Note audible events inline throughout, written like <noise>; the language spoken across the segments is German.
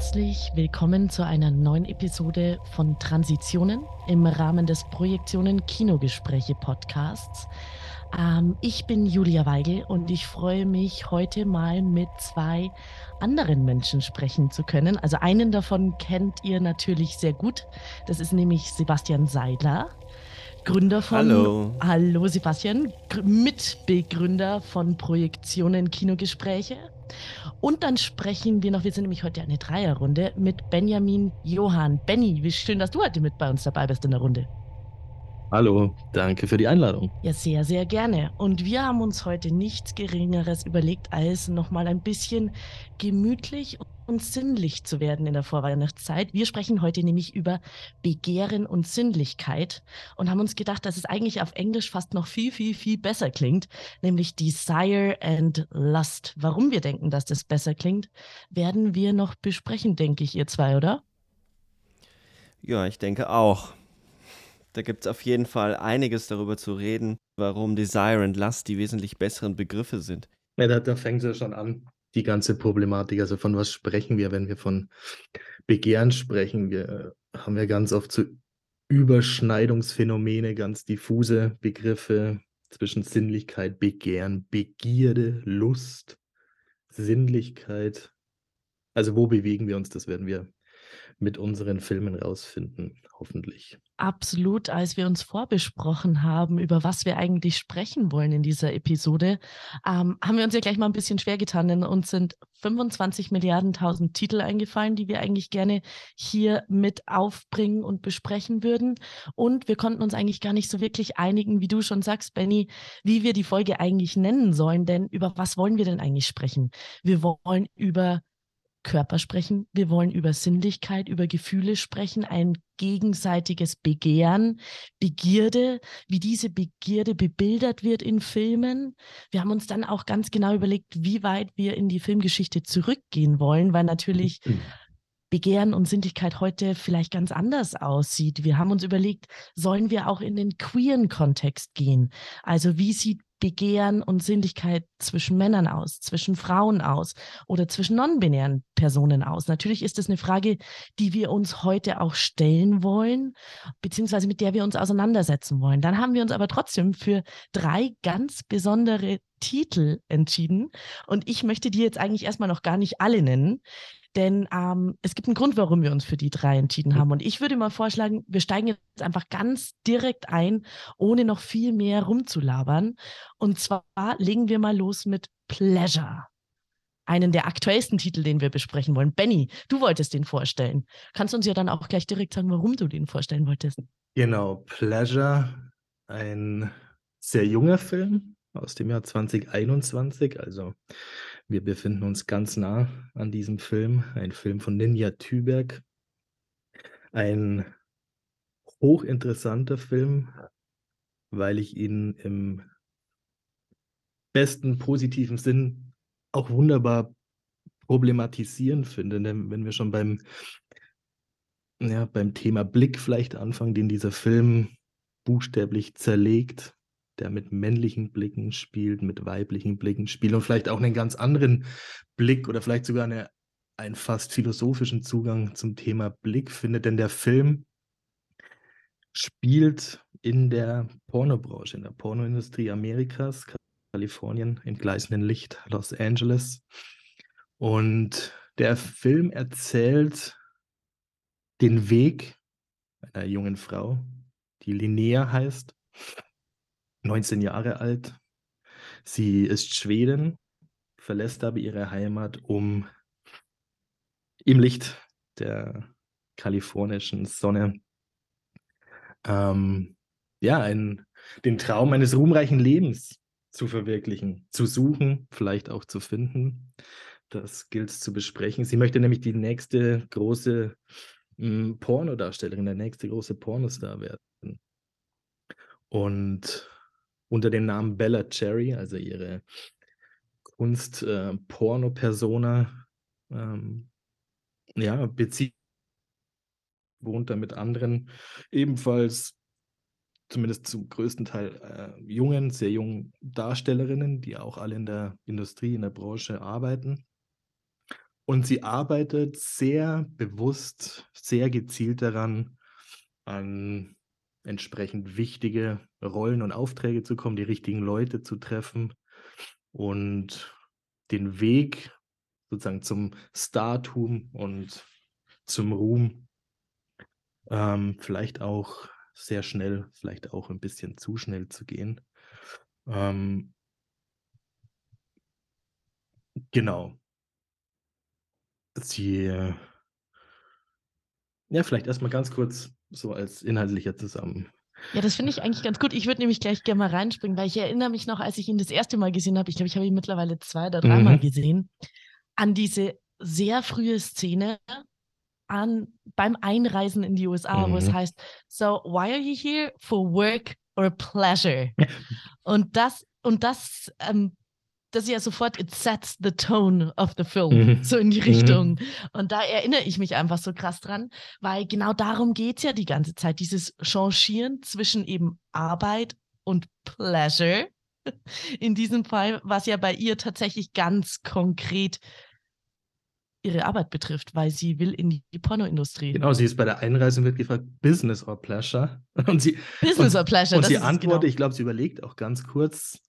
Herzlich willkommen zu einer neuen Episode von Transitionen im Rahmen des Projektionen Kinogespräche Podcasts. Ähm, ich bin Julia Weigel und ich freue mich heute mal mit zwei anderen Menschen sprechen zu können. Also einen davon kennt ihr natürlich sehr gut. Das ist nämlich Sebastian Seidler. Gründer von Hallo. Hallo Sebastian, Mitbegründer von Projektionen Kinogespräche. Und dann sprechen wir noch, wir sind nämlich heute eine Dreierrunde, mit Benjamin Johann. Benny, wie schön, dass du heute mit bei uns dabei bist in der Runde. Hallo, danke für die Einladung. Ja, sehr, sehr gerne. Und wir haben uns heute nichts Geringeres überlegt, als nochmal ein bisschen gemütlich und sinnlich zu werden in der Vorweihnachtszeit. Wir sprechen heute nämlich über Begehren und Sinnlichkeit und haben uns gedacht, dass es eigentlich auf Englisch fast noch viel, viel, viel besser klingt, nämlich Desire and Lust. Warum wir denken, dass das besser klingt, werden wir noch besprechen, denke ich, ihr zwei, oder? Ja, ich denke auch. Da gibt es auf jeden Fall einiges darüber zu reden, warum Desire und Lust die wesentlich besseren Begriffe sind. Ja, da, da fängt es ja schon an die ganze Problematik. Also von was sprechen wir, wenn wir von Begehren sprechen? Wir äh, haben ja ganz oft so Überschneidungsphänomene, ganz diffuse Begriffe zwischen Sinnlichkeit, Begehren, Begierde, Lust, Sinnlichkeit. Also wo bewegen wir uns? Das werden wir mit unseren Filmen rausfinden, hoffentlich. Absolut, als wir uns vorbesprochen haben, über was wir eigentlich sprechen wollen in dieser Episode, ähm, haben wir uns ja gleich mal ein bisschen schwer getan, denn uns sind 25 Milliarden tausend Titel eingefallen, die wir eigentlich gerne hier mit aufbringen und besprechen würden. Und wir konnten uns eigentlich gar nicht so wirklich einigen, wie du schon sagst, Benny, wie wir die Folge eigentlich nennen sollen, denn über was wollen wir denn eigentlich sprechen? Wir wollen über Körper sprechen, wir wollen über Sinnlichkeit, über Gefühle sprechen, ein gegenseitiges Begehren, Begierde, wie diese Begierde bebildert wird in Filmen. Wir haben uns dann auch ganz genau überlegt, wie weit wir in die Filmgeschichte zurückgehen wollen, weil natürlich Begehren und Sinnlichkeit heute vielleicht ganz anders aussieht. Wir haben uns überlegt, sollen wir auch in den queeren Kontext gehen? Also wie sieht Begehren und Sinnlichkeit zwischen Männern aus, zwischen Frauen aus oder zwischen non-binären Personen aus? Natürlich ist es eine Frage, die wir uns heute auch stellen wollen, beziehungsweise mit der wir uns auseinandersetzen wollen. Dann haben wir uns aber trotzdem für drei ganz besondere Titel entschieden. Und ich möchte die jetzt eigentlich erstmal noch gar nicht alle nennen. Denn ähm, es gibt einen Grund, warum wir uns für die drei entschieden haben. Und ich würde mal vorschlagen, wir steigen jetzt einfach ganz direkt ein, ohne noch viel mehr rumzulabern. Und zwar legen wir mal los mit Pleasure. Einen der aktuellsten Titel, den wir besprechen wollen. Benny, du wolltest den vorstellen. Kannst du uns ja dann auch gleich direkt sagen, warum du den vorstellen wolltest? Genau, Pleasure, ein sehr junger Film aus dem Jahr 2021, also wir befinden uns ganz nah an diesem Film, ein Film von Ninja Tüberg. Ein hochinteressanter Film, weil ich ihn im besten positiven Sinn auch wunderbar problematisieren finde, denn wenn wir schon beim, ja, beim Thema Blick vielleicht anfangen, den dieser Film buchstäblich zerlegt, der mit männlichen Blicken spielt, mit weiblichen Blicken spielt und vielleicht auch einen ganz anderen Blick oder vielleicht sogar eine, einen fast philosophischen Zugang zum Thema Blick findet, denn der Film spielt in der Pornobranche, in der Pornoindustrie Amerikas, Kalifornien, im gleißenden Licht, Los Angeles. Und der Film erzählt den Weg einer jungen Frau, die Linnea heißt, 19 Jahre alt. Sie ist Schwedin, verlässt aber ihre Heimat, um im Licht der kalifornischen Sonne ähm, ja, ein, den Traum eines ruhmreichen Lebens zu verwirklichen, zu suchen, vielleicht auch zu finden. Das gilt es zu besprechen. Sie möchte nämlich die nächste große hm, Pornodarstellerin, der nächste große Pornostar werden. Und unter dem Namen Bella Cherry, also ihre Kunst-Porno-Persona, äh, ähm, ja, bezieht, wohnt da mit anderen ebenfalls zumindest zum größten Teil äh, jungen, sehr jungen Darstellerinnen, die auch alle in der Industrie, in der Branche arbeiten. Und sie arbeitet sehr bewusst, sehr gezielt daran, an entsprechend wichtige Rollen und Aufträge zu kommen, die richtigen Leute zu treffen und den Weg sozusagen zum Startum und zum Ruhm ähm, vielleicht auch sehr schnell, vielleicht auch ein bisschen zu schnell zu gehen. Ähm, genau. Sie, äh, ja, vielleicht erstmal ganz kurz so als inhaltlicher zusammen. Ja, das finde ich eigentlich ganz gut. Ich würde nämlich gleich gerne mal reinspringen, weil ich erinnere mich noch, als ich ihn das erste Mal gesehen habe, ich glaube, ich habe ihn mittlerweile zwei oder dreimal mhm. gesehen, an diese sehr frühe Szene, an, beim Einreisen in die USA, mhm. wo es mhm. heißt, so, why are you here? For work or pleasure? <laughs> und das, und das, ähm, das ist ja sofort, it sets the tone of the film, mhm. so in die Richtung. Mhm. Und da erinnere ich mich einfach so krass dran, weil genau darum geht es ja die ganze Zeit, dieses Changieren zwischen eben Arbeit und Pleasure. <laughs> In diesem Fall, was ja bei ihr tatsächlich ganz konkret ihre Arbeit betrifft, weil sie will in die Pornoindustrie. Genau, sie ist bei der Einreise wird gefragt, Business or Pleasure. <laughs> Und sie, Business und, or Pleasure. Und sie antwortet, genau. ich glaube, sie überlegt auch ganz kurz,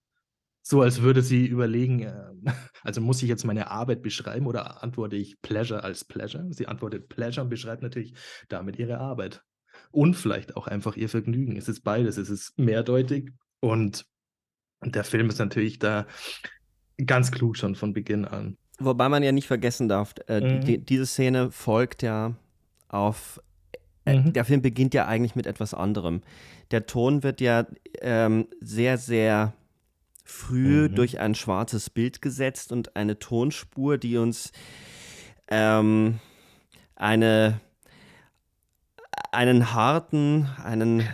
so als würde sie überlegen, äh, <laughs> also muss ich jetzt meine Arbeit beschreiben oder antworte ich Pleasure als Pleasure? Sie antwortet Pleasure und beschreibt natürlich damit ihre Arbeit. Und vielleicht auch einfach ihr Vergnügen. Es ist beides, es ist mehrdeutig und der Film ist natürlich da ganz klug schon von Beginn an. Wobei man ja nicht vergessen darf, äh, mhm. die, diese Szene folgt ja auf. Äh, mhm. Der Film beginnt ja eigentlich mit etwas anderem. Der Ton wird ja ähm, sehr, sehr früh mhm. durch ein schwarzes Bild gesetzt und eine Tonspur, die uns ähm, eine, einen harten, einen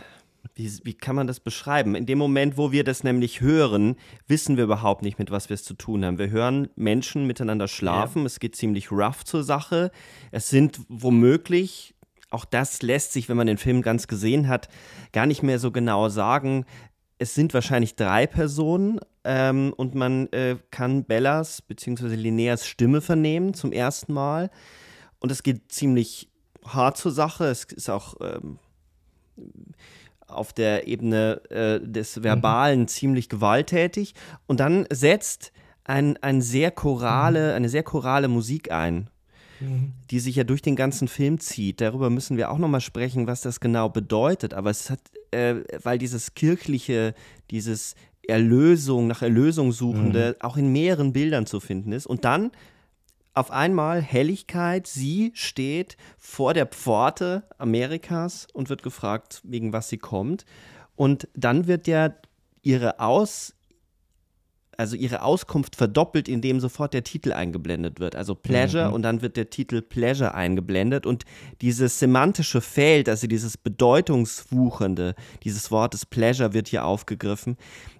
wie, wie kann man das beschreiben? In dem Moment, wo wir das nämlich hören, wissen wir überhaupt nicht, mit was wir es zu tun haben. Wir hören Menschen miteinander schlafen, ja. es geht ziemlich rough zur Sache. Es sind womöglich, auch das lässt sich, wenn man den Film ganz gesehen hat, gar nicht mehr so genau sagen. Es sind wahrscheinlich drei Personen ähm, und man äh, kann Bellas bzw. Linneas Stimme vernehmen zum ersten Mal. Und es geht ziemlich hart zur Sache. Es ist auch ähm, auf der Ebene äh, des Verbalen mhm. ziemlich gewalttätig. Und dann setzt ein, ein sehr chorale, mhm. eine sehr chorale Musik ein, mhm. die sich ja durch den ganzen Film zieht. Darüber müssen wir auch nochmal sprechen, was das genau bedeutet. Aber es hat, äh, weil dieses kirchliche, dieses Erlösung, nach Erlösung suchende, mhm. auch in mehreren Bildern zu finden ist. Und dann auf einmal Helligkeit, sie steht vor der Pforte Amerikas und wird gefragt, wegen was sie kommt. Und dann wird ja ihre Aus, also ihre Auskunft verdoppelt, indem sofort der Titel eingeblendet wird. Also Pleasure mhm. und dann wird der Titel Pleasure eingeblendet und dieses semantische Feld, also dieses bedeutungswuchernde dieses Wortes Pleasure wird hier aufgegriffen,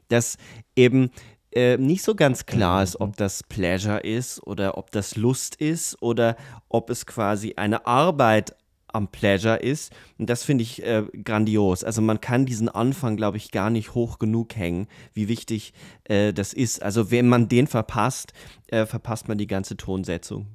dass eben äh, nicht so ganz klar ist, ob das Pleasure ist oder ob das Lust ist oder ob es quasi eine Arbeit am Pleasure ist. Und das finde ich äh, grandios. Also man kann diesen Anfang, glaube ich, gar nicht hoch genug hängen, wie wichtig äh, das ist. Also wenn man den verpasst, äh, verpasst man die ganze Tonsetzung.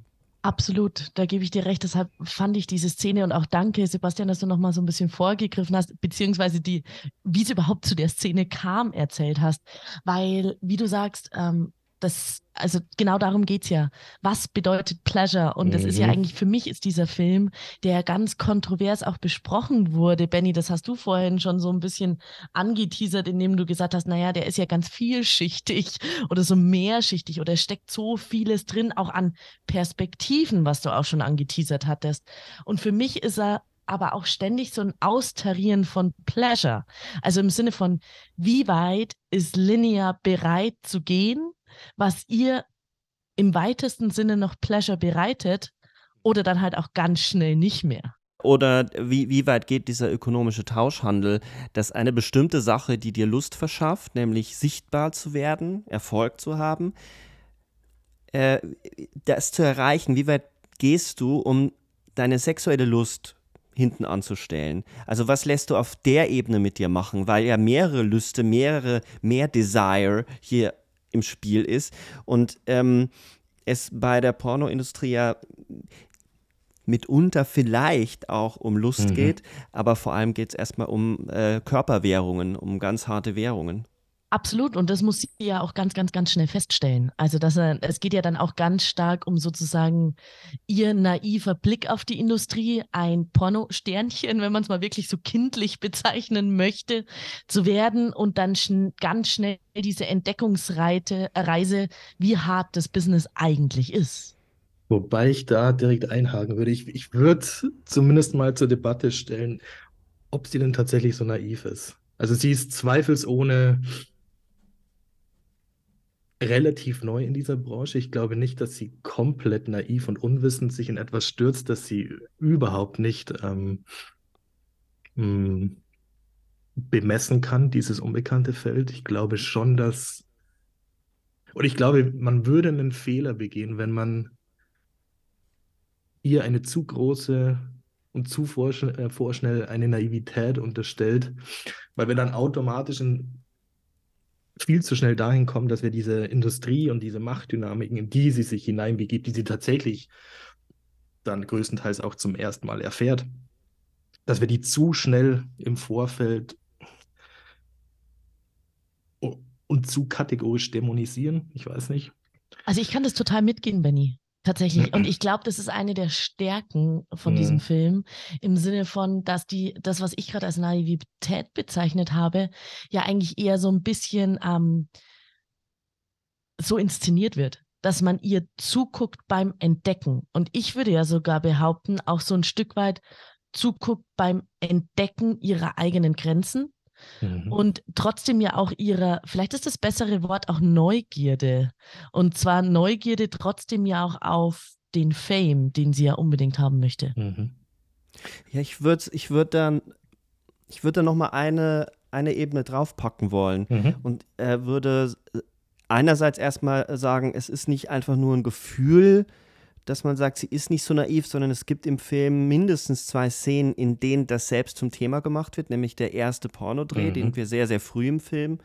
Absolut, da gebe ich dir recht. Deshalb fand ich diese Szene und auch danke, Sebastian, dass du noch mal so ein bisschen vorgegriffen hast, beziehungsweise die, wie es überhaupt zu der Szene kam, erzählt hast. Weil, wie du sagst, ähm, das, also genau darum geht es ja. Was bedeutet Pleasure? Und das ist ja mhm. eigentlich, für mich ist dieser Film, der ganz kontrovers auch besprochen wurde. Benny, das hast du vorhin schon so ein bisschen angeteasert, indem du gesagt hast, naja, der ist ja ganz vielschichtig oder so mehrschichtig oder steckt so vieles drin, auch an Perspektiven, was du auch schon angeteasert hattest. Und für mich ist er aber auch ständig so ein Austarieren von Pleasure. Also im Sinne von, wie weit ist Linear bereit zu gehen was ihr im weitesten Sinne noch Pleasure bereitet oder dann halt auch ganz schnell nicht mehr. Oder wie, wie weit geht dieser ökonomische Tauschhandel, dass eine bestimmte Sache, die dir Lust verschafft, nämlich sichtbar zu werden, Erfolg zu haben, äh, das zu erreichen, wie weit gehst du, um deine sexuelle Lust hinten anzustellen. Also was lässt du auf der Ebene mit dir machen, weil ja mehrere Lüste, mehrere, mehr Desire hier im Spiel ist und ähm, es bei der Pornoindustrie ja mitunter vielleicht auch um Lust mhm. geht, aber vor allem geht es erstmal um äh, Körperwährungen, um ganz harte Währungen. Absolut. Und das muss sie ja auch ganz, ganz, ganz schnell feststellen. Also, dass er, es geht ja dann auch ganz stark um sozusagen ihr naiver Blick auf die Industrie, ein Porno-Sternchen, wenn man es mal wirklich so kindlich bezeichnen möchte, zu werden und dann schn ganz schnell diese Entdeckungsreise, Reise, wie hart das Business eigentlich ist. Wobei ich da direkt einhaken würde. Ich, ich würde zumindest mal zur Debatte stellen, ob sie denn tatsächlich so naiv ist. Also sie ist zweifelsohne relativ neu in dieser Branche. Ich glaube nicht, dass sie komplett naiv und unwissend sich in etwas stürzt, das sie überhaupt nicht ähm, hm, bemessen kann, dieses unbekannte Feld. Ich glaube schon, dass. Und ich glaube, man würde einen Fehler begehen, wenn man ihr eine zu große und zu äh, vorschnell eine Naivität unterstellt, weil wir dann automatisch in viel zu schnell dahin kommen, dass wir diese Industrie und diese Machtdynamiken, in die sie sich hineinbegibt, die sie tatsächlich dann größtenteils auch zum ersten Mal erfährt, dass wir die zu schnell im Vorfeld und zu kategorisch dämonisieren. Ich weiß nicht. Also ich kann das total mitgehen, Benny. Tatsächlich. Und <clears throat> ich glaube, das ist eine der Stärken von mhm. diesem Film im Sinne von, dass die, das, was ich gerade als Naivität bezeichnet habe, ja eigentlich eher so ein bisschen ähm, so inszeniert wird, dass man ihr zuguckt beim Entdecken. Und ich würde ja sogar behaupten, auch so ein Stück weit zuguckt beim Entdecken ihrer eigenen Grenzen Mhm. Und trotzdem ja auch ihrer, vielleicht ist das bessere Wort auch Neugierde. Und zwar Neugierde trotzdem ja auch auf den Fame, den sie ja unbedingt haben möchte. Mhm. Ja, ich würde ich würd dann, ich würde noch mal eine, eine Ebene draufpacken wollen mhm. und äh, würde einerseits erstmal sagen, es ist nicht einfach nur ein Gefühl, dass man sagt, sie ist nicht so naiv, sondern es gibt im Film mindestens zwei Szenen, in denen das selbst zum Thema gemacht wird, nämlich der erste Pornodreh, mhm. den wir sehr, sehr früh im Film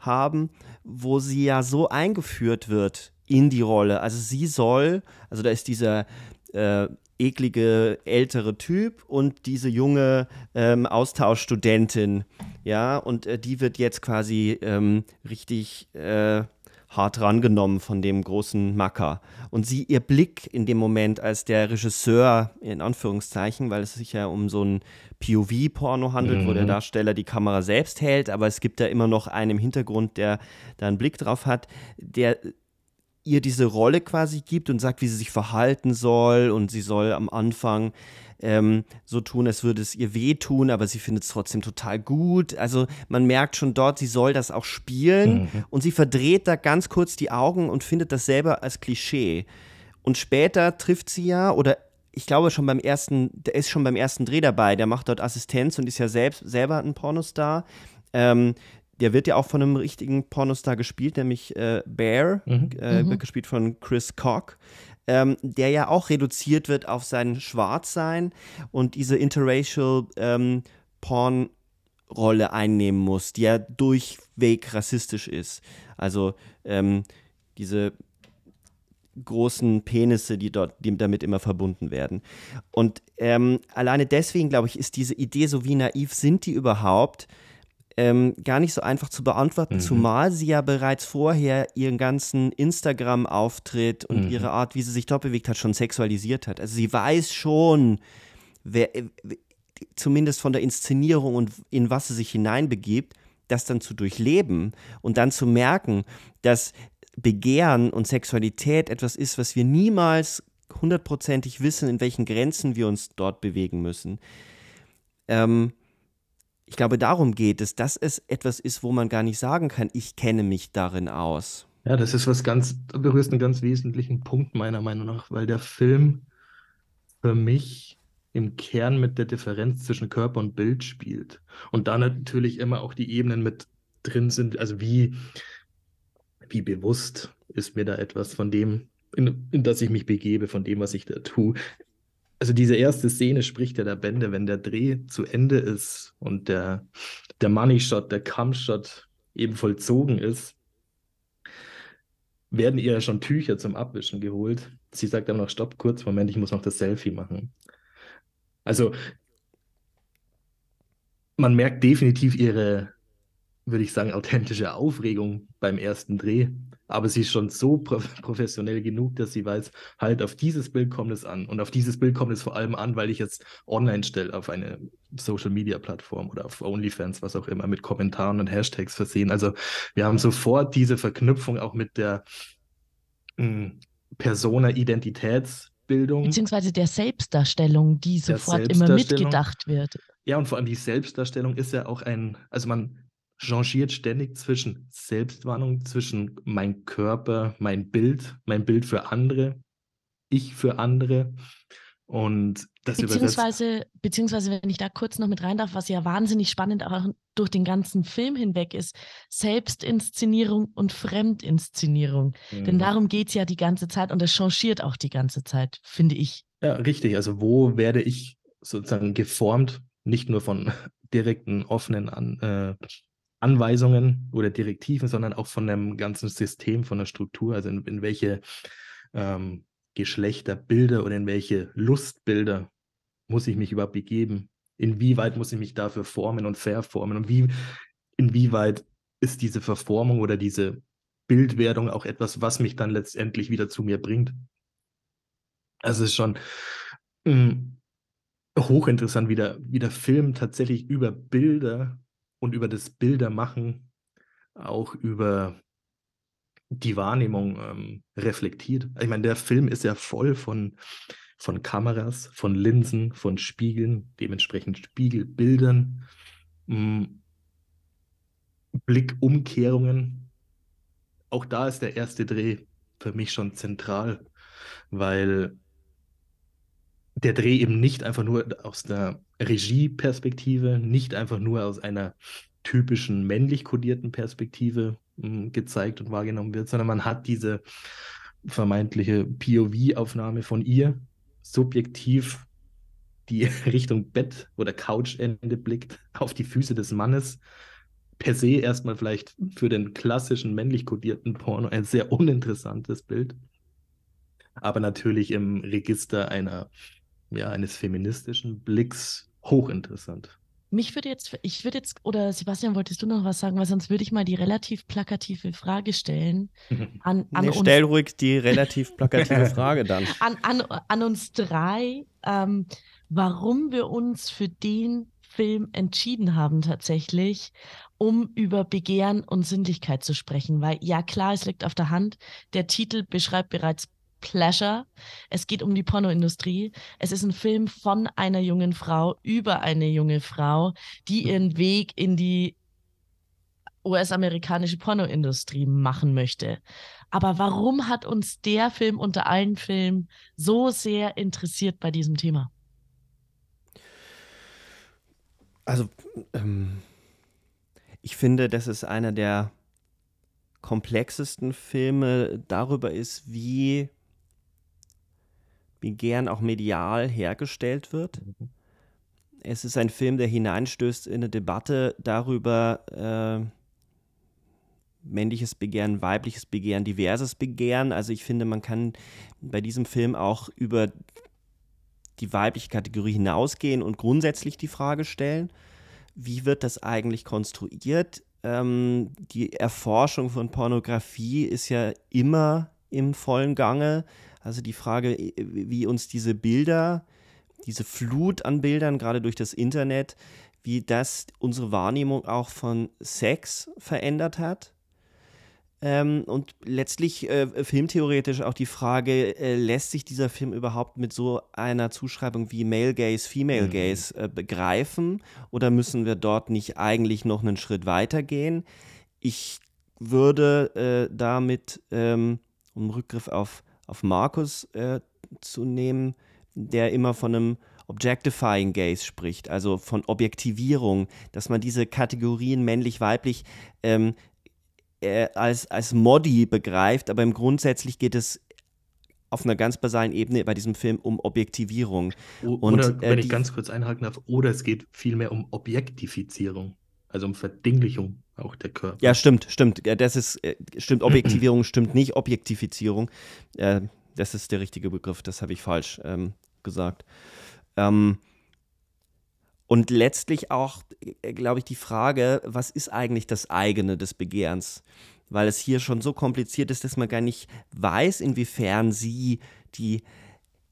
haben, wo sie ja so eingeführt wird in die Rolle. Also sie soll, also da ist dieser äh, eklige ältere Typ und diese junge ähm, Austauschstudentin, ja, und äh, die wird jetzt quasi ähm, richtig äh, hart rangenommen von dem großen Macker. Und sie, ihr Blick in dem Moment, als der Regisseur, in Anführungszeichen, weil es sich ja um so ein POV-Porno handelt, mhm. wo der mhm. Darsteller die Kamera selbst hält, aber es gibt da immer noch einen im Hintergrund, der da einen Blick drauf hat, der ihr diese Rolle quasi gibt und sagt, wie sie sich verhalten soll und sie soll am Anfang ähm, so tun, als würde es ihr wehtun, aber sie findet es trotzdem total gut. Also man merkt schon dort, sie soll das auch spielen mhm. und sie verdreht da ganz kurz die Augen und findet das selber als Klischee. Und später trifft sie ja, oder ich glaube schon beim ersten, der ist schon beim ersten Dreh dabei, der macht dort Assistenz und ist ja selbst selber ein Pornostar. Ähm, der wird ja auch von einem richtigen Pornostar gespielt, nämlich äh, Bear, Mhm. äh, Mhm. wird gespielt von Chris Cock. Ähm, der ja auch reduziert wird auf sein Schwarzsein und diese interracial ähm, Porn-Rolle einnehmen muss, die ja durchweg rassistisch ist. Also ähm, diese großen Penisse, die dort die damit immer verbunden werden. Und ähm, alleine deswegen, glaube ich, ist diese Idee so, wie naiv sind die überhaupt, ähm, gar nicht so einfach zu beantworten, Mhm. zumal sie ja bereits vorher ihren ganzen Instagram-Auftritt und Mhm. ihre Art, wie sie sich dort bewegt hat, schon sexualisiert hat. Also sie weiß schon, wer, äh, zumindest von der Inszenierung und in was sie sich hineinbegibt, das dann zu durchleben und dann zu merken, dass Begehren und Sexualität etwas ist, was wir niemals hundertprozentig wissen, in welchen Grenzen wir uns dort bewegen müssen. Ähm, ich glaube, darum geht es, dass es etwas ist, wo man gar nicht sagen kann, ich kenne mich darin aus. Ja, das ist was ganz, du berührst einen ganz wesentlichen Punkt meiner Meinung nach, weil der Film für mich im Kern mit der Differenz zwischen Körper und Bild spielt. Und da natürlich immer auch die Ebenen mit drin sind, also wie, wie bewusst ist mir da etwas von dem, in, in das ich mich begebe, von dem, was ich da tue. Also diese erste Szene spricht ja der Bände, wenn der Dreh zu Ende ist und der, der Money Shot, der Come Shot eben vollzogen ist, werden ihr schon Tücher zum Abwischen geholt. Sie sagt dann noch, stopp, kurz, Moment, ich muss noch das Selfie machen. Also man merkt definitiv ihre, würde ich sagen, authentische Aufregung beim ersten Dreh, aber sie ist schon so pro <laughs> professionell genug, dass sie weiß, halt auf dieses Bild kommt es an und auf dieses Bild kommt es vor allem an, weil ich es online stelle auf eine Social-Media-Plattform oder auf OnlyFans, was auch immer, mit Kommentaren und Hashtags versehen. Also wir haben sofort diese Verknüpfung auch mit der mh, Persona-Identitätsbildung. Beziehungsweise der Selbstdarstellung, die Der sofort immer mitgedacht wird. Ja, und vor allem die Selbstdarstellung ist ja auch ein, also man changiert ständig zwischen Selbstwarnung, zwischen mein Körper, mein Bild, mein Bild für andere, ich für andere. Und das übersetzt. Beziehungsweise, beziehungsweise, wenn ich da kurz noch mit rein darf, was ja wahnsinnig spannend auch durch den ganzen Film hinweg ist, Selbstinszenierung und Fremdinszenierung. Denn Mhm. darum geht es ja die ganze Zeit und es changiert auch die ganze Zeit, finde ich. Ja, richtig. Also wo werde ich sozusagen geformt, nicht nur von <laughs> direkten, offenen An äh, Anweisungen oder Direktiven, sondern auch von dem ganzen System, von der Struktur, also in, in welche ähm, Geschlechterbilder oder in welche Lustbilder muss ich mich überhaupt begeben? Inwieweit muss ich mich dafür formen und verformen? Und wie, inwieweit ist diese Verformung oder diese Bildwerdung auch etwas, was mich dann letztendlich wieder zu mir bringt? Also es ist schon mh, hochinteressant, wie der, wie der Film tatsächlich über Bilder und über das Bildermachen auch über die Wahrnehmung ähm, reflektiert. Ich meine, der Film ist ja voll von, von Kameras, von Linsen, von Spiegeln, dementsprechend Spiegelbildern, mh, Blickumkehrungen. Auch da ist der erste Dreh für mich schon zentral, weil der Dreh eben nicht einfach nur aus der Regieperspektive, nicht einfach nur aus einer typischen männlich kodierten Perspektive mh, gezeigt und wahrgenommen wird, sondern man hat diese vermeintliche POV-Aufnahme von ihr subjektiv, die <laughs> Richtung Bett oder Couchende blickt, auf die Füße des Mannes. Per se erstmal vielleicht für den klassischen männlich kodierten Porno ein sehr uninteressantes Bild, aber natürlich im Register einer ja, eines feministischen Blicks hochinteressant. Mich würde jetzt, ich würde jetzt, oder Sebastian, wolltest du noch was sagen? Weil sonst würde ich mal die relativ plakative Frage stellen <laughs> an, an Nee, uns. stell ruhig die relativ plakative <laughs> Frage dann. an, an, an uns drei, ähm, warum wir uns für den Film entschieden haben tatsächlich, um über Begehren und Sinnlichkeit zu sprechen. Weil ja klar, es liegt auf der Hand, der Titel beschreibt bereits Pleasure. Es geht um die Pornoindustrie. Es ist ein Film von einer jungen Frau über eine junge Frau, die ihren Weg in die US-amerikanische Pornoindustrie machen möchte. Aber warum hat uns der Film unter allen Filmen so sehr interessiert bei diesem Thema? Also, ähm, Ich finde, das ist einer der komplexesten Filme darüber ist, wie Begehren auch medial hergestellt wird. Mhm. Es ist ein Film, der hineinstößt in eine Debatte darüber, äh, männliches Begehren, weibliches Begehren, diverses Begehren. Also ich finde, man kann bei diesem Film auch über die weibliche Kategorie hinausgehen und grundsätzlich die Frage stellen, wie wird das eigentlich konstruiert? Ähm, die Erforschung von Pornografie ist ja immer im vollen Gange. Also die Frage, wie uns diese Bilder, diese Flut an Bildern, gerade durch das Internet, wie das unsere Wahrnehmung auch von Sex verändert hat. Ähm, und letztlich äh, filmtheoretisch auch die Frage, äh, lässt sich dieser Film überhaupt mit so einer Zuschreibung wie Male Gaze, Female mhm. Gaze äh, begreifen? Oder müssen wir dort nicht eigentlich noch einen Schritt weiter gehen? Ich würde äh, damit, ähm, um Rückgriff auf, auf Markus äh, zu nehmen, der immer von einem Objectifying Gaze spricht, also von Objektivierung, dass man diese Kategorien männlich-weiblich ähm, äh, als, als Modi begreift, aber im grundsätzlich geht es auf einer ganz basalen Ebene bei diesem Film um Objektivierung. Und, oder, äh, wenn ich ganz kurz einhaken darf, oder es geht vielmehr um Objektifizierung, also um Verdinglichung auch der Körper. Ja, stimmt, stimmt. Das ist, äh, stimmt, Objektivierung <clears throat> stimmt nicht, Objektifizierung. Äh, das ist der richtige Begriff, das habe ich falsch ähm, gesagt. Ähm, und letztlich auch, äh, glaube ich, die Frage, was ist eigentlich das eigene des Begehrens? Weil es hier schon so kompliziert ist, dass man gar nicht weiß, inwiefern sie die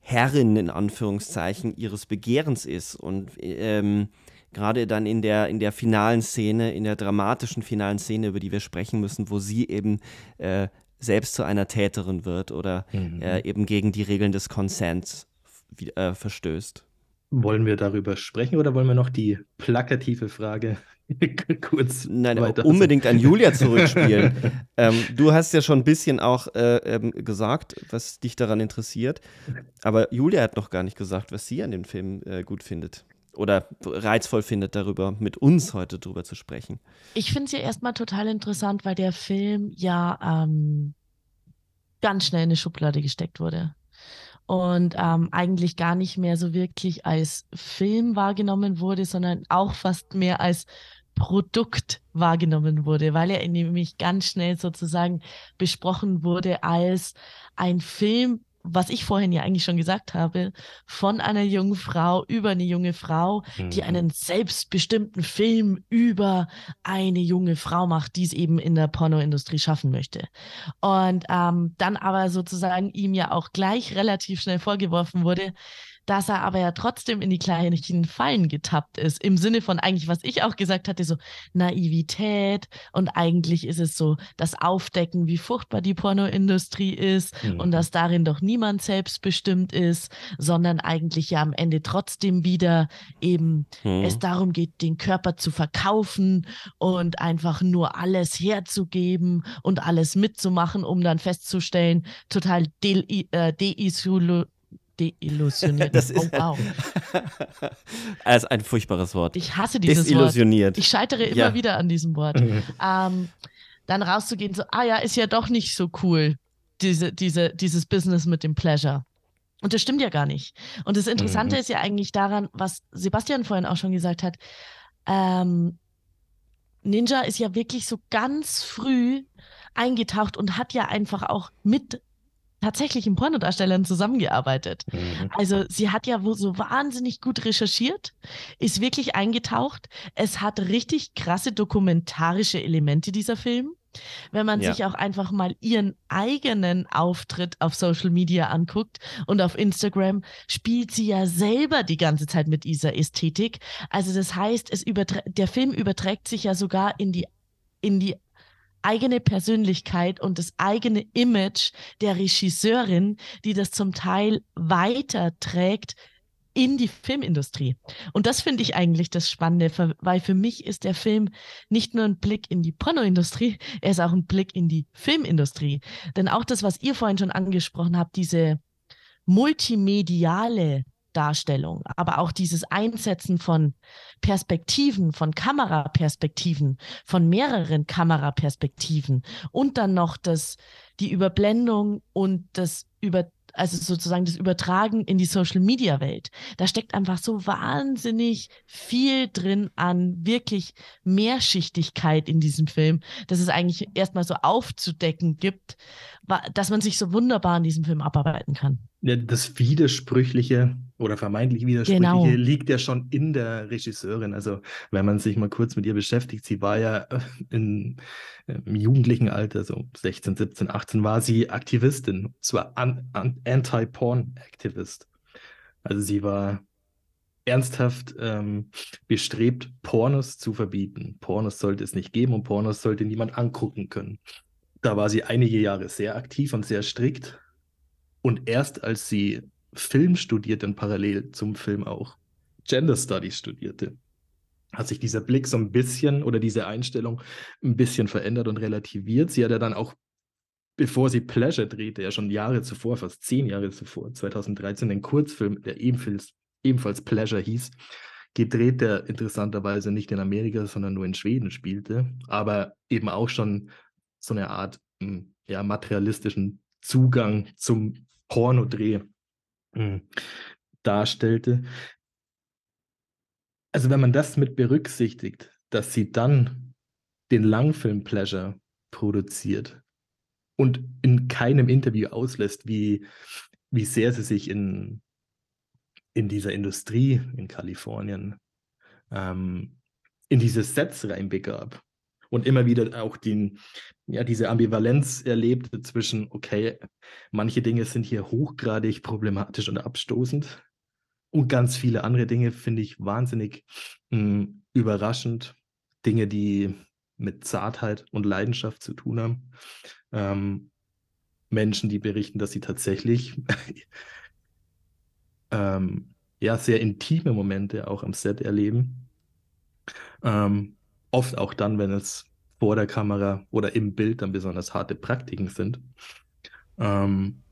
Herrin in Anführungszeichen ihres Begehrens ist. Und ähm, gerade dann in der, in der finalen Szene, in der dramatischen finalen Szene, über die wir sprechen müssen, wo sie eben äh, selbst zu einer Täterin wird oder mhm. äh, eben gegen die Regeln des Consents äh, verstößt. Wollen wir darüber sprechen oder wollen wir noch die plakative Frage <laughs> kurz Nein, unbedingt an Julia zurückspielen. <laughs> ähm, du hast ja schon ein bisschen auch äh, ähm, gesagt, was dich daran interessiert. Aber Julia hat noch gar nicht gesagt, was sie an dem Film äh, gut findet oder reizvoll findet, darüber mit uns heute drüber zu sprechen. Ich finde es ja erstmal total interessant, weil der Film ja ähm, ganz schnell in eine Schublade gesteckt wurde und ähm, eigentlich gar nicht mehr so wirklich als Film wahrgenommen wurde, sondern auch fast mehr als Produkt wahrgenommen wurde, weil er nämlich ganz schnell sozusagen besprochen wurde als ein Film, was ich vorhin ja eigentlich schon gesagt habe, von einer jungen Frau über eine junge Frau, mhm. die einen selbstbestimmten Film über eine junge Frau macht, die es eben in der Pornoindustrie schaffen möchte. Und ähm, dann aber sozusagen ihm ja auch gleich relativ schnell vorgeworfen wurde, dass er aber ja trotzdem in die kleinen Fallen getappt ist. Im Sinne von eigentlich, was ich auch gesagt hatte, so Naivität und eigentlich ist es so das Aufdecken, wie furchtbar die Pornoindustrie ist mhm. und dass darin doch niemand selbstbestimmt ist, sondern eigentlich ja am Ende trotzdem wieder eben mhm. es darum geht, den Körper zu verkaufen und einfach nur alles herzugeben und alles mitzumachen, um dann festzustellen, total de äh, deisolo deillusioniert. Das ist, oh, wow. <laughs> das ist ein furchtbares Wort. Ich hasse dieses Desillusioniert. Wort. Ich scheitere immer ja. wieder an diesem Wort. <laughs> ähm, dann rauszugehen, so, ah ja, ist ja doch nicht so cool, diese, diese, dieses Business mit dem Pleasure. Und das stimmt ja gar nicht. Und das Interessante mhm. ist ja eigentlich daran, was Sebastian vorhin auch schon gesagt hat. Ähm, Ninja ist ja wirklich so ganz früh eingetaucht und hat ja einfach auch mit tatsächlichen Pornodarstellern zusammengearbeitet. Mhm. Also sie hat ja so wahnsinnig gut recherchiert, ist wirklich eingetaucht. Es hat richtig krasse dokumentarische Elemente, dieser Film. Wenn man ja. sich auch einfach mal ihren eigenen Auftritt auf Social Media anguckt und auf Instagram, spielt sie ja selber die ganze Zeit mit dieser Ästhetik. Also das heißt, es der Film überträgt sich ja sogar in die in die eigene Persönlichkeit und das eigene Image der Regisseurin, die das zum Teil weiterträgt in die Filmindustrie. Und das finde ich eigentlich das Spannende, weil für mich ist der Film nicht nur ein Blick in die Pornoindustrie, er ist auch ein Blick in die Filmindustrie. Denn auch das, was ihr vorhin schon angesprochen habt, diese multimediale Darstellung, aber auch dieses Einsetzen von Perspektiven, von Kameraperspektiven, von mehreren Kameraperspektiven und dann noch das, die Überblendung und das über also sozusagen das Übertragen in die Social Media Welt. Da steckt einfach so wahnsinnig viel drin an wirklich Mehrschichtigkeit in diesem Film, dass es eigentlich erstmal so aufzudecken gibt, dass man sich so wunderbar in diesem Film abarbeiten kann. Das Widersprüchliche oder vermeintlich Widersprüchliche genau. liegt ja schon in der Regisseurin. Also, wenn man sich mal kurz mit ihr beschäftigt, sie war ja äh, in, im jugendlichen Alter, so 16, 17, 18, war sie Aktivistin, zwar Anti-Porn-Aktivist. Also, sie war ernsthaft ähm, bestrebt, Pornos zu verbieten. Pornos sollte es nicht geben und Pornos sollte niemand angucken können. Da war sie einige Jahre sehr aktiv und sehr strikt und erst als sie Film studierte und parallel zum Film auch Gender Studies studierte, hat sich dieser Blick so ein bisschen oder diese Einstellung ein bisschen verändert und relativiert. Sie hat ja dann auch, bevor sie Pleasure drehte, ja schon Jahre zuvor, fast zehn Jahre zuvor, 2013, den Kurzfilm, der ebenfalls, ebenfalls Pleasure hieß, gedreht, der interessanterweise nicht in Amerika, sondern nur in Schweden spielte, aber eben auch schon so eine Art hm, ja, materialistischen Zugang zum Pornodreh hm, darstellte. Also wenn man das mit berücksichtigt, dass sie dann den Langfilm Pleasure produziert und in keinem Interview auslässt, wie, wie sehr sie sich in, in dieser Industrie in Kalifornien ähm, in diese Sets reinbegab und immer wieder auch den, ja, diese Ambivalenz erlebt zwischen, okay, manche Dinge sind hier hochgradig problematisch und abstoßend und ganz viele andere Dinge finde ich wahnsinnig mh, hm, überraschend. Dinge, die mit Zartheit und Leidenschaft zu tun haben. Ähm, Menschen, die berichten, dass sie tatsächlich <laughs> ähm, ja, sehr intime Momente auch am Set erleben. Ähm, oft auch dann, wenn es vor der Kamera oder im Bild dann besonders harte Praktiken sind. Ähm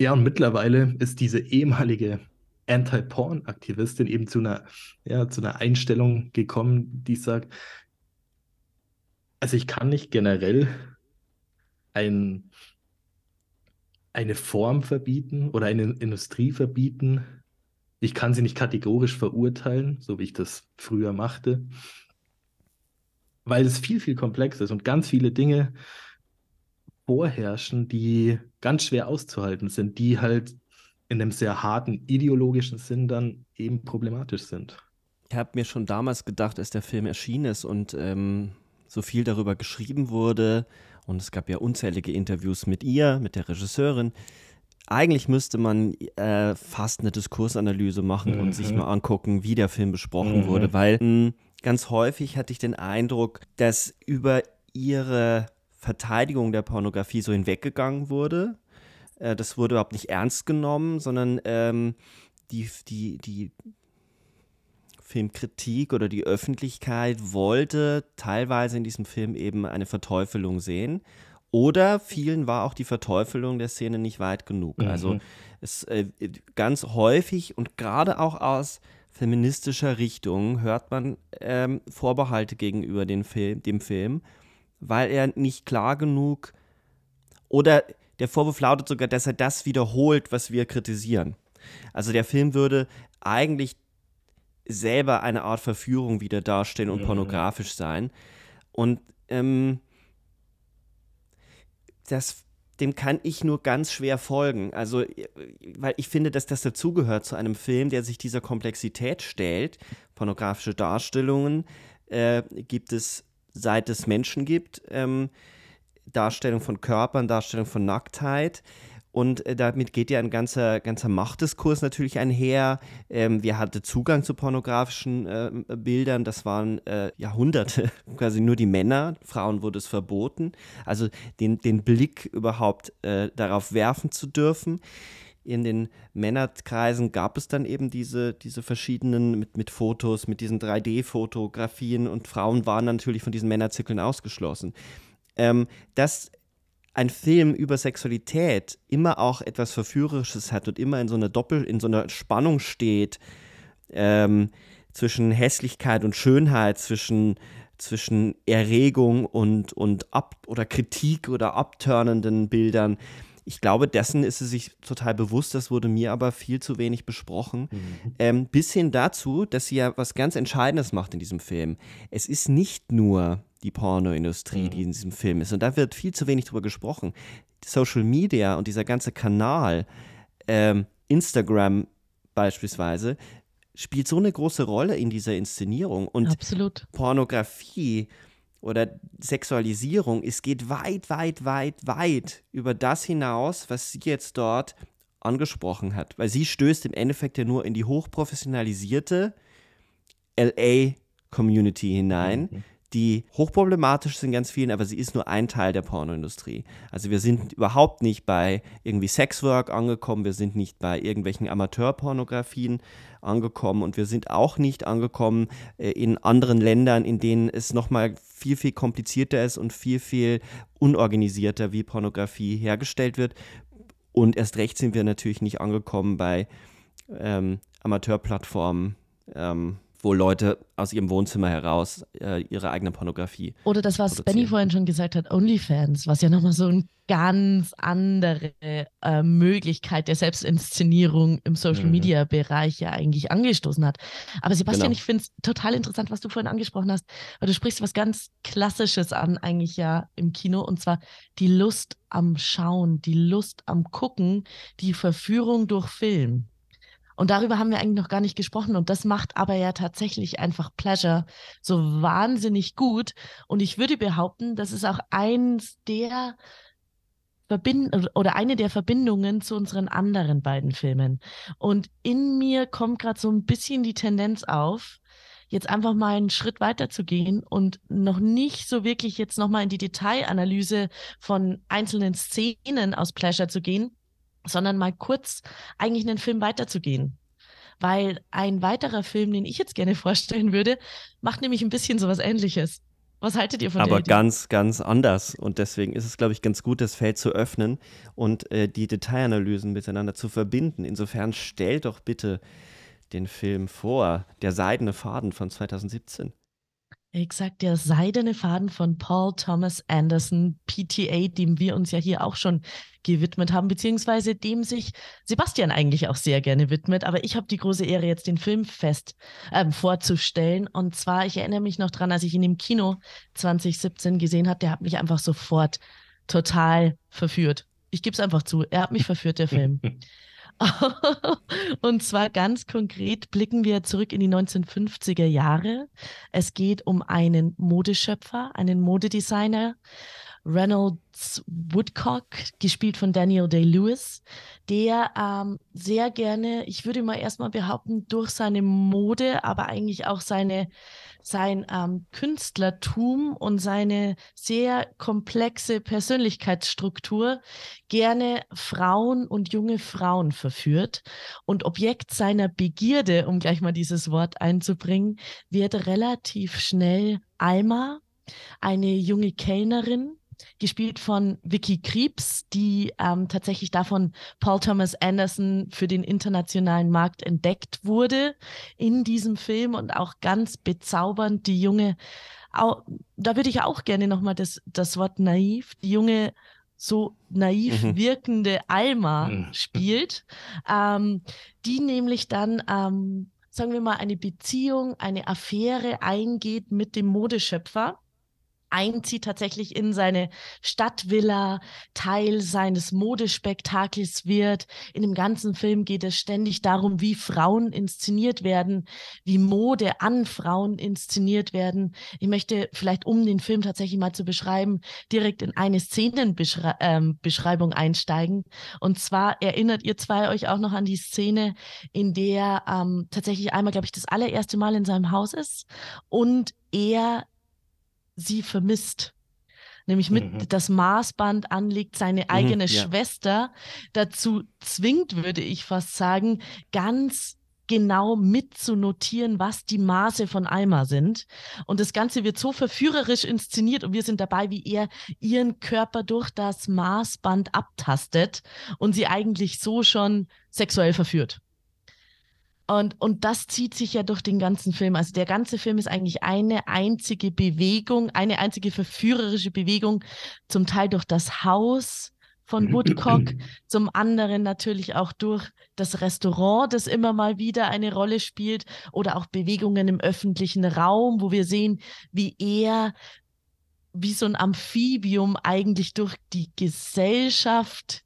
ja, und mittlerweile ist diese ehemalige Anti-Porn-Aktivistin eben zu einer, ja, zu einer Einstellung gekommen, die sagt, also ich kann nicht generell ein, eine Form verbieten oder eine Industrie verbieten, ich kann sie nicht kategorisch verurteilen, so wie ich das früher machte, weil es viel, viel komplexer ist und ganz viele Dinge vorherrschen, die ganz schwer auszuhalten sind, die halt in einem sehr harten ideologischen Sinn dann eben problematisch sind. Ich habe mir schon damals gedacht, als der Film erschienen ist und ähm, so viel darüber geschrieben wurde, und es gab ja unzählige Interviews mit ihr, mit der Regisseurin, eigentlich müsste man äh, fast eine Diskursanalyse machen mhm. und sich mhm. mal angucken, wie der Film besprochen mhm. wurde, weil mh, hm, ganz häufig hatte ich den Eindruck, dass über ihre Verteidigung der Pornografie so hinweggegangen wurde. Äh, das wurde überhaupt nicht ernst genommen, sondern ähm, die, die, die Filmkritik oder die Öffentlichkeit wollte teilweise in diesem Film eben eine Verteufelung sehen. Oder vielen war auch die Verteufelung der Szene nicht weit genug. Mhm. Also es äh, ganz häufig und gerade auch aus feministischer Richtung hört man ähm, Vorbehalte gegenüber den Film, dem Film, weil er nicht klar genug oder der Vorwurf lautet sogar, dass er das wiederholt, was wir kritisieren. Also der Film würde eigentlich selber eine Art Verführung wieder darstellen und mhm. pornografisch sein. Und ähm, das, dem kann ich nur ganz schwer folgen. Also, weil ich finde, dass das dazugehört zu einem Film, der sich dieser Komplexität stellt. Pornografische Darstellungen äh, gibt es, seit es Menschen gibt. Ähm, Darstellung von Körpern, Darstellung von Nacktheit. Und äh, damit geht ja ein ganzer, ganzer Machtdiskurs natürlich einher. Ähm, wir hatten Zugang zu pornografischen äh, Bildern, das waren äh, Jahrhunderte, <laughs> quasi nur die Männer. Frauen wurde es verboten. Also den, den Blick überhaupt äh, darauf werfen zu dürfen. In den Männerkreisen gab es dann eben diese, diese verschiedenen mit, mit Fotos, mit diesen 3D-Fotografien und Frauen waren natürlich von diesen Männerzirkeln ausgeschlossen. Ähm, das ein Film über Sexualität immer auch etwas Verführerisches hat und immer in so einer Doppel, in so einer Spannung steht ähm, zwischen Hässlichkeit und Schönheit, zwischen, zwischen Erregung und, und ab oder Kritik oder abturnenden Bildern. Ich glaube, dessen ist sie sich total bewusst, das wurde mir aber viel zu wenig besprochen. Mhm. Ähm, bis hin dazu, dass sie ja was ganz Entscheidendes macht in diesem Film. Es ist nicht nur die Pornoindustrie, mhm. die in diesem Film ist. Und da wird viel zu wenig drüber gesprochen. Social Media und dieser ganze Kanal, ähm, Instagram beispielsweise, spielt so eine große Rolle in dieser Inszenierung. Und Absolut. Pornografie oder Sexualisierung, es geht weit, weit, weit, weit über das hinaus, was sie jetzt dort angesprochen hat. Weil sie stößt im Endeffekt ja nur in die hochprofessionalisierte LA-Community hinein. Mhm die hochproblematisch sind ganz vielen, aber sie ist nur ein Teil der Pornoindustrie. Also wir sind überhaupt nicht bei irgendwie Sexwork angekommen, wir sind nicht bei irgendwelchen Amateurpornografien angekommen und wir sind auch nicht angekommen äh, in anderen Ländern, in denen es nochmal viel, viel komplizierter ist und viel, viel unorganisierter, wie Pornografie hergestellt wird. Und erst recht sind wir natürlich nicht angekommen bei ähm, Amateurplattformen. Ähm, wo Leute aus ihrem Wohnzimmer heraus äh, ihre eigene Pornografie. Oder das, was Benny vorhin schon gesagt hat, OnlyFans, was ja nochmal so eine ganz andere äh, Möglichkeit der Selbstinszenierung im Social Media Bereich ja eigentlich angestoßen hat. Aber Sebastian, genau. ich finde es total interessant, was du vorhin angesprochen hast, weil du sprichst was ganz Klassisches an, eigentlich ja im Kino, und zwar die Lust am Schauen, die Lust am Gucken, die Verführung durch Film. Und darüber haben wir eigentlich noch gar nicht gesprochen. Und das macht aber ja tatsächlich einfach Pleasure so wahnsinnig gut. Und ich würde behaupten, das ist auch eins der Verbind oder eine der Verbindungen zu unseren anderen beiden Filmen. Und in mir kommt gerade so ein bisschen die Tendenz auf, jetzt einfach mal einen Schritt weiter zu gehen und noch nicht so wirklich jetzt nochmal in die Detailanalyse von einzelnen Szenen aus Pleasure zu gehen, sondern mal kurz eigentlich einen Film weiterzugehen. Weil ein weiterer Film, den ich jetzt gerne <laughs> vorstellen würde, macht nämlich ein bisschen sowas ähnliches. Was haltet ihr von Aber ganz, ganz anders. Und deswegen ist es, glaube ich, ganz gut, das Feld zu öffnen und äh, die Detailanalysen miteinander zu verbinden. Insofern stell doch bitte den Film vor, Der seidene Faden von 2017. Exakt, der seidene Faden von Paul Thomas Anderson, PTA, dem wir uns ja hier auch schon gewidmet haben, beziehungsweise dem sich Sebastian eigentlich auch sehr gerne widmet. Aber ich habe die große Ehre, jetzt den Film fest äh, vorzustellen. Und zwar, ich erinnere mich noch dran, als ich ihn im Kino 2017 gesehen habe, der hat mich einfach sofort total verführt. Ich gebe es einfach zu, er hat mich verführt, der Film. <laughs> <laughs> Und zwar ganz konkret blicken wir zurück in die 1950er Jahre. Es geht um einen Modeschöpfer, einen Modedesigner, Reynolds Woodcock, gespielt von Daniel Day-Lewis, der ähm, sehr gerne, ich würde mal erstmal behaupten, durch seine Mode, aber eigentlich auch seine sein ähm, Künstlertum und seine sehr komplexe Persönlichkeitsstruktur gerne Frauen und junge Frauen verführt. Und Objekt seiner Begierde, um gleich mal dieses Wort einzubringen, wird relativ schnell Alma, eine junge Kellnerin, gespielt von Vicky Kriebs, die ähm, tatsächlich davon Paul Thomas Anderson für den internationalen Markt entdeckt wurde in diesem Film und auch ganz bezaubernd die junge, auch, da würde ich auch gerne nochmal das, das Wort naiv, die junge so naiv mhm. wirkende Alma mhm. spielt, ähm, die nämlich dann ähm, sagen wir mal, eine Beziehung, eine Affäre eingeht mit dem Modeschöpfer einzieht tatsächlich in seine Stadtvilla, Teil seines Modespektakels wird. In dem ganzen Film geht es ständig darum, wie Frauen inszeniert werden, wie Mode an Frauen inszeniert werden. Ich möchte vielleicht, um den Film tatsächlich mal zu beschreiben, direkt in eine Szenenbeschreibung ähm, einsteigen. Und zwar erinnert ihr zwei euch auch noch an die Szene, in der ähm, tatsächlich einmal, glaube ich, das allererste Mal in seinem Haus ist und er sie vermisst. Nämlich mit mhm. das Maßband anlegt, seine eigene mhm, ja. Schwester dazu zwingt, würde ich fast sagen, ganz genau mitzunotieren, was die Maße von Alma sind. Und das Ganze wird so verführerisch inszeniert und wir sind dabei, wie er ihren Körper durch das Maßband abtastet und sie eigentlich so schon sexuell verführt. Und, und das zieht sich ja durch den ganzen Film. Also der ganze Film ist eigentlich eine einzige Bewegung, eine einzige verführerische Bewegung, zum Teil durch das Haus von <clears throat> Woodcock, zum anderen natürlich auch durch das Restaurant, das immer mal wieder eine Rolle spielt, oder auch Bewegungen im öffentlichen Raum, wo wir sehen, wie er wie so ein Amphibium eigentlich durch die Gesellschaft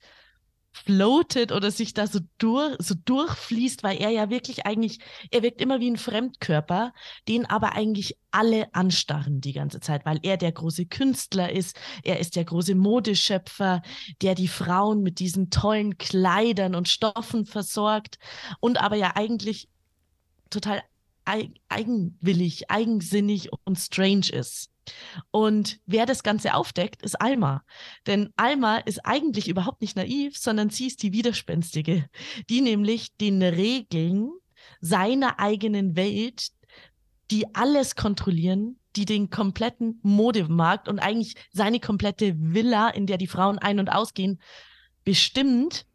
floatet oder sich da so, durch, so durchfließt, weil er ja wirklich eigentlich, er wirkt immer wie ein Fremdkörper, den aber eigentlich alle anstarren die ganze Zeit, weil er der große Künstler ist, er ist der große Modeschöpfer, der die Frauen mit diesen tollen Kleidern und Stoffen versorgt und aber ja eigentlich total eigenwillig, eigensinnig und strange ist. Und wer das Ganze aufdeckt, ist Alma. Denn Alma ist eigentlich überhaupt nicht naiv, sondern sie ist die Widerspenstige, die nämlich den Regeln seiner eigenen Welt, die alles kontrollieren, die den kompletten Modemarkt und eigentlich seine komplette Villa, in der die Frauen ein- und ausgehen, bestimmt,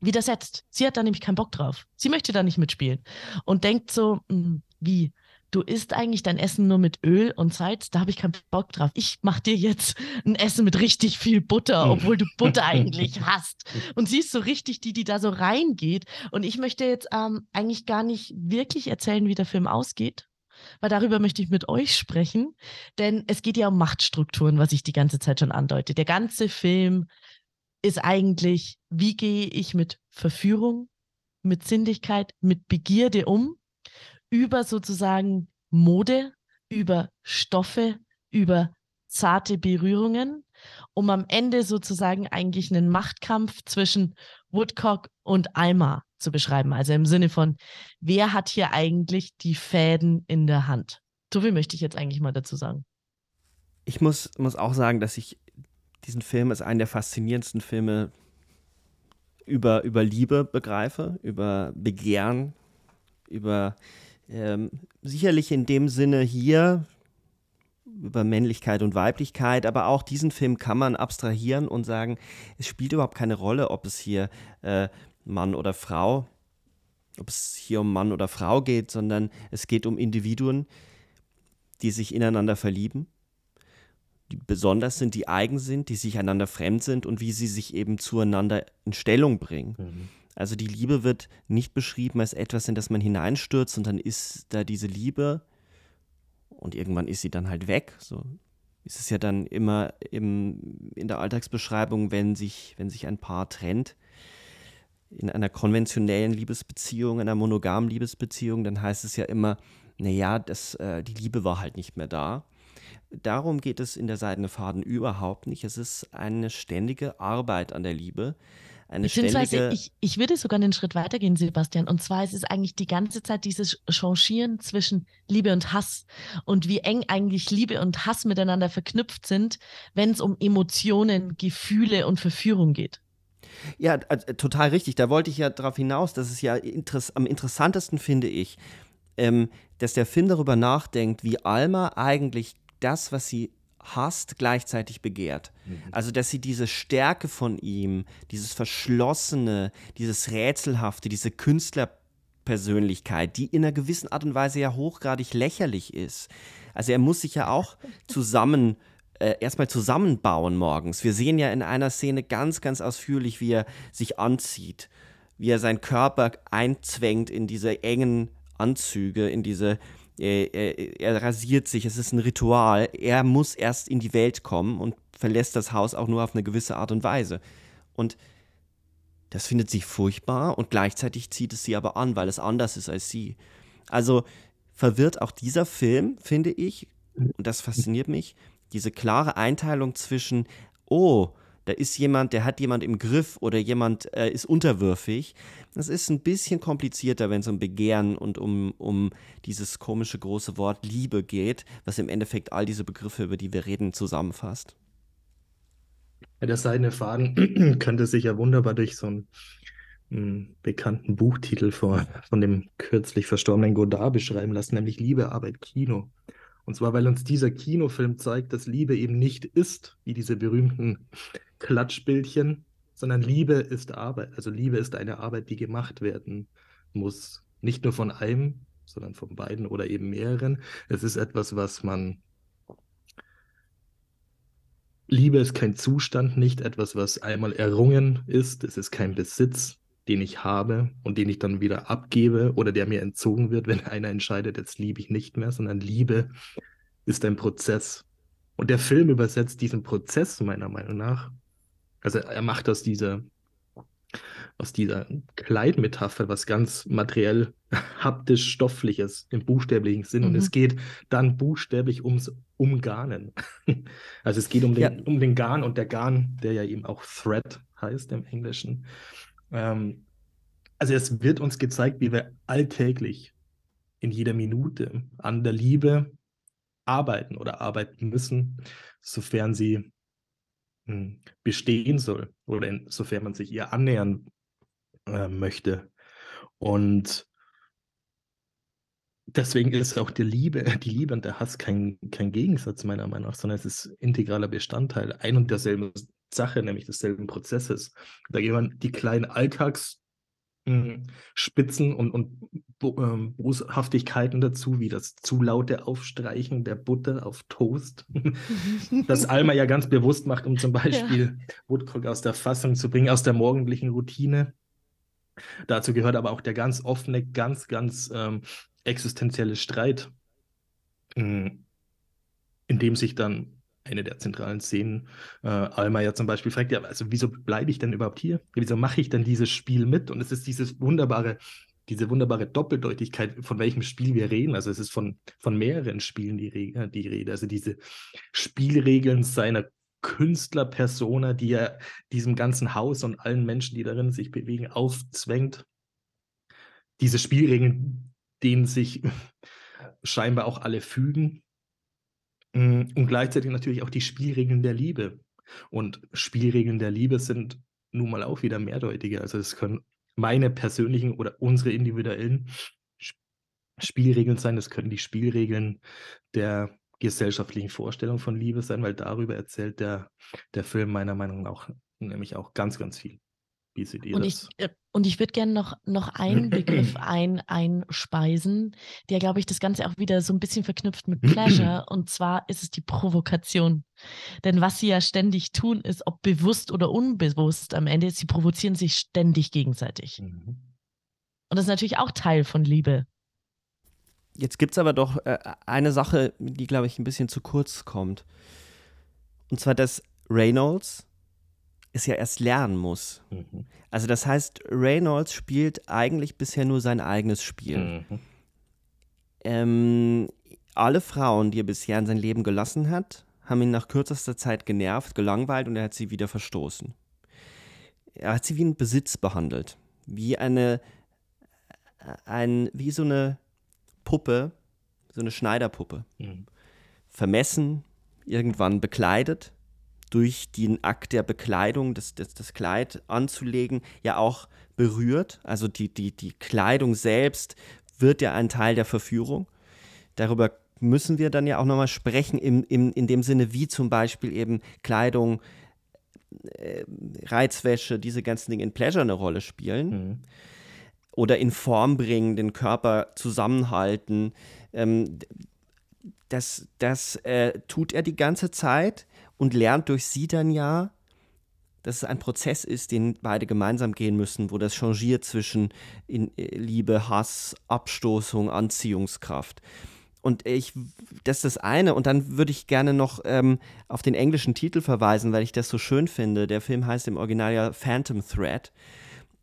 widersetzt. Sie hat da nämlich keinen Bock drauf. Sie möchte da nicht mitspielen und denkt so, hm, wie? Du isst eigentlich dein Essen nur mit Öl und Salz, da habe ich keinen Bock drauf. Ich mache dir jetzt ein Essen mit richtig viel Butter, hm. obwohl du Butter <laughs> eigentlich hast. Und sie ist so richtig die, die da so reingeht. Und ich möchte jetzt ähm, eigentlich gar nicht wirklich erzählen, wie der Film ausgeht. Weil darüber möchte ich mit euch sprechen, denn es geht ja um Machtstrukturen, was ich die ganze Zeit schon andeute. Der ganze Film ist eigentlich, wie gehe ich mit Verführung, mit Sinnlichkeit, mit Begierde um über sozusagen Mode, über Stoffe, über zarte Berührungen, um am Ende sozusagen eigentlich einen Machtkampf zwischen Woodcock und Alma zu beschreiben. Also im Sinne von, wer hat hier eigentlich die Fäden in der Hand? So viel möchte ich jetzt eigentlich mal dazu sagen. Ich muss, muss auch sagen, dass ich diesen Film als einen der faszinierendsten Filme über, über Liebe begreife, über Begehren, über ähm, sicherlich in dem Sinne hier über Männlichkeit und Weiblichkeit, aber auch diesen Film kann man abstrahieren und sagen, es spielt überhaupt keine Rolle, ob es hier äh, Mann oder Frau, ob es hier um Mann oder Frau geht, sondern es geht um Individuen, die sich ineinander verlieben, die besonders sind, die eigen sind, die sich einander fremd sind und wie sie sich eben zueinander in Stellung bringen. Mhm. Also die Liebe wird nicht beschrieben als etwas, in das man hineinstürzt und dann ist da diese Liebe und irgendwann ist sie dann halt weg. So ist es ja dann immer im, in der Alltagsbeschreibung, wenn sich, wenn sich ein Paar trennt, in einer konventionellen Liebesbeziehung, einer monogamen Liebesbeziehung, dann heißt es ja immer, naja, äh, die Liebe war halt nicht mehr da. Darum geht es in der Seidene Faden überhaupt nicht. Es ist eine ständige Arbeit an der Liebe, eine ständige... Ich, ich würde sogar einen Schritt weitergehen, Sebastian. Und zwar ist es eigentlich die ganze Zeit dieses Changieren zwischen Liebe und Hass und wie eng eigentlich Liebe und Hass miteinander verknüpft sind, wenn es um Emotionen, Gefühle und Verführung geht. Ja, äh, total richtig. Da wollte ich ja darauf hinaus, dass es ja interess am interessantesten finde ich, ähm, dass der Film darüber nachdenkt, wie Alma eigentlich das, was sie hasst, gleichzeitig begehrt. Mhm. Also, dass sie diese Stärke von ihm, dieses Verschlossene, dieses Rätselhafte, diese Künstlerpersönlichkeit, die in einer gewissen Art und Weise ja hochgradig lächerlich ist. Also, er muss sich ja auch <laughs> zusammen äh, erstmal zusammenbauen morgens. Wir sehen ja in einer Szene ganz, ganz ausführlich, wie er sich anzieht, wie er seinen Körper einzwängt in diese engen Anzüge, in diese er, er, er, rasiert sich, es ist ein Ritual. Er muss erst in die Welt kommen und verlässt das Haus auch nur auf eine gewisse Art und Weise. Und das findet sie furchtbar und gleichzeitig zieht es sie aber an, weil es anders ist als sie. Also verwirrt auch dieser Film, finde ich, und das fasziniert mich, diese klare Einteilung zwischen, oh, da ist jemand, der hat jemand im Griff oder jemand äh, ist unterwürfig. Das ist ein bisschen komplizierter, wenn es um Begehren und um, um dieses komische große Wort Liebe geht, was im Endeffekt all diese Begriffe, über die wir reden, zusammenfasst. Der seidene Faden <clears throat> könnte sich ja wunderbar durch so ein einen bekannten Buchtitel vor, von dem kürzlich verstorbenen Godard beschreiben lassen, nämlich Liebe, Arbeit, Kino. Und zwar, weil uns dieser Kinofilm zeigt, dass Liebe eben nicht ist, wie diese berühmten Klatschbildchen, sondern Liebe ist Arbeit. Also Liebe ist eine Arbeit, die gemacht werden muss. Nicht nur von einem, sondern von beiden oder eben mehreren. Es ist etwas, was man. Liebe ist kein Zustand, nicht etwas, was einmal errungen ist. Es ist kein Besitz, den ich habe und den ich dann wieder abgebe oder der mir entzogen wird, <laughs> wenn einer entscheidet, jetzt liebe ich nicht mehr, sondern Liebe ist ein Prozess. Und der Film übersetzt diesen Prozess meiner Meinung nach. Also er macht aus dieser, aus dieser Kleidmetapher was ganz materiell, <laughs> haptisch, stoffliches im buchstäblichen Sinn. Mhm. Und es mhm. geht dann buchstäblich ums Umgarnen. <laughs> Also es geht um den, ja. um den Garn und der Garn, der ja eben auch Thread heißt im Englischen. Ähm, also es wird uns gezeigt, wie wir alltäglich in jeder Minute an der Liebe arbeiten oder arbeiten müssen, sofern sie hm, bestehen soll oder insofern man sich ihr annähern äh, möchte. Und deswegen ist auch die Liebe, die Liebe und der Hass kein, kein Gegensatz meiner Meinung nach, sondern es ist integraler Bestandteil ein und derselben Sache, nämlich desselben Prozesses. Da gehören die kleinen Alltagsspitzen und, und ähm, Boshaftigkeiten dazu, wie das zu laute Aufstreichen der Butter auf Toast, das Alma ja ganz bewusst macht, um zum Beispiel ja. Woodcock aus der Fassung zu bringen, aus der morgendlichen Routine. Dazu gehört aber auch der ganz offene, ganz, ganz ähm, existenzielle Streit, in dem sich dann eine der zentralen Szenen, äh, Alma ja zum Beispiel fragt, ja, also wieso bleibe ich denn überhaupt hier? Wieso mache ich denn dieses Spiel mit? Und es ist dieses wunderbare, diese wunderbare Doppeldeutigkeit, von welchem Spiel wir reden. Also es ist von, von mehreren Spielen die, Re die Rede. Also diese Spielregeln seiner Künstlerpersona, die er diesem ganzen Haus und allen Menschen, die darin sich bewegen, aufzwängt. Diese Spielregeln, denen sich scheinbar auch alle fügen. Mm, und gleichzeitig natürlich auch die Spielregeln der Liebe. Und Spielregeln der Liebe sind nun mal auch wieder mehrdeutige. Also es können meine persönlichen oder unsere individuellen Spielregeln sein. Das können die Spielregeln der gesellschaftlichen Vorstellung von Liebe sein, weil darüber erzählt der, der Film meiner Meinung nach nämlich auch ganz, ganz viel. Wie seht ihr und das? Ich, äh, und ich würde gerne noch, noch einen Begriff <clears throat> ein, einspeisen, der, glaube ich, das Ganze auch wieder so ein bisschen verknüpft mit <clears throat> Pleasure. und zwar ist es die Provokation. Denn was sie ja ständig tun, ist, ob bewusst oder unbewusst, am Ende, sie provozieren sich ständig gegenseitig. Mhm. Und das ist natürlich auch Teil von Liebe. Jetzt gibt es aber doch äh, eine Sache, die, glaube ich, ein bisschen zu kurz kommt. Und zwar, dass Reynolds es ja erst lernen muss. Mhm. Also das heißt, Reynolds spielt eigentlich bisher nur sein eigenes Spiel. Mhm. Ähm, alle Frauen, die er bisher in sein Leben gelassen hat, haben ihn nach kürzester Zeit genervt, gelangweilt und er hat sie wieder verstoßen. Er hat sie wie ein Besitz behandelt, wie eine, ein, wie so eine Puppe, so eine Schneiderpuppe. Mhm. Vermessen, irgendwann bekleidet, durch den Akt der Bekleidung, das, das, das Kleid anzulegen, ja auch berührt. Also die, die, die Kleidung selbst wird ja ein Teil der Verführung. Darüber müssen wir dann ja auch nochmal sprechen, im, im, in dem Sinne, wie zum Beispiel eben Kleidung, äh, Reizwäsche, diese ganzen Dinge in Pleasure eine Rolle spielen. Mhm. Oder in Form bringen, den Körper zusammenhalten. Ähm, das das äh, tut er die ganze Zeit und lernt durch sie dann ja, dass es ein Prozess ist, den beide gemeinsam gehen müssen, wo das changiert zwischen äh, Liebe, Hass, Abstoßung, Anziehungskraft. Und ich, das ist das eine. Und dann würde ich gerne noch ähm, auf den englischen Titel verweisen, weil ich das so schön finde. Der Film heißt im Original ja Phantom Thread.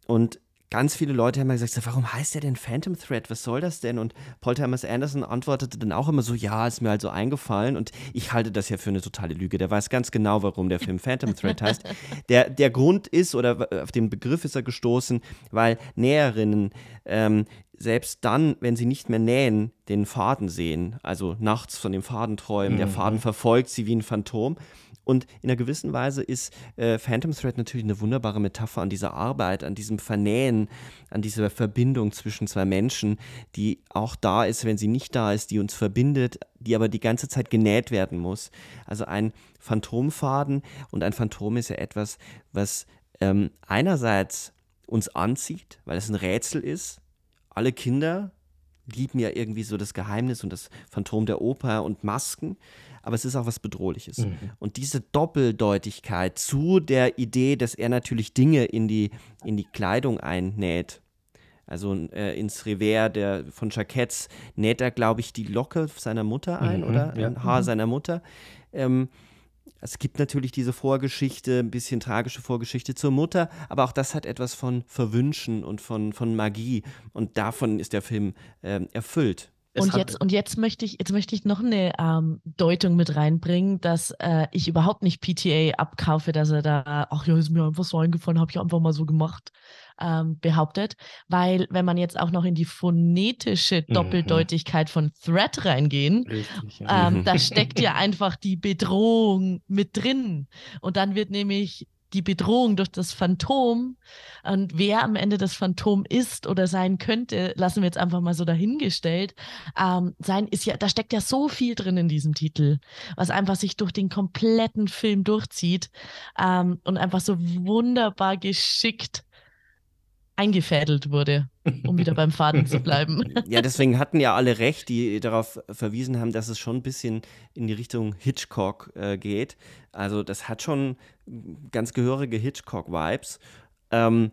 Und ganz viele Leute haben gesagt, warum heißt der denn Phantom Thread? Was soll das denn? Und Paul Thomas Anderson antwortete dann auch immer so, ja, ist mir halt so eingefallen. Und ich halte das ja für eine totale Lüge. Der weiß ganz genau, warum der Film Phantom Thread heißt. <laughs> Der, der Grund ist, oder auf den Begriff ist er gestoßen, weil Näherinnen ähm, selbst dann, wenn sie nicht mehr nähen, den Faden sehen. Also nachts von dem Faden träumen. Mhm. Der Faden verfolgt sie wie ein Phantom. Und in einer gewissen Weise ist äh, Phantom Thread natürlich eine wunderbare Metapher an dieser Arbeit, an diesem Vernähen, an dieser Verbindung zwischen zwei Menschen, die auch da ist, wenn sie nicht da ist, die uns verbindet, die aber die ganze Zeit genäht werden muss. Also ein Phantomfaden und ein Phantom ist ja etwas, was ähm, einerseits uns anzieht, weil es ein Rätsel ist. Alle Kinder lieben ja irgendwie so das Geheimnis und das Phantom der Oper und Masken, aber es ist auch was Bedrohliches. Mhm. Und diese Doppeldeutigkeit zu der Idee, dass er natürlich Dinge in die, in die Kleidung einnäht, also äh, ins Revers der, von Jacketts näht er, glaube ich, die Locke seiner Mutter ein mhm, oder ja. ein Haar mhm. seiner Mutter. Ähm, es gibt natürlich diese Vorgeschichte, ein bisschen tragische Vorgeschichte zur Mutter, aber auch das hat etwas von Verwünschen und von, von Magie. Und davon ist der Film äh, erfüllt. Und jetzt, und jetzt möchte ich, jetzt möchte ich noch eine ähm, Deutung mit reinbringen, dass äh, ich überhaupt nicht PTA abkaufe, dass er da, ach ja, ist mir einfach so eingefallen, habe ich einfach mal so gemacht ähm, behauptet, weil wenn man jetzt auch noch in die phonetische mhm. Doppeldeutigkeit mhm. von Threat reingehen, Richtig, ja. ähm, da steckt ja einfach die Bedrohung mit drin. Und dann wird nämlich die Bedrohung durch das Phantom und wer am Ende das Phantom ist oder sein könnte, lassen wir jetzt einfach mal so dahingestellt. Ähm, sein ist ja, da steckt ja so viel drin in diesem Titel, was einfach sich durch den kompletten Film durchzieht ähm, und einfach so wunderbar geschickt eingefädelt wurde, um wieder beim Faden zu bleiben. <laughs> Ja, deswegen hatten ja alle recht, die darauf verwiesen haben, dass es schon ein bisschen in die Richtung Hitchcock äh, geht. Also das hat schon ganz gehörige Hitchcock-Vibes. Ähm,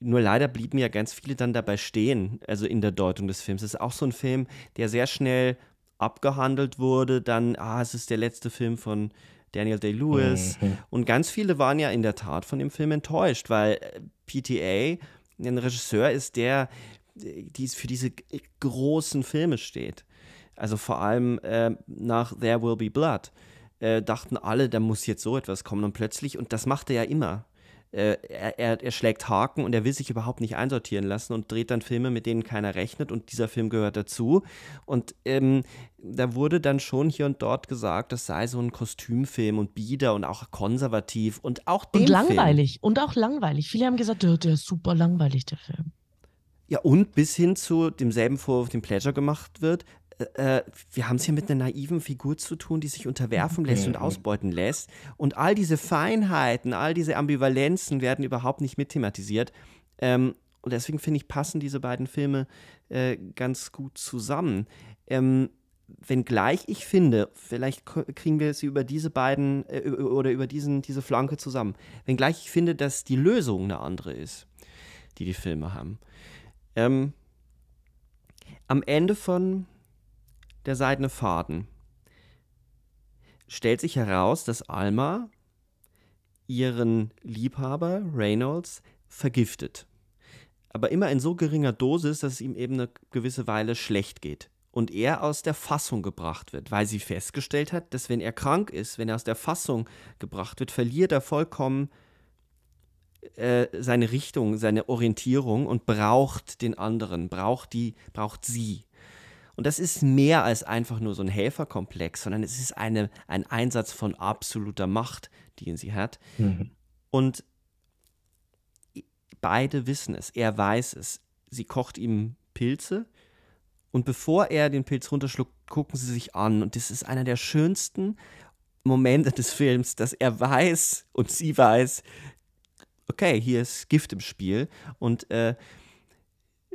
nur leider blieben ja ganz viele dann dabei stehen, also in der Deutung des Films. Es ist auch so ein Film, der sehr schnell abgehandelt wurde. Dann, ah, es ist der letzte Film von Daniel Day-Lewis. Mhm. Und ganz viele waren ja in der Tat von dem Film enttäuscht, weil äh, PTA ein Regisseur ist, der die für diese großen Filme steht. Also vor allem äh, nach There Will Be Blood äh, dachten alle, da muss jetzt so etwas kommen und plötzlich, und das macht er ja immer. Äh, er, er, schlägt Haken und er will sich überhaupt nicht einsortieren lassen und dreht dann Filme, mit denen keiner rechnet und dieser Film gehört dazu. Und ähm, da wurde dann schon hier und dort gesagt, das sei so ein Kostümfilm und bieder und auch konservativ und auch Und langweilig Film. und auch langweilig. Viele haben gesagt, der, der ist super langweilig, der Film. Ja, und bis hin zu demselben Vorwurf, den Pleasure gemacht wird, äh, äh, wir haben es hier mit einer naiven Figur zu tun, die sich unterwerfen lässt und ausbeuten lässt. Und all diese Feinheiten, all diese Ambivalenzen werden überhaupt nicht mitthematisiert. Ähm, und deswegen finde ich, passen diese beiden Filme äh, ganz gut zusammen. Ähm, wenngleich ich finde, vielleicht kriegen wir sie über diese beiden äh, oder über diesen, diese Flanke zusammen, wenngleich ich finde, dass die Lösung eine andere ist, die die Filme haben. Ähm, am Ende von der seidene Faden stellt sich heraus, dass Alma ihren Liebhaber Reynolds vergiftet. Aber immer in so geringer Dosis, dass es ihm eben eine gewisse Weile schlecht geht. Und er aus der Fassung gebracht wird, weil sie festgestellt hat, dass wenn er krank ist, wenn er aus der Fassung gebracht wird, verliert er vollkommen äh, seine Richtung, seine Orientierung und braucht den anderen, braucht die, braucht sie. Und das ist mehr als einfach nur so ein Helferkomplex, sondern es ist eine, ein Einsatz von absoluter Macht, die sie hat. Mhm. Und beide wissen es. Er weiß es. Sie kocht ihm Pilze. Und bevor er den Pilz runterschluckt, gucken sie sich an. Und das ist einer der schönsten Momente des Films, dass er weiß und sie weiß, okay, hier ist Gift im Spiel. Und äh,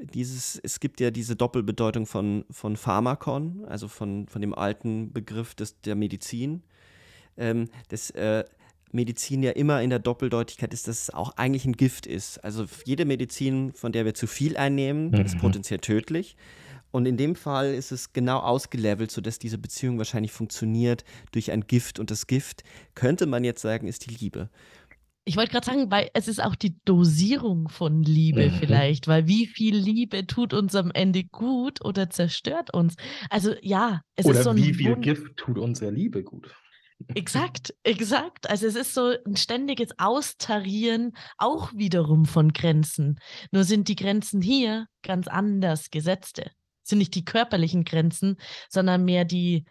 dieses, es gibt ja diese Doppelbedeutung von, von Pharmakon, also von, von dem alten Begriff des, der Medizin. Ähm, das äh, Medizin ja immer in der Doppeldeutigkeit ist, dass es auch eigentlich ein Gift ist. Also jede Medizin, von der wir zu viel einnehmen, mhm. ist potenziell tödlich. Und in dem Fall ist es genau ausgelevelt, sodass diese Beziehung wahrscheinlich funktioniert durch ein Gift. Und das Gift, könnte man jetzt sagen, ist die Liebe. Ich wollte gerade sagen, weil es ist auch die Dosierung von Liebe mhm. vielleicht, weil wie viel Liebe tut uns am Ende gut oder zerstört uns? Also ja, es oder ist so ein wie viel Wund Gift tut unserer Liebe gut? Exakt, exakt. Also es ist so ein ständiges Austarieren auch wiederum von Grenzen. Nur sind die Grenzen hier ganz anders gesetzte. Sind nicht die körperlichen Grenzen, sondern mehr die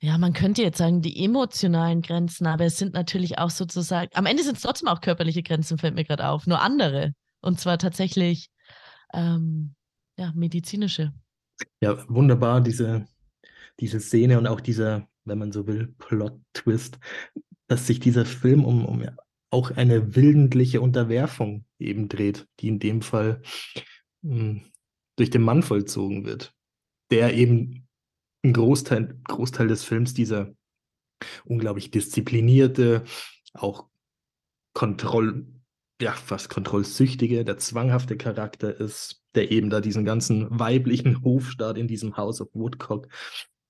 ja, man könnte jetzt sagen, die emotionalen Grenzen, aber es sind natürlich auch sozusagen, am Ende sind es trotzdem auch körperliche Grenzen, fällt mir gerade auf, nur andere. Und zwar tatsächlich ähm, ja, medizinische. Ja, wunderbar, diese, diese Szene und auch dieser, wenn man so will, Plot-Twist, dass sich dieser Film um, um auch eine wildentliche Unterwerfung eben dreht, die in dem Fall mh, hm, durch den Mann vollzogen wird, der eben ein Großteil, Großteil des Films dieser unglaublich disziplinierte, auch Kontroll, ja, fast kontrollsüchtige, der zwanghafte Charakter ist, der eben da diesen ganzen weiblichen Hofstaat in diesem House of Woodcock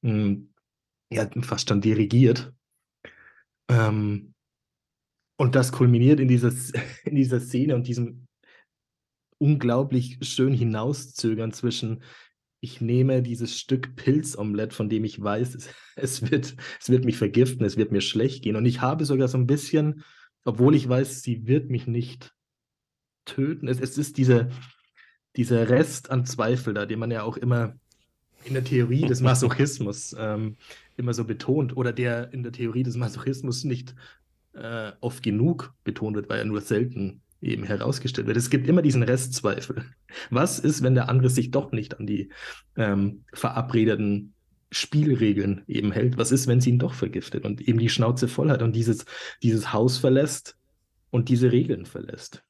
hm, ja, fast schon dirigiert. Ähm, und das kulminiert in, dieses, <laughs> in dieser Szene und diesem unglaublich schön hinauszögern zwischen ich nehme dieses Stück Pilzomelett, von dem ich weiß, es, <laughs> es, wird, es wird mich vergiften, es wird mir schlecht gehen. Und ich habe sogar so ein bisschen, obwohl ich weiß, sie wird mich nicht töten, es, es ist diese, dieser Rest an Zweifel da, den man ja auch immer in der Theorie des Masochismus ähm, immer so betont oder der in der Theorie des Masochismus nicht äh, oft genug betont wird, weil er nur selten eben herausgestellt wird. Es gibt immer diesen Restzweifel. Was ist, wenn der andere sich doch nicht an die ähm, verabredeten Spielregeln eben hält? Was ist, wenn sie ihn doch vergiftet und eben die Schnauze voll hat und dieses, dieses Haus verlässt und diese Regeln verlässt?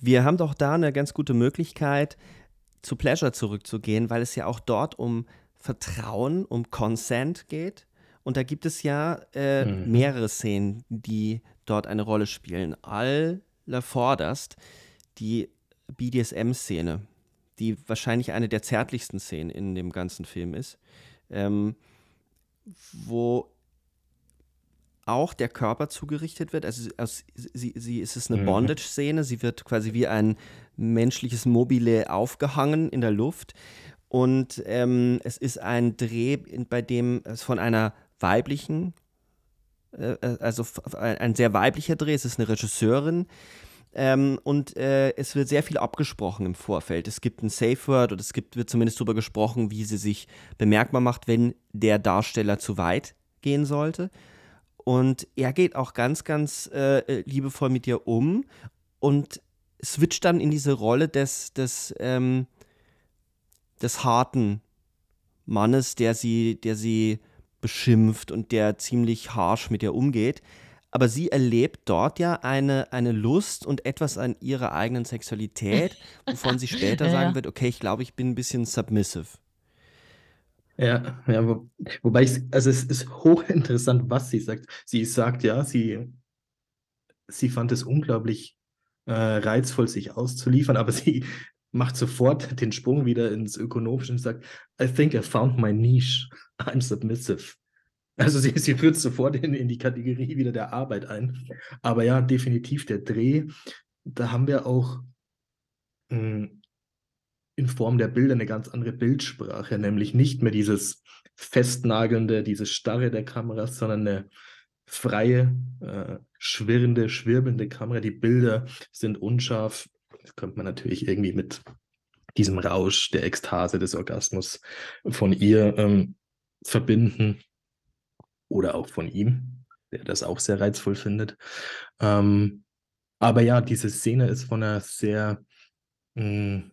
Wir haben doch da eine ganz gute Möglichkeit, zu Pleasure zurückzugehen, weil es ja auch dort um Vertrauen, um Consent geht. Und da gibt es ja äh, mhm. mehrere Szenen, die dort eine Rolle spielen. All vorderst die BDSM-Szene, die wahrscheinlich eine der zärtlichsten Szenen in dem ganzen Film ist, ähm, wo auch der Körper zugerichtet wird. Also, also sie, sie, es ist eine mhm. Bondage-Szene, sie wird quasi wie ein menschliches Mobile aufgehangen in der Luft. Und ähm, es ist ein Dreh, bei dem es von einer weiblichen also ein sehr weiblicher Dreh, es ist eine Regisseurin. Ähm, und äh, es wird sehr viel abgesprochen im Vorfeld. Es gibt ein Safe Word und es gibt, wird zumindest darüber gesprochen, wie sie sich bemerkbar macht, wenn der Darsteller zu weit gehen sollte. Und er geht auch ganz, ganz äh, liebevoll mit ihr um und switcht dann in diese Rolle des, des, ähm, des harten Mannes, der sie, der sie beschimpft und der ziemlich harsh mit ihr umgeht. Aber sie erlebt dort ja eine, eine Lust und etwas an ihrer eigenen Sexualität, <laughs> wovon sie später ja, sagen wird, okay, ich glaube, ich bin ein bisschen submissive. Ja, ja wo, wobei ich, also es ist hochinteressant, was sie sagt. Sie sagt ja, sie, sie fand es unglaublich äh, reizvoll, sich auszuliefern, aber sie macht sofort <laughs> den Sprung wieder ins Ökonomische und sagt, I think I found my niche. I'm submissive. Also sie, sie führt sofort in, in die Kategorie wieder der Arbeit ein. Aber ja, definitiv der Dreh. Da haben wir auch mh, hm, in Form der Bilder eine ganz andere Bildsprache, nämlich nicht mehr dieses festnagelnde, dieses starre der Kameras, sondern eine freie, äh, schwirrende, schwirbelnde Kamera. Die Bilder sind unscharf. Das könnte man natürlich irgendwie mit diesem Rausch der Ekstase des Orgasmus von ihr ähm, verbinden oder auch von ihm, der das auch sehr reizvoll findet. Ähm, aber ja, diese Szene ist von einer sehr mh, hm,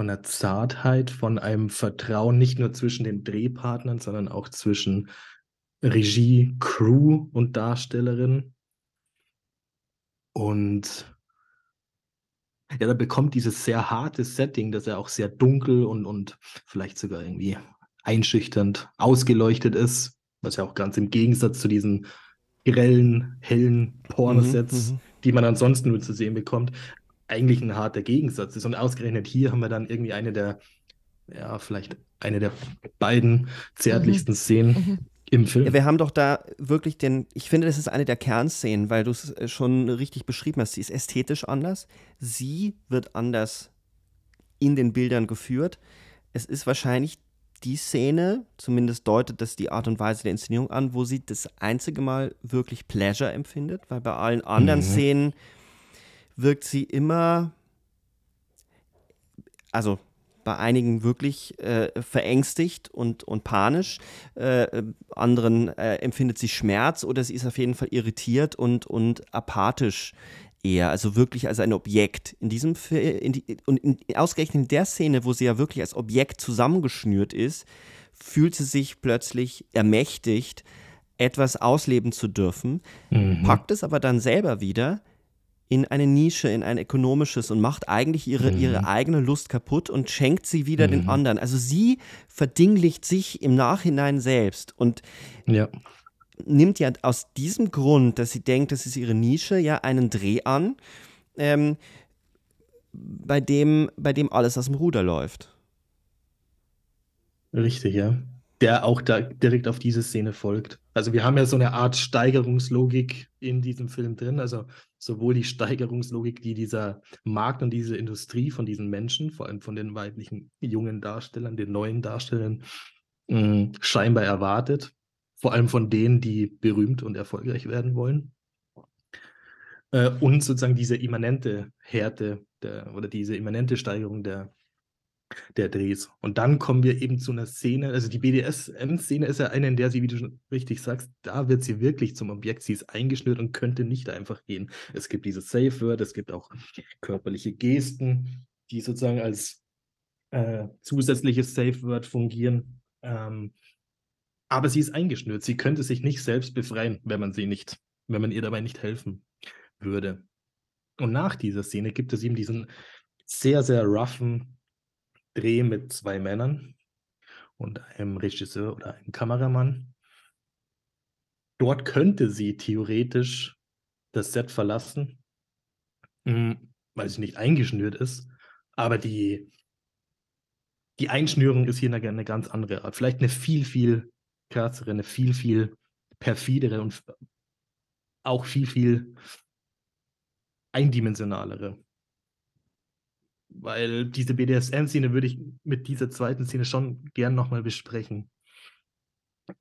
von einer Zartheit, von einem Vertrauen nicht nur zwischen den Drehpartnern, sondern auch zwischen Regie, Crew und Darstellerin. Und ja, da bekommt dieses sehr harte Setting, das ja auch sehr dunkel und, und vielleicht sogar irgendwie einschüchternd ausgeleuchtet ist, was ja auch ganz im Gegensatz zu diesen grellen, hellen Pornosets, mhm, mhm, die man ansonsten nur zu sehen bekommt, eigentlich ein harter Gegensatz ist. Und ausgerechnet hier haben wir dann irgendwie eine der, ja, vielleicht eine der beiden zärtlichsten mhm. Szenen mhm. Im Film. Ja, wir haben doch da wirklich den, ich finde, das ist eine der Kernszenen, weil du es äh, schon richtig beschrieben hast. Sie ist ästhetisch anders. Sie wird anders in den Bildern geführt. Es ist wahrscheinlich die Szene, zumindest deutet das die Art und Weise der Inszenierung an, wo sie das einzige Mal wirklich Pleasure empfindet, weil bei allen anderen mhm. Szenen wirkt sie immer, also bei einigen wirklich äh, verängstigt und, und panisch, äh, anderen äh, empfindet sie Schmerz oder sie ist auf jeden Fall irritiert und, und apathisch eher, also wirklich als ein Objekt. In diesem in die, und in, ausgerechnet in der Szene, wo sie ja wirklich als Objekt zusammengeschnürt ist, fühlt sie sich plötzlich ermächtigt, etwas ausleben zu dürfen, mhm. packt es aber dann selber wieder in eine Nische, in ein ökonomisches und macht eigentlich ihre, mhm. ihre eigene Lust kaputt und schenkt sie wieder mhm. den anderen. Also sie verdinglicht sich im Nachhinein selbst und ja. nimmt ja aus diesem Grund, dass sie denkt, das ist ihre Nische, ja einen Dreh an, ähm, bei, dem, bei dem alles aus dem Ruder läuft. Richtig, ja der auch da direkt auf diese Szene folgt. Also wir haben ja so eine Art Steigerungslogik in diesem Film drin. Also sowohl die Steigerungslogik, die dieser Markt und diese Industrie von diesen Menschen, vor allem von den weiblichen jungen Darstellern, den neuen Darstellern, mh, mm, scheinbar erwartet. Vor allem von denen, die berühmt und erfolgreich werden wollen. Äh, und sozusagen diese immanente Härte der, oder diese immanente Steigerung der der Drehs. Und dann kommen wir eben zu einer Szene, also die BDSM-Szene ist ja eine, in der sie, wie du schon richtig sagst, da wird sie wirklich zum Objekt, sie ist eingeschnürt und könnte nicht einfach gehen. Es gibt dieses Safe Word, es gibt auch körperliche Gesten, die sozusagen als äh, zusätzliches Safe Word fungieren. Ähm, aber sie ist eingeschnürt, sie könnte sich nicht selbst befreien, wenn man sie nicht, wenn man ihr dabei nicht helfen würde. Und nach dieser Szene gibt es eben diesen sehr, sehr roughen Dreh mit zwei Männern und einem Regisseur oder einem Kameramann. Dort könnte sie theoretisch das Set verlassen, hm, weil sie nicht eingeschnürt ist. Aber die, die Einschnürung ist hier eine, eine ganz andere Art. Vielleicht eine viel, viel krassere, eine viel, viel perfidere und auch viel, viel eindimensionalere weil diese BDSM-Szene würde ich mit dieser zweiten Szene schon gern nochmal besprechen.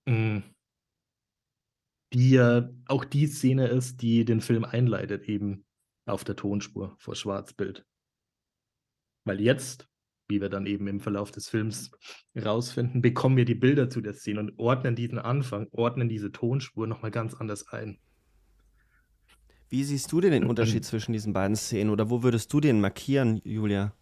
Mm. Die ja auch die Szene ist, die den Film einleitet, eben auf der Tonspur vor Schwarzbild. Weil jetzt, wie wir dann eben im Verlauf des Films rausfinden, bekommen wir die Bilder zu der Szene und ordnen diesen Anfang, ordnen diese Tonspur nochmal ganz anders ein. Wie siehst du denn den Unterschied zwischen diesen beiden Szenen oder wo würdest du den markieren, Julia?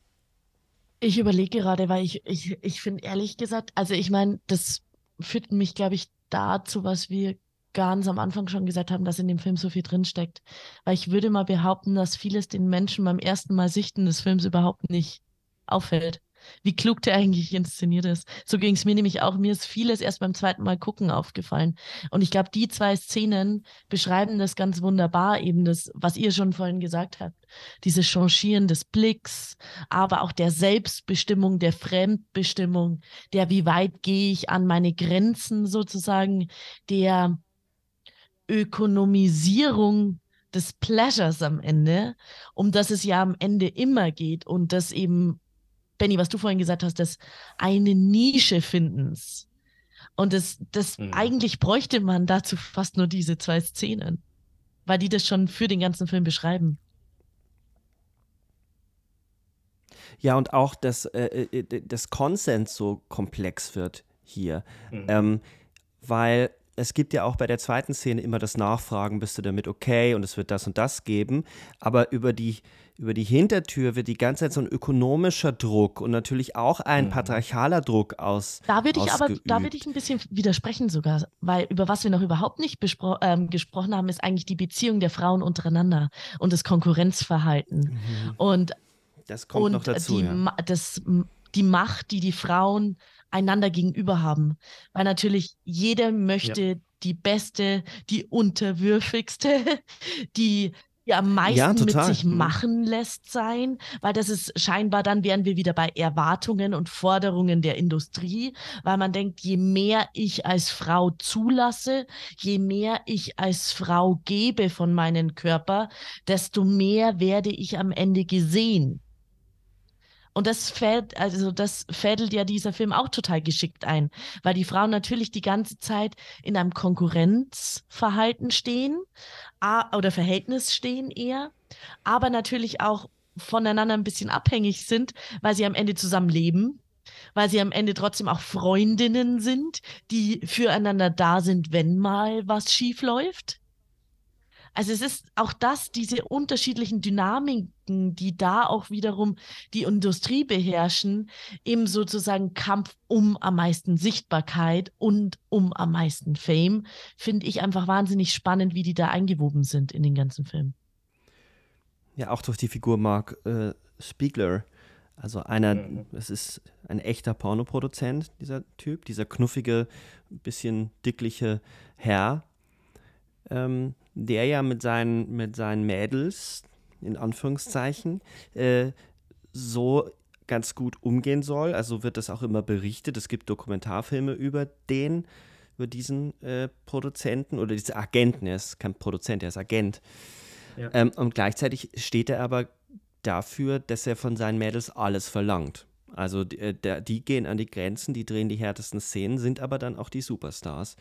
Ich überlege gerade, weil ich, ich, ich finde ehrlich gesagt, also ich meine, das führt mich, glaube ich, dazu, was wir ganz am Anfang schon gesagt haben, dass in dem Film so viel drinsteckt. Weil ich würde mal behaupten, dass vieles den Menschen beim ersten Mal sichten des Films überhaupt nicht auffällt wie klug der eigentlich inszeniert ist. So ging es mir nämlich auch. Mir ist vieles erst beim zweiten Mal gucken aufgefallen. Und ich glaube, die zwei Szenen beschreiben das ganz wunderbar, eben das, was ihr schon vorhin gesagt habt. Dieses Changieren des Blicks, aber auch der Selbstbestimmung, der Fremdbestimmung, der wie weit gehe ich an meine Grenzen sozusagen, der Ökonomisierung des Pleasures am Ende, um das es ja am Ende immer geht und das eben Benny, was du vorhin gesagt hast, das eine Nische findens. Und das, das mhm. eigentlich bräuchte man dazu fast nur diese zwei Szenen, weil die das schon für den ganzen Film beschreiben. Ja, und auch, dass äh, äh das Consent so komplex wird hier. Mhm. Ähm, weil es gibt ja auch bei der zweiten Szene immer das Nachfragen, bist du damit okay und es wird das und das geben. Aber über die, über die Hintertür wird die ganze Zeit so ein ökonomischer Druck und natürlich auch ein mhm. patriarchaler Druck aus. Da würde ich aber, da würde ich ein bisschen widersprechen sogar, weil über was wir noch überhaupt nicht ähm, gesprochen haben, ist eigentlich die Beziehung der Frauen untereinander und das Konkurrenzverhalten. Mhm. Und das kommt und noch dazu. Die, ja. das, die Macht, die die Frauen einander gegenüber haben. Weil natürlich jeder möchte ja. die beste, die unterwürfigste, <laughs> die die am meisten ja, mit sich mhm. machen lässt sein, weil das ist scheinbar, dann wären wir wieder bei Erwartungen und Forderungen der Industrie, weil man denkt, je mehr ich als Frau zulasse, je mehr ich als Frau gebe von meinem Körper, desto mehr werde ich am Ende gesehen. Und das fällt, also das fädelt ja dieser Film auch total geschickt ein, weil die Frauen natürlich die ganze Zeit in einem Konkurrenzverhalten stehen oder Verhältnis stehen eher, aber natürlich auch voneinander ein bisschen abhängig sind, weil sie am Ende zusammen leben, weil sie am Ende trotzdem auch Freundinnen sind, die füreinander da sind, wenn mal was schief läuft. Also es ist auch das, diese unterschiedlichen Dynamiken, die da auch wiederum die Industrie beherrschen, im sozusagen Kampf um am meisten Sichtbarkeit und um am meisten Fame, finde ich einfach wahnsinnig spannend, wie die da eingewoben sind in den ganzen Film. Ja, auch durch die Figur Mark äh, Spiegler. Also einer, mhm. es ist ein echter Pornoproduzent, dieser Typ, dieser knuffige, bisschen dickliche Herr, ähm, der ja mit seinen, mit seinen Mädels, in Anführungszeichen, äh, so ganz gut umgehen soll. Also wird das auch immer berichtet. Es gibt Dokumentarfilme über den, über diesen äh, Produzenten oder diesen Agenten. Er ist kein Produzent, er ist Agent. Ja. Ähm, und gleichzeitig steht er aber dafür, dass er von seinen Mädels alles verlangt. Also die, äh, die gehen an die Grenzen, die drehen die härtesten Szenen, sind aber dann auch die Superstars.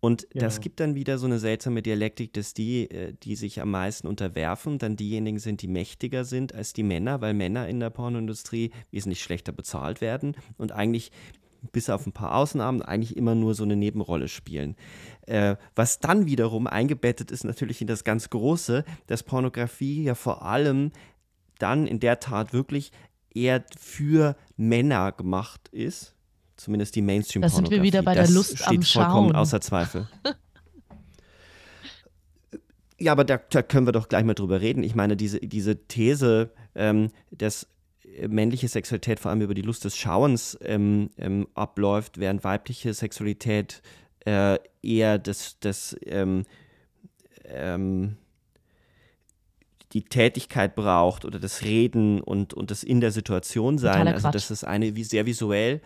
Und ja. das gibt dann wieder so eine seltsame Dialektik, dass die, äh, die sich am meisten unterwerfen, dann diejenigen sind, die mächtiger sind als die Männer, weil Männer in der Pornoindustrie wesentlich schlechter bezahlt werden und eigentlich bis auf ein paar Ausnahmen eigentlich immer nur so eine Nebenrolle spielen. Äh, was dann wiederum eingebettet ist natürlich in das ganz Große, dass Pornografie ja vor allem dann in der Tat wirklich eher für Männer gemacht ist Zumindest die mainstream Da sind wir wieder bei das der Lust steht am vollkommen Schauen. außer Zweifel. <laughs> ja, aber da, da, können wir doch gleich mal drüber reden. Ich meine, diese, diese These, ähm, dass männliche Sexualität vor allem über die Lust des Schauens ähm, ähm, abläuft, während weibliche Sexualität äh, eher das, das ähm, ähm, die Tätigkeit braucht oder das Reden und, und das in der Situation sein. Also das ist eine wie sehr visuell,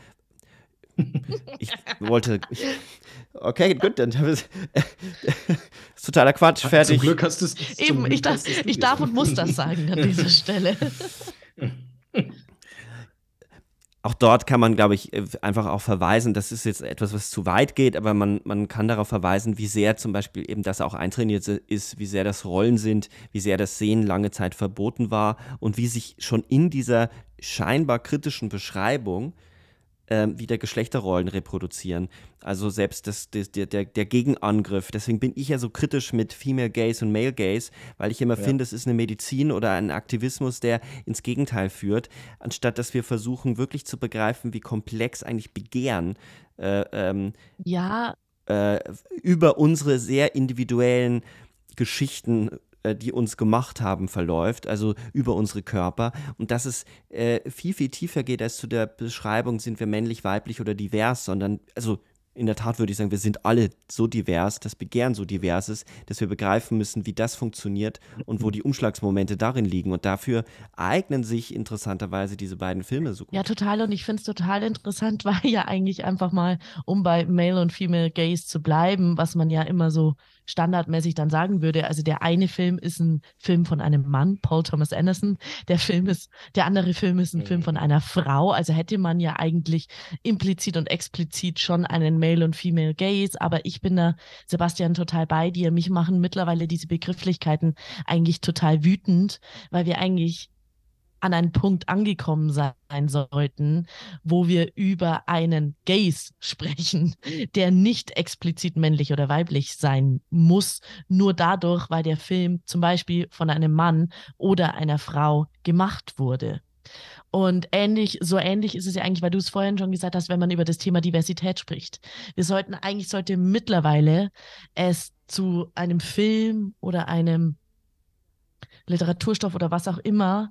ich wollte. Ich, okay, gut, dann <laughs> ist totaler Quatsch, fertig. Zum Glück hast du es. Eben, ich, darf, ich darf und muss das sagen an dieser <laughs> Stelle. Auch dort kann man, glaube ich, einfach auch verweisen, das ist jetzt etwas, was zu weit geht, aber man, man kann darauf verweisen, wie sehr zum Beispiel eben das auch eintrainiert ist, wie sehr das Rollen sind, wie sehr das Sehen lange Zeit verboten war und wie sich schon in dieser scheinbar kritischen Beschreibung ähm, wieder Geschlechterrollen reproduzieren. Also selbst das, das, der, der, der Gegenangriff. Deswegen bin ich ja so kritisch mit Female Gaze und Male Gaze, weil ich immer ja. finde, es ist eine Medizin oder ein Aktivismus, der ins Gegenteil führt, anstatt dass wir versuchen, wirklich zu begreifen, wie komplex eigentlich Begehren äh, ähm, ja. Äh, über unsere sehr individuellen Geschichten die uns gemacht haben, verläuft, also über unsere Körper. Und dass es äh, viel, viel tiefer geht als zu der Beschreibung, sind wir männlich, weiblich oder divers, sondern, also in der Tat würde ich sagen, wir sind alle so divers, das Begehren so divers ist, dass wir begreifen müssen, wie das funktioniert und wo <laughs> die Umschlagsmomente darin liegen. Und dafür eignen sich interessanterweise diese beiden Filme so gut. Ja, total. Und ich finde es total interessant, <laughs> weil ja eigentlich einfach mal, um bei Male und Female Gaze zu bleiben, was man ja immer so standardmäßig dann sagen würde. Also der eine Film ist ein Film von einem Mann, Paul Thomas Anderson. Der Film ist, der andere Film ist ein mhm. Film von einer Frau. Also hätte man ja eigentlich implizit und explizit schon einen Male und Female Gaze. Aber ich bin da, Sebastian, total bei dir. Mich machen mittlerweile diese Begrifflichkeiten eigentlich total wütend, weil wir eigentlich an einen Punkt angekommen sein sollten, wo wir über einen Gaze sprechen, der nicht explizit männlich oder weiblich sein muss, nur dadurch, weil der Film zum Beispiel von einem Mann oder einer Frau gemacht wurde. Und ähnlich, so ähnlich ist es ja eigentlich, weil du es vorhin schon gesagt hast, wenn man über das Thema Diversität spricht. Wir sollten eigentlich sollte mittlerweile es zu einem Film oder einem Literaturstoff oder was auch immer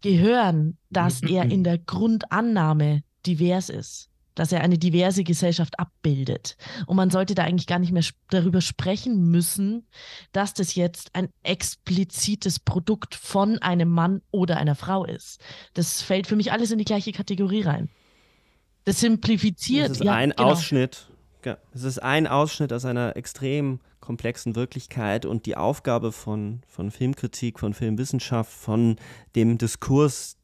gehören, dass er in der Grundannahme divers ist, dass er eine diverse Gesellschaft abbildet. Und man sollte da eigentlich gar nicht mehr darüber sprechen müssen, dass das jetzt ein explizites Produkt von einem Mann oder einer Frau ist. Das fällt für mich alles in die gleiche Kategorie rein. Das simplifiziert. Das ist ja, ein genau. Ausschnitt. Es ist ein Ausschnitt aus einer extrem komplexen Wirklichkeit und die Aufgabe von, von Filmkritik, von Filmwissenschaft, von dem Diskurs,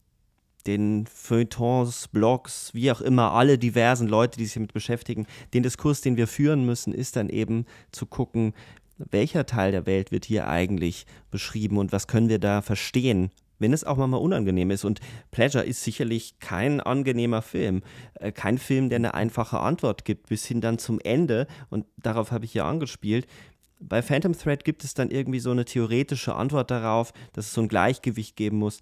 den Feuilletons, Blogs, wie auch immer, alle diversen Leute, die sich damit beschäftigen, den Diskurs, den wir führen müssen, ist dann eben zu gucken, welcher Teil der Welt wird hier eigentlich beschrieben und was können wir da verstehen wenn es auch mal unangenehm ist. Und Pleasure ist sicherlich kein angenehmer Film. Äh, kein Film, der eine einfache Antwort gibt, bis hin dann zum Ende. Und darauf habe ich ja angespielt. Bei Phantom Thread gibt es dann irgendwie so eine theoretische Antwort darauf, dass es so ein Gleichgewicht geben muss.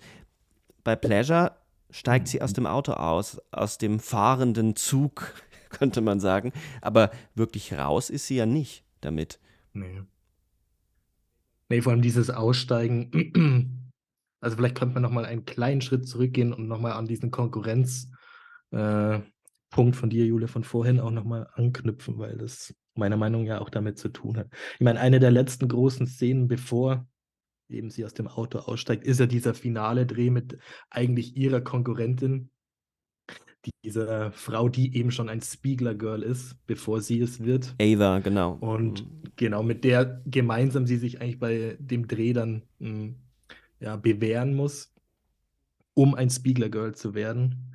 Bei Pleasure steigt sie aus dem Auto aus, aus dem fahrenden Zug, <laughs> könnte man sagen. Aber wirklich raus ist sie ja nicht damit. Nee. Nee, vor allem dieses Aussteigen <clears throat> also vielleicht könnte man nochmal einen kleinen Schritt zurückgehen und nochmal an diesen Konkurrenzpunkt äh, von dir, Jule, von vorhin auch nochmal anknüpfen, weil das meiner Meinung nach ja auch damit zu tun hat. Ich meine, eine der letzten großen Szenen, bevor eben sie aus dem Auto aussteigt, ist ja dieser finale Dreh mit eigentlich ihrer Konkurrentin, dieser Frau, die eben schon ein Spiegler-Girl ist, bevor sie es wird. Ava, genau. Und mhm. genau, mit der gemeinsam sie sich eigentlich bei dem Dreh dann mh, hm, ja, bewähren muss, um ein Spiegler Girl zu werden.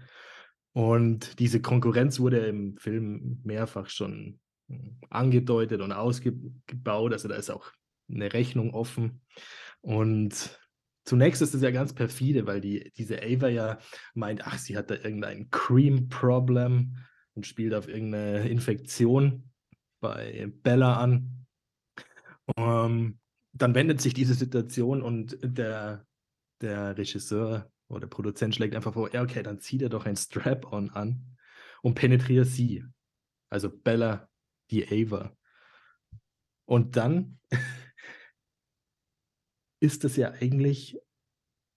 Und diese Konkurrenz wurde im Film mehrfach schon hm, angedeutet und ausgebaut. Also da ist auch eine Rechnung offen. Und zunächst ist es ja ganz perfide, weil die, diese Ava ja meint, ach, sie hat da irgendein Cream-Problem und spielt auf irgendeine Infektion bei Bella an. Um, ähm, dann wendet sich diese Situation und der, der Regisseur oder Produzent schlägt einfach vor, ja, okay, dann zieht er doch ein Strap-on an und penetriert sie. Also Bella, die Ava. Und dann <laughs> ist es ja eigentlich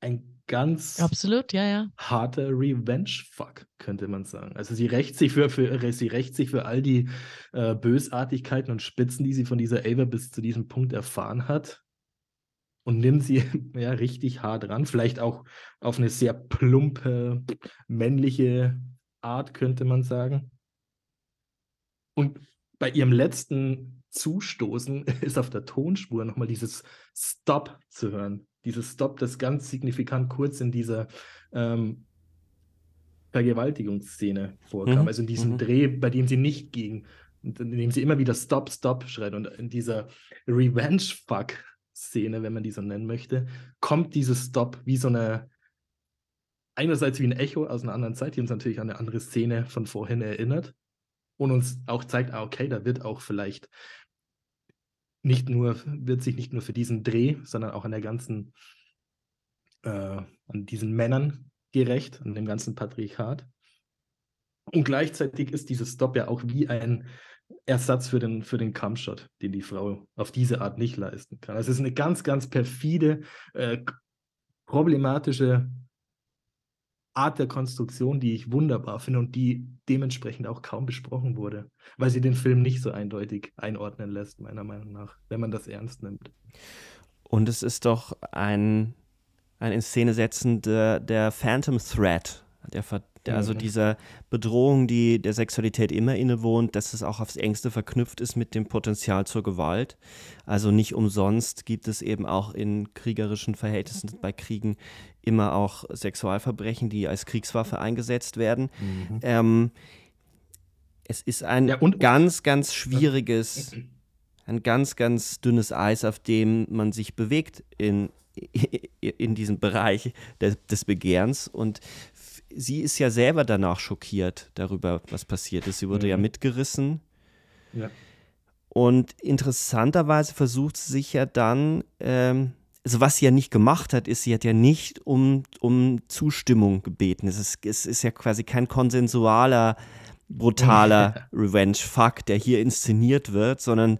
ein ganz absolut, ja, ja. harter Revenge-Fuck, könnte man sagen. Also sie rächt sich für, für, sie rächt sich für all die äh, Bösartigkeiten und Spitzen, die sie von dieser Ava bis zu diesem Punkt erfahren hat. Und nimmt sie <laughs> ja richtig hart ran. Vielleicht auch auf eine sehr plumpe, männliche Art, könnte man sagen. Und bei ihrem letzten Zustoßen <laughs> ist auf der Tonspur nochmal dieses Stop zu hören dieses Stop, das ganz signifikant kurz in dieser ähm, Vergewaltigungsszene vorkam. Mhm. Also in diesem mhm. Dreh, bei dem sie nicht ging, in dem sie immer wieder Stop, Stop schreit. Und in dieser Revenge-Fuck-Szene, wenn man die so nennen möchte, kommt dieses Stop wie so eine, einerseits wie ein Echo aus einer anderen Zeit, die uns natürlich an eine andere Szene von vorhin erinnert und uns auch zeigt, ah, okay, da wird auch vielleicht nicht nur, wird sich nicht nur für diesen Dreh, sondern auch an der ganzen, äh, an diesen Männern gerecht, an dem ganzen Patriarchat. Und gleichzeitig ist dieses Stop ja auch wie ein Ersatz für den, für den Kampfshot, den die Frau auf diese Art nicht leisten kann. Also es ist eine ganz, ganz perfide, äh, problematische Art der Konstruktion, die ich wunderbar finde und die dementsprechend auch kaum besprochen wurde, weil sie den Film nicht so eindeutig einordnen lässt, meiner Meinung nach, wenn man das ernst nimmt. Und es ist doch ein, ein in Szene setzen der, der Phantom Threat, der, also mhm. dieser Bedrohung, die der Sexualität immer innewohnt, dass es auch aufs engste verknüpft ist mit dem Potenzial zur Gewalt. Also nicht umsonst gibt es eben auch in kriegerischen Verhältnissen bei Kriegen immer auch Sexualverbrechen, die als Kriegswaffe eingesetzt werden. Mhm. Ähm, es ist ein ja, ganz, ganz schwieriges, ein ganz, ganz dünnes Eis, auf dem man sich bewegt in, <laughs> in diesem Bereich des, des Begehrens. Und sie ist ja selber danach schockiert darüber, was passiert ist. Sie wurde mhm. ja mitgerissen. Ja. Und interessanterweise versucht sie sich ja dann, ähm, also was sie ja nicht gemacht hat, ist, sie hat ja nicht um, um Zustimmung gebeten. Es ist, es ist ja quasi kein konsensualer, brutaler <laughs> Revenge-Fuck, der hier inszeniert wird, sondern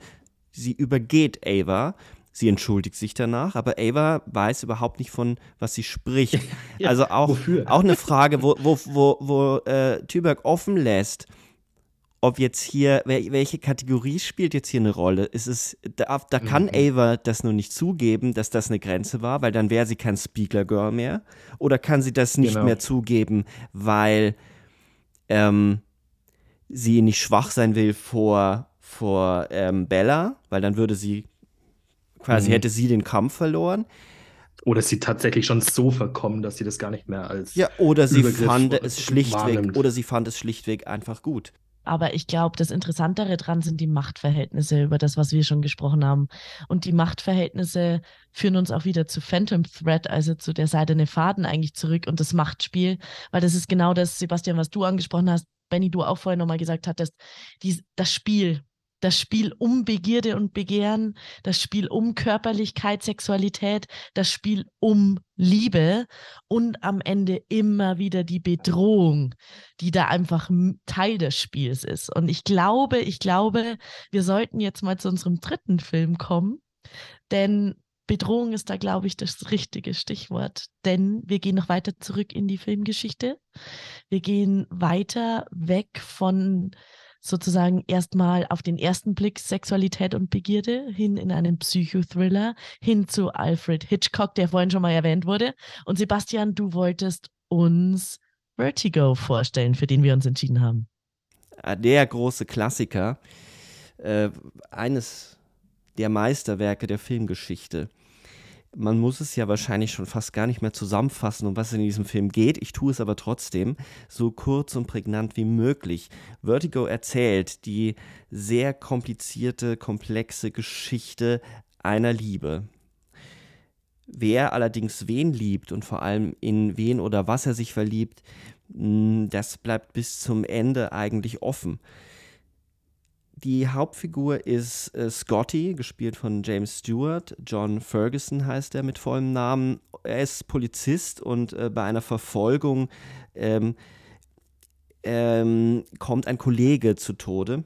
sie übergeht Ava Sie entschuldigt sich danach, aber Ava weiß überhaupt nicht von, was sie spricht. <laughs> ja, also auch, auch eine Frage, wo, wo, wo, wo äh, Tüberg offen lässt, ob jetzt hier, welche Kategorie spielt jetzt hier eine Rolle? Ist es, da, da kann mhm. Ava das nur nicht zugeben, dass das eine Grenze war, weil dann wäre sie kein Speaker-Girl mehr. Oder kann sie das nicht genau. mehr zugeben, weil ähm, sie nicht schwach sein will vor, vor ähm, Bella, weil dann würde sie Quasi mhm. hätte sie den Kampf verloren. Oder sie tatsächlich schon so verkommen, dass sie das gar nicht mehr als. Ja, oder sie fand es schlichtweg, wahrnimmt. oder sie fand es schlichtweg einfach gut. Aber ich glaube, das Interessantere dran sind die Machtverhältnisse, über das, was wir schon gesprochen haben. Und die Machtverhältnisse führen uns auch wieder zu Phantom Thread, also zu der seidene Faden eigentlich zurück und das Machtspiel, weil das ist genau das, Sebastian, was du angesprochen hast, Benny, du auch vorhin nochmal gesagt hattest, die, das Spiel, das Spiel um Begierde und Begehren, das Spiel um Körperlichkeit, Sexualität, das Spiel um Liebe und am Ende immer wieder die Bedrohung, die da einfach Teil des Spiels ist. Und ich glaube, ich glaube, wir sollten jetzt mal zu unserem dritten Film kommen, denn Bedrohung ist da, glaube ich, das richtige Stichwort, denn wir gehen noch weiter zurück in die Filmgeschichte. Wir gehen weiter weg von sozusagen erstmal auf den ersten Blick Sexualität und Begierde hin in einen Psychothriller, hin zu Alfred Hitchcock, der vorhin schon mal erwähnt wurde. Und Sebastian, du wolltest uns Vertigo vorstellen, für den wir uns entschieden haben. Ah, der große Klassiker, äh, eines der Meisterwerke der Filmgeschichte man muss es ja wahrscheinlich schon fast gar nicht mehr zusammenfassen, um was es in diesem Film geht. Ich tue es aber trotzdem so kurz und prägnant wie möglich. Vertigo erzählt die sehr komplizierte, komplexe Geschichte einer Liebe. Wer allerdings wen liebt und vor allem in wen oder was er sich verliebt, hm, das bleibt bis zum Ende eigentlich offen. Die Hauptfigur ist äh, Scotty, gespielt von James Stewart. John Ferguson heißt er mit vollem Namen. Er ist Polizist und äh, bei einer Verfolgung ähm, ähm, kommt ein Kollege zu Tode,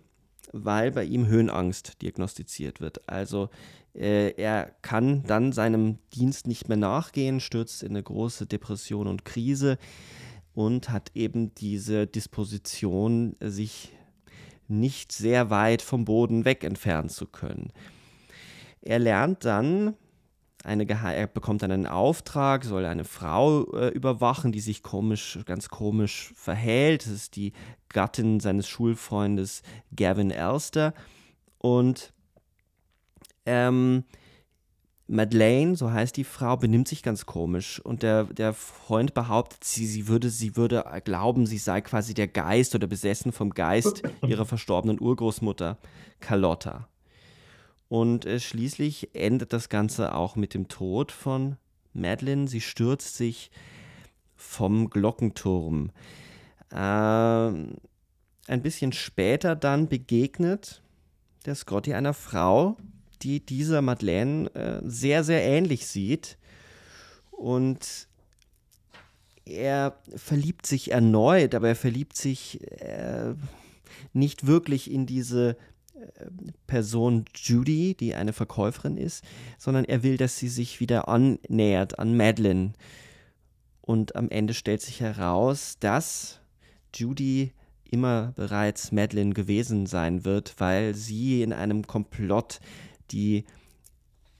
weil bei ihm Höhenangst diagnostiziert wird. Also äh, er kann dann seinem Dienst nicht mehr nachgehen, stürzt in eine große Depression und Krise und hat eben diese Disposition, sich nicht sehr weit vom Boden weg entfernen zu können. Er lernt dann, eine er bekommt dann einen Auftrag, soll eine Frau äh, überwachen, die sich komisch, ganz komisch verhält. Das ist die Gattin seines Schulfreundes Gavin Elster. Und ähm, Madeleine, so heißt die Frau, benimmt sich ganz komisch und der, der Freund behauptet, sie, sie, würde, sie würde glauben, sie sei quasi der Geist oder besessen vom Geist <laughs> ihrer verstorbenen Urgroßmutter Carlotta. Und äh, schließlich endet das Ganze auch mit dem Tod von Madeline. Sie stürzt sich vom Glockenturm. Äh, ein bisschen später dann begegnet der Scotty einer Frau, die dieser Madeleine äh, sehr, sehr ähnlich sieht. Und er verliebt sich erneut, aber er verliebt sich äh, nicht wirklich in diese äh, Person Judy, die eine Verkäuferin ist, sondern er will, dass sie sich wieder annähert an Madeline. Und am Ende stellt sich heraus, dass Judy immer bereits Madeline gewesen sein wird, weil sie in einem Komplott die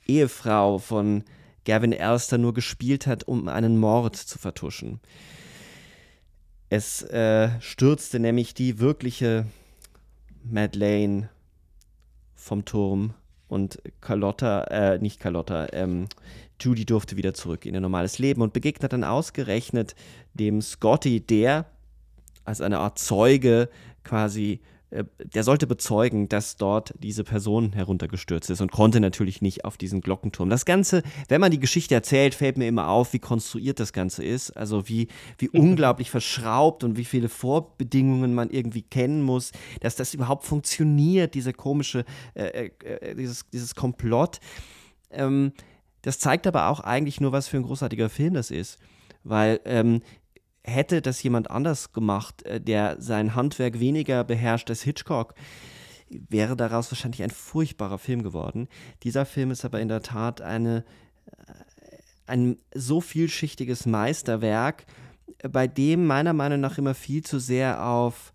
Ehefrau von Gavin Elster nur gespielt hat, um einen Mord zu vertuschen. Es äh, stürzte nämlich die wirkliche Madeleine vom Turm und Carlotta, äh, nicht Carlotta, ähm, Judy durfte wieder zurück in ihr normales Leben und begegnet dann ausgerechnet dem Scotty, der als eine Art Zeuge quasi der sollte bezeugen, dass dort diese Person heruntergestürzt ist und konnte natürlich nicht auf diesen Glockenturm. Das Ganze, wenn man die Geschichte erzählt, fällt mir immer auf, wie konstruiert das Ganze ist. Also wie, wie <laughs> unglaublich verschraubt und wie viele Vorbedingungen man irgendwie kennen muss, dass das überhaupt funktioniert, diese komische, äh, äh, dieses, dieses Komplott. Ähm, das zeigt aber auch eigentlich nur, was für ein großartiger Film das ist. Weil ähm, hätte das jemand anders gemacht, äh, der sein Handwerk weniger beherrscht als Hitchcock, wäre daraus wahrscheinlich ein furchtbarer Film geworden. Dieser Film ist aber in der Tat eine, äh, ein so vielschichtiges Meisterwerk, bei dem meiner Meinung nach immer viel zu sehr auf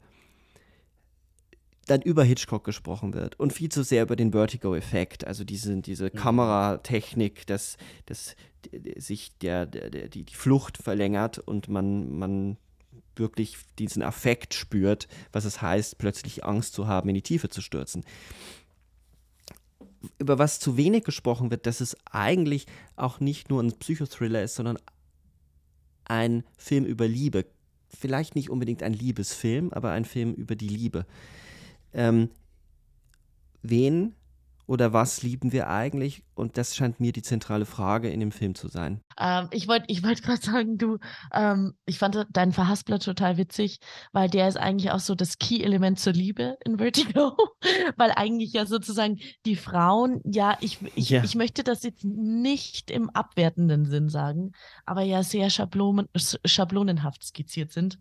dann über Hitchcock gesprochen wird und viel zu sehr über den Vertigo-Effekt, also diese, diese mhm. Kameratechnik, dass, dass sich der, der, der, die, Flucht verlängert und man, man wirklich diesen Affekt spürt, was es heißt, plötzlich Angst zu haben, in die Tiefe zu stürzen. Über was zu wenig gesprochen wird, dass es eigentlich auch nicht nur ein Psychothriller ist, sondern ein Film über Liebe, vielleicht nicht unbedingt ein Liebesfilm, aber ein Film über die Liebe. Ähm, wen oder was lieben wir eigentlich? Und das scheint mir die zentrale Frage in dem Film zu sein. Ähm, ich wollte ich wollt gerade <laughs> sagen, du, ähm, ich fand deinen Verhaspler total witzig, weil der ist eigentlich auch so das Key-Element zur Liebe in Vertigo, <laughs> weil eigentlich ja sozusagen die Frauen, ja, ich, ich, ja. ich möchte das jetzt nicht im abwertenden Sinn sagen, aber ja sehr Schablonen, schablonenhaft skizziert sind.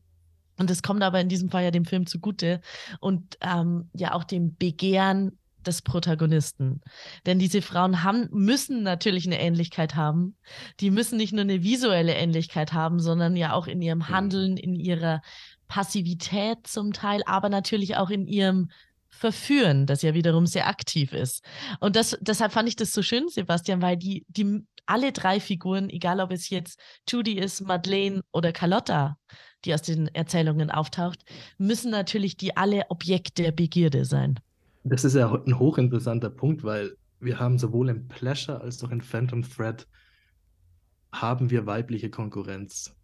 Und das kommt aber in diesem Fall ja dem Film zugute und ähm, ja auch dem Begehren des Protagonisten. Denn diese Frauen haben, müssen natürlich eine Ähnlichkeit haben. Die müssen nicht nur eine visuelle Ähnlichkeit haben, sondern ja auch in ihrem Handeln, in ihrer Passivität zum Teil, aber natürlich auch in ihrem Verführen, das ja wiederum sehr aktiv ist. Und das, deshalb fand ich das so schön, Sebastian, weil die, die alle drei Figuren, egal ob es jetzt Judy ist, Madeleine oder Carlotta, die aus den Erzählungen auftaucht, müssen natürlich die alle Objekt der Begierde sein. Das ist ja ein hochinteressanter Punkt, weil wir haben sowohl in Pleasure als auch in Phantom Thread haben wir weibliche Konkurrenz.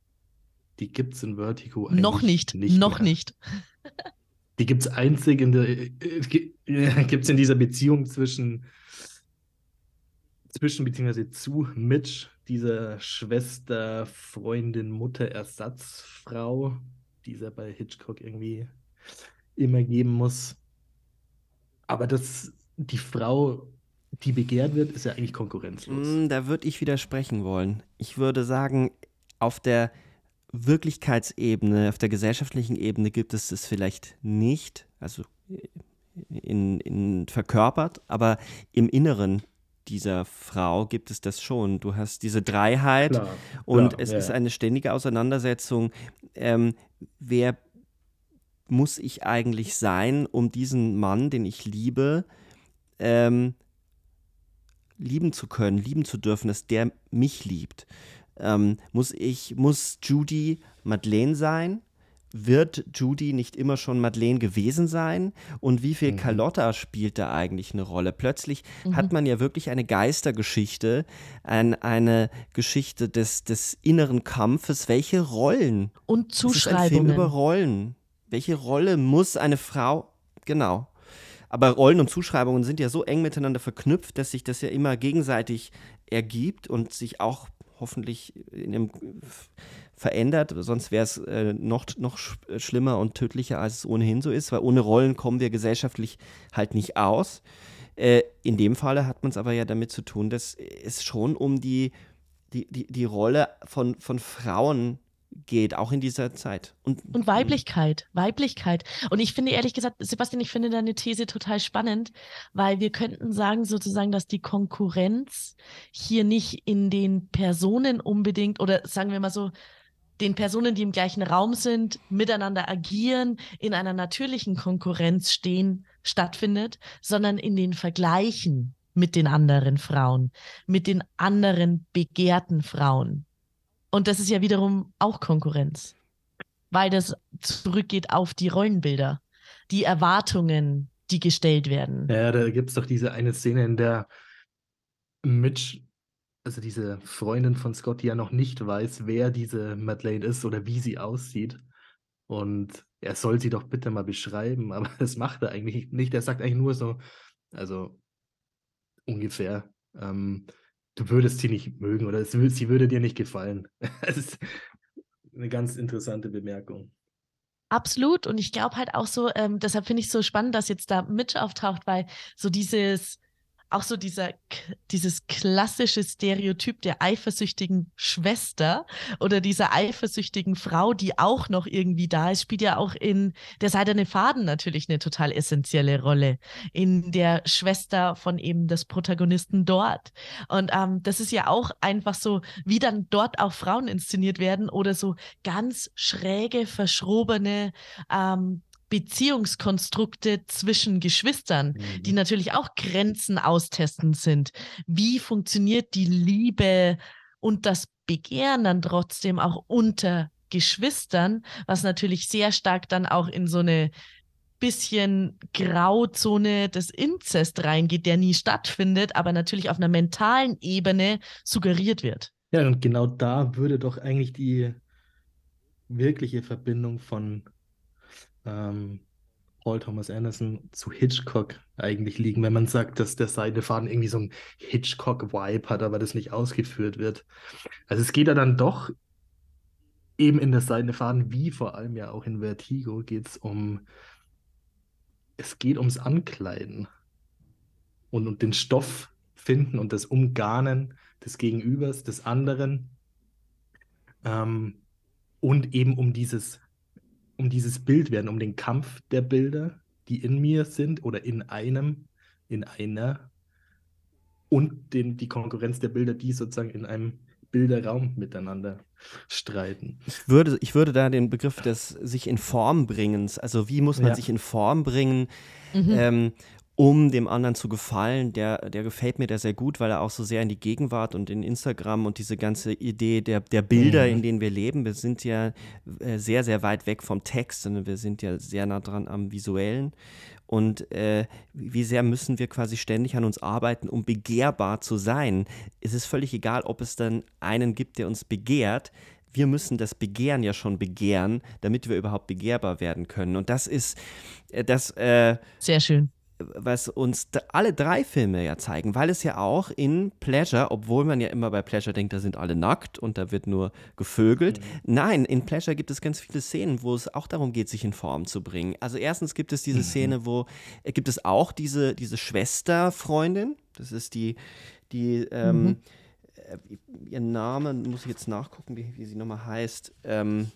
Die gibt es in Vertigo eigentlich Noch nicht, nicht noch mehr. nicht. Die gibt es einzig in der, äh, gibt's in dieser Beziehung zwischen, zwischen beziehungsweise zu Mitch, dieser Schwester, Freundin, Mutter, Ersatzfrau, die ja bei Hitchcock irgendwie immer geben muss. Aber das, die Frau, die begehrt wird, ist ja eigentlich konkurrenzlos. Mm, da würde ich widersprechen wollen. Ich würde sagen, auf der Wirklichkeitsebene, auf der gesellschaftlichen Ebene gibt es das vielleicht nicht, also in, in verkörpert, aber im Inneren dieser Frau gibt es das schon. Du hast diese Dreiheit klar, und klar, es ja. ist eine ständige Auseinandersetzung. Ähm, wer muss ich eigentlich sein, um diesen Mann, den ich liebe, ähm, lieben zu können, lieben zu dürfen, dass der mich liebt? Ähm, muss ich, muss Judy Madeleine sein? Wird Judy nicht immer schon Madeleine gewesen sein? Und wie viel mhm. Carlotta spielt da eigentlich eine Rolle? Plötzlich mhm. hat man ja wirklich eine Geistergeschichte, ein, eine Geschichte des, des inneren Kampfes. Welche Rollen? Und Zuschreibungen. Es ist ein Film über Rollen. Welche Rolle muss eine Frau, genau. Aber Rollen und Zuschreibungen sind ja so eng miteinander verknüpft, dass sich das ja immer gegenseitig ergibt und sich auch hoffentlich in einem verändert. Sonst wäre es äh, noch, noch schlimmer und tödlicher, als es ohnehin so ist, weil ohne Rollen kommen wir gesellschaftlich halt nicht aus. Äh, in dem Falle hat man es aber ja damit zu tun, dass es schon um die, die, die, die Rolle von, von Frauen geht, auch in dieser Zeit. Und, und Weiblichkeit, Weiblichkeit. Und ich finde ehrlich gesagt, Sebastian, ich finde deine These total spannend, weil wir könnten sagen sozusagen, dass die Konkurrenz hier nicht in den Personen unbedingt oder sagen wir mal so, den Personen, die im gleichen Raum sind, miteinander agieren, in einer natürlichen Konkurrenz stehen, stattfindet, sondern in den Vergleichen mit den anderen Frauen, mit den anderen begehrten Frauen. Und das ist ja wiederum auch Konkurrenz, weil das zurückgeht auf die Rollenbilder, die Erwartungen, die gestellt werden. Ja, da gibt es doch diese eine Szene, in der Mitch, also diese Freundin von Scott, die ja noch nicht weiß, wer diese Madeleine ist oder wie sie aussieht. Und er soll sie doch bitte mal beschreiben, <laughs> aber das macht er eigentlich nicht. Er sagt eigentlich nur so, also ungefähr, ähm, du würdest sie nicht mögen oder sie würde dir nicht gefallen. <laughs> Das ist eine ganz interessante Bemerkung. Absolut. Und ich glaube halt auch so, ähm, deshalb finde ich es so spannend, dass jetzt da Mitch auftaucht, weil so dieses, auch so dieser, dieses klassische Stereotyp der eifersüchtigen Schwester oder dieser eifersüchtigen Frau, die auch noch irgendwie da ist, spielt ja auch in der Seidene Faden natürlich eine total essentielle Rolle. In der Schwester von eben des Protagonisten dort. Und ähm, das ist ja auch einfach so, wie dann dort auch Frauen inszeniert werden oder so ganz schräge, verschrobene ähm, Beziehungskonstrukte zwischen Geschwistern, mhm. die natürlich auch Grenzen austesten sind. Wie funktioniert die Liebe und das Begehren dann trotzdem auch unter Geschwistern, was natürlich sehr stark dann auch in so eine bisschen Grauzone des Inzest reingeht, der nie stattfindet, aber natürlich auf einer mentalen Ebene suggeriert wird. Ja, und genau da würde doch eigentlich die wirkliche Verbindung von ähm, Paul Thomas Anderson zu Hitchcock eigentlich liegen, wenn man sagt, dass der Seidefaden irgendwie so ein Hitchcock-Vibe hat, aber das nicht ausgeführt wird. Also es geht ja dann doch eben in der Seidefaden, wie vor allem ja auch in Vertigo, geht es um, es geht ums Ankleiden und, und den Stoff finden und das Umgarnen des Gegenübers, des anderen ähm, und eben um dieses um dieses Bild werden, um den Kampf der Bilder, die in mir sind oder in einem, in einer und den, die Konkurrenz der Bilder, die sozusagen in einem Bilderraum miteinander streiten. Ich würde, ich würde da den Begriff des sich in Form bringens, also wie muss man ja. sich in Form bringen, mhm. ähm, um dem anderen zu gefallen, der, der gefällt mir da sehr gut, weil er auch so sehr in die Gegenwart und in Instagram und diese ganze Idee der, der Bilder, mhm. in denen wir leben, wir sind ja äh, sehr, sehr weit weg vom Text, sondern wir sind ja sehr nah dran am Visuellen. Und äh, wie sehr müssen wir quasi ständig an uns arbeiten, um begehrbar zu sein? Es ist völlig egal, ob es dann einen gibt, der uns begehrt wir müssen das Begehren ja schon begehren, damit wir überhaupt begehrbar werden können. Und das ist äh, das. Äh, Sehr schön was uns alle drei Filme ja zeigen, weil es ja auch in Pleasure, obwohl man ja immer bei Pleasure denkt, da sind alle nackt und da wird nur gevögelt. Mhm. Nein, in Pleasure gibt es ganz viele Szenen, wo es auch darum geht, sich in Form zu bringen. Also erstens gibt es diese mhm. Szene, wo äh, gibt es auch diese, diese Schwesterfreundin, das ist die, die ähm, mhm. äh, ihr Name, muss ich jetzt nachgucken, wie, wie sie nochmal heißt, ähm,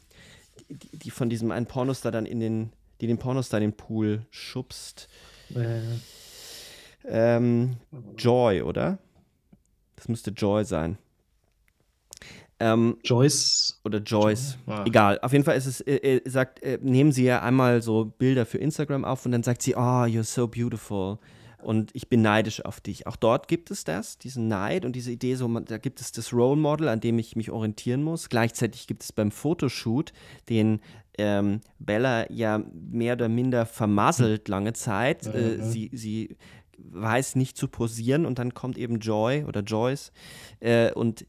die, die, von diesem einen Pornostar dann in den, die den Pornostar in den Pool schubst. Äh. Ähm, Joy, oder? Das müsste Joy sein. Ähm, Joyce. Oder Joyce. Ah. Egal. Auf jeden Fall ist es, äh, äh, sagt, äh, nehmen Sie ja einmal so Bilder für Instagram auf und dann sagt sie, oh, you're so beautiful. Und ich bin neidisch auf dich. Auch dort gibt es das, diesen Neid und diese Idee, so, da gibt es das Role Model, an dem ich mich orientieren muss. Gleichzeitig gibt es beim Fotoshoot den ähm, Bella ja mehr oder minder vermasselt lange Zeit. Ja, äh, ja. Sie, sie weiß nicht zu posieren und dann kommt eben Joy oder Joyce äh, und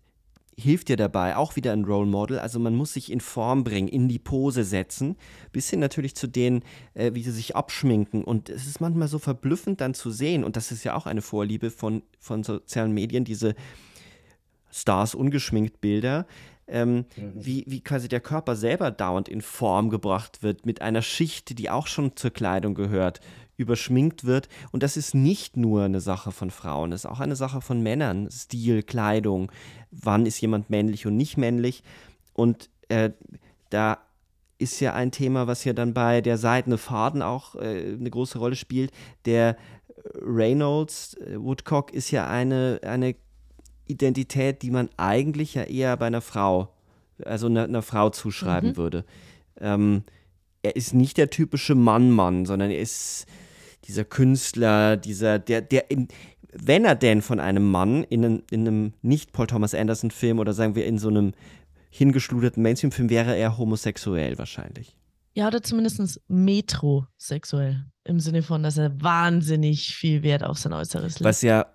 hilft dir dabei, auch wieder ein Role Model. Also man muss sich in Form bringen, in die Pose setzen, bis hin natürlich zu denen, äh, wie sie sich abschminken. Und es ist manchmal so verblüffend dann zu sehen, und das ist ja auch eine Vorliebe von, von sozialen Medien, diese Stars ungeschminkt Bilder, ähm, mhm. wie, wie quasi der Körper selber dauernd in Form gebracht wird, mit einer Schicht, die auch schon zur Kleidung gehört, überschminkt wird. Und das ist nicht nur eine Sache von Frauen, das ist auch eine Sache von Männern. Stil, Kleidung, wann ist jemand männlich und nicht männlich. Und äh, da ist ja ein Thema, was ja dann bei der Seidene Faden auch äh, eine große Rolle spielt. Der Reynolds äh, Woodcock ist ja eine, eine Identität, die man eigentlich ja eher bei einer Frau, also einer, einer Frau zuschreiben mhm. würde. Ähm, er ist nicht der typische Mann-Mann, sondern er ist dieser Künstler, dieser, der, der in, wenn er denn von einem Mann in, einem, in einem nicht Paul Thomas Anderson Film oder sagen wir in so einem hingeschluderten Mainstream-Film wäre er homosexuell wahrscheinlich. Ja, oder zumindest metrosexuell. Im Sinne von, dass er wahnsinnig viel Wert auf sein Äußeres legt. Was ja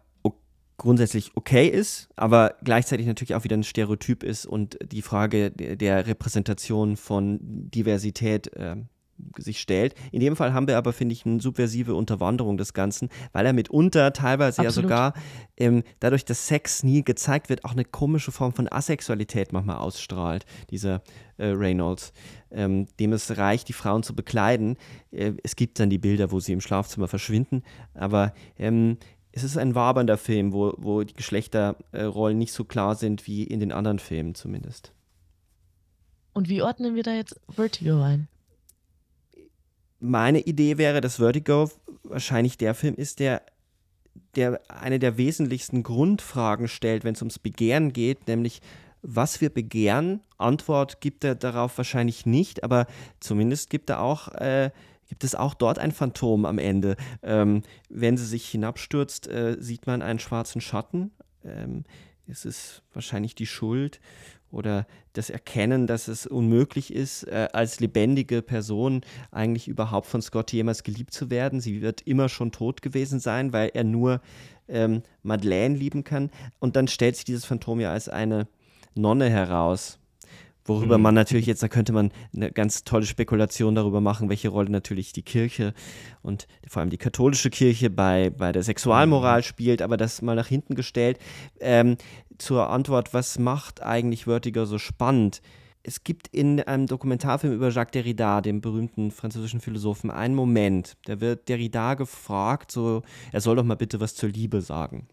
grundsätzlich okay ist, aber gleichzeitig natürlich auch wieder ein Stereotyp ist und die Frage der Repräsentation von Diversität äh, sich stellt. In dem Fall haben wir aber, finde ich, eine subversive Unterwanderung des Ganzen, weil er mitunter teilweise Absolut. ja sogar ähm, dadurch, dass Sex nie gezeigt wird, auch eine komische Form von Asexualität manchmal ausstrahlt, dieser äh, Reynolds, ähm, dem es reicht, die Frauen zu bekleiden. Äh, es gibt dann die Bilder, wo sie im Schlafzimmer verschwinden, aber ähm, es ist ein wabernder Film, wo, wo die Geschlechterrollen nicht so klar sind wie in den anderen Filmen zumindest. Und wie ordnen wir da jetzt Vertigo ein? Meine Idee wäre, dass Vertigo wahrscheinlich der Film ist, der, der eine der wesentlichsten Grundfragen stellt, wenn es ums Begehren geht, nämlich was wir begehren. Antwort gibt er darauf wahrscheinlich nicht, aber zumindest gibt er auch äh, gibt es auch dort ein Phantom am Ende. Ähm, wenn sie sich hinabstürzt, äh, sieht man einen schwarzen Schatten. Ähm, ist es wahrscheinlich die Schuld oder das Erkennen, dass es unmöglich ist, äh, als lebendige Person eigentlich überhaupt von Scott jemals geliebt zu werden. Sie wird immer schon tot gewesen sein, weil er nur ähm, Madeleine lieben kann. Und dann stellt sich dieses Phantom ja als eine Nonne heraus, Worüber mhm. man natürlich jetzt, da könnte man eine ganz tolle Spekulation darüber machen, welche Rolle natürlich die Kirche und vor allem die katholische Kirche bei, bei der Sexualmoral mhm. spielt, aber das mal nach hinten gestellt. Ähm, zur Antwort, was macht eigentlich Vertigo so spannend? Es gibt in einem Dokumentarfilm über Jacques Derrida, dem berühmten französischen Philosophen, einen Moment, da wird Derrida gefragt, so, er soll doch mal bitte was zur Liebe sagen.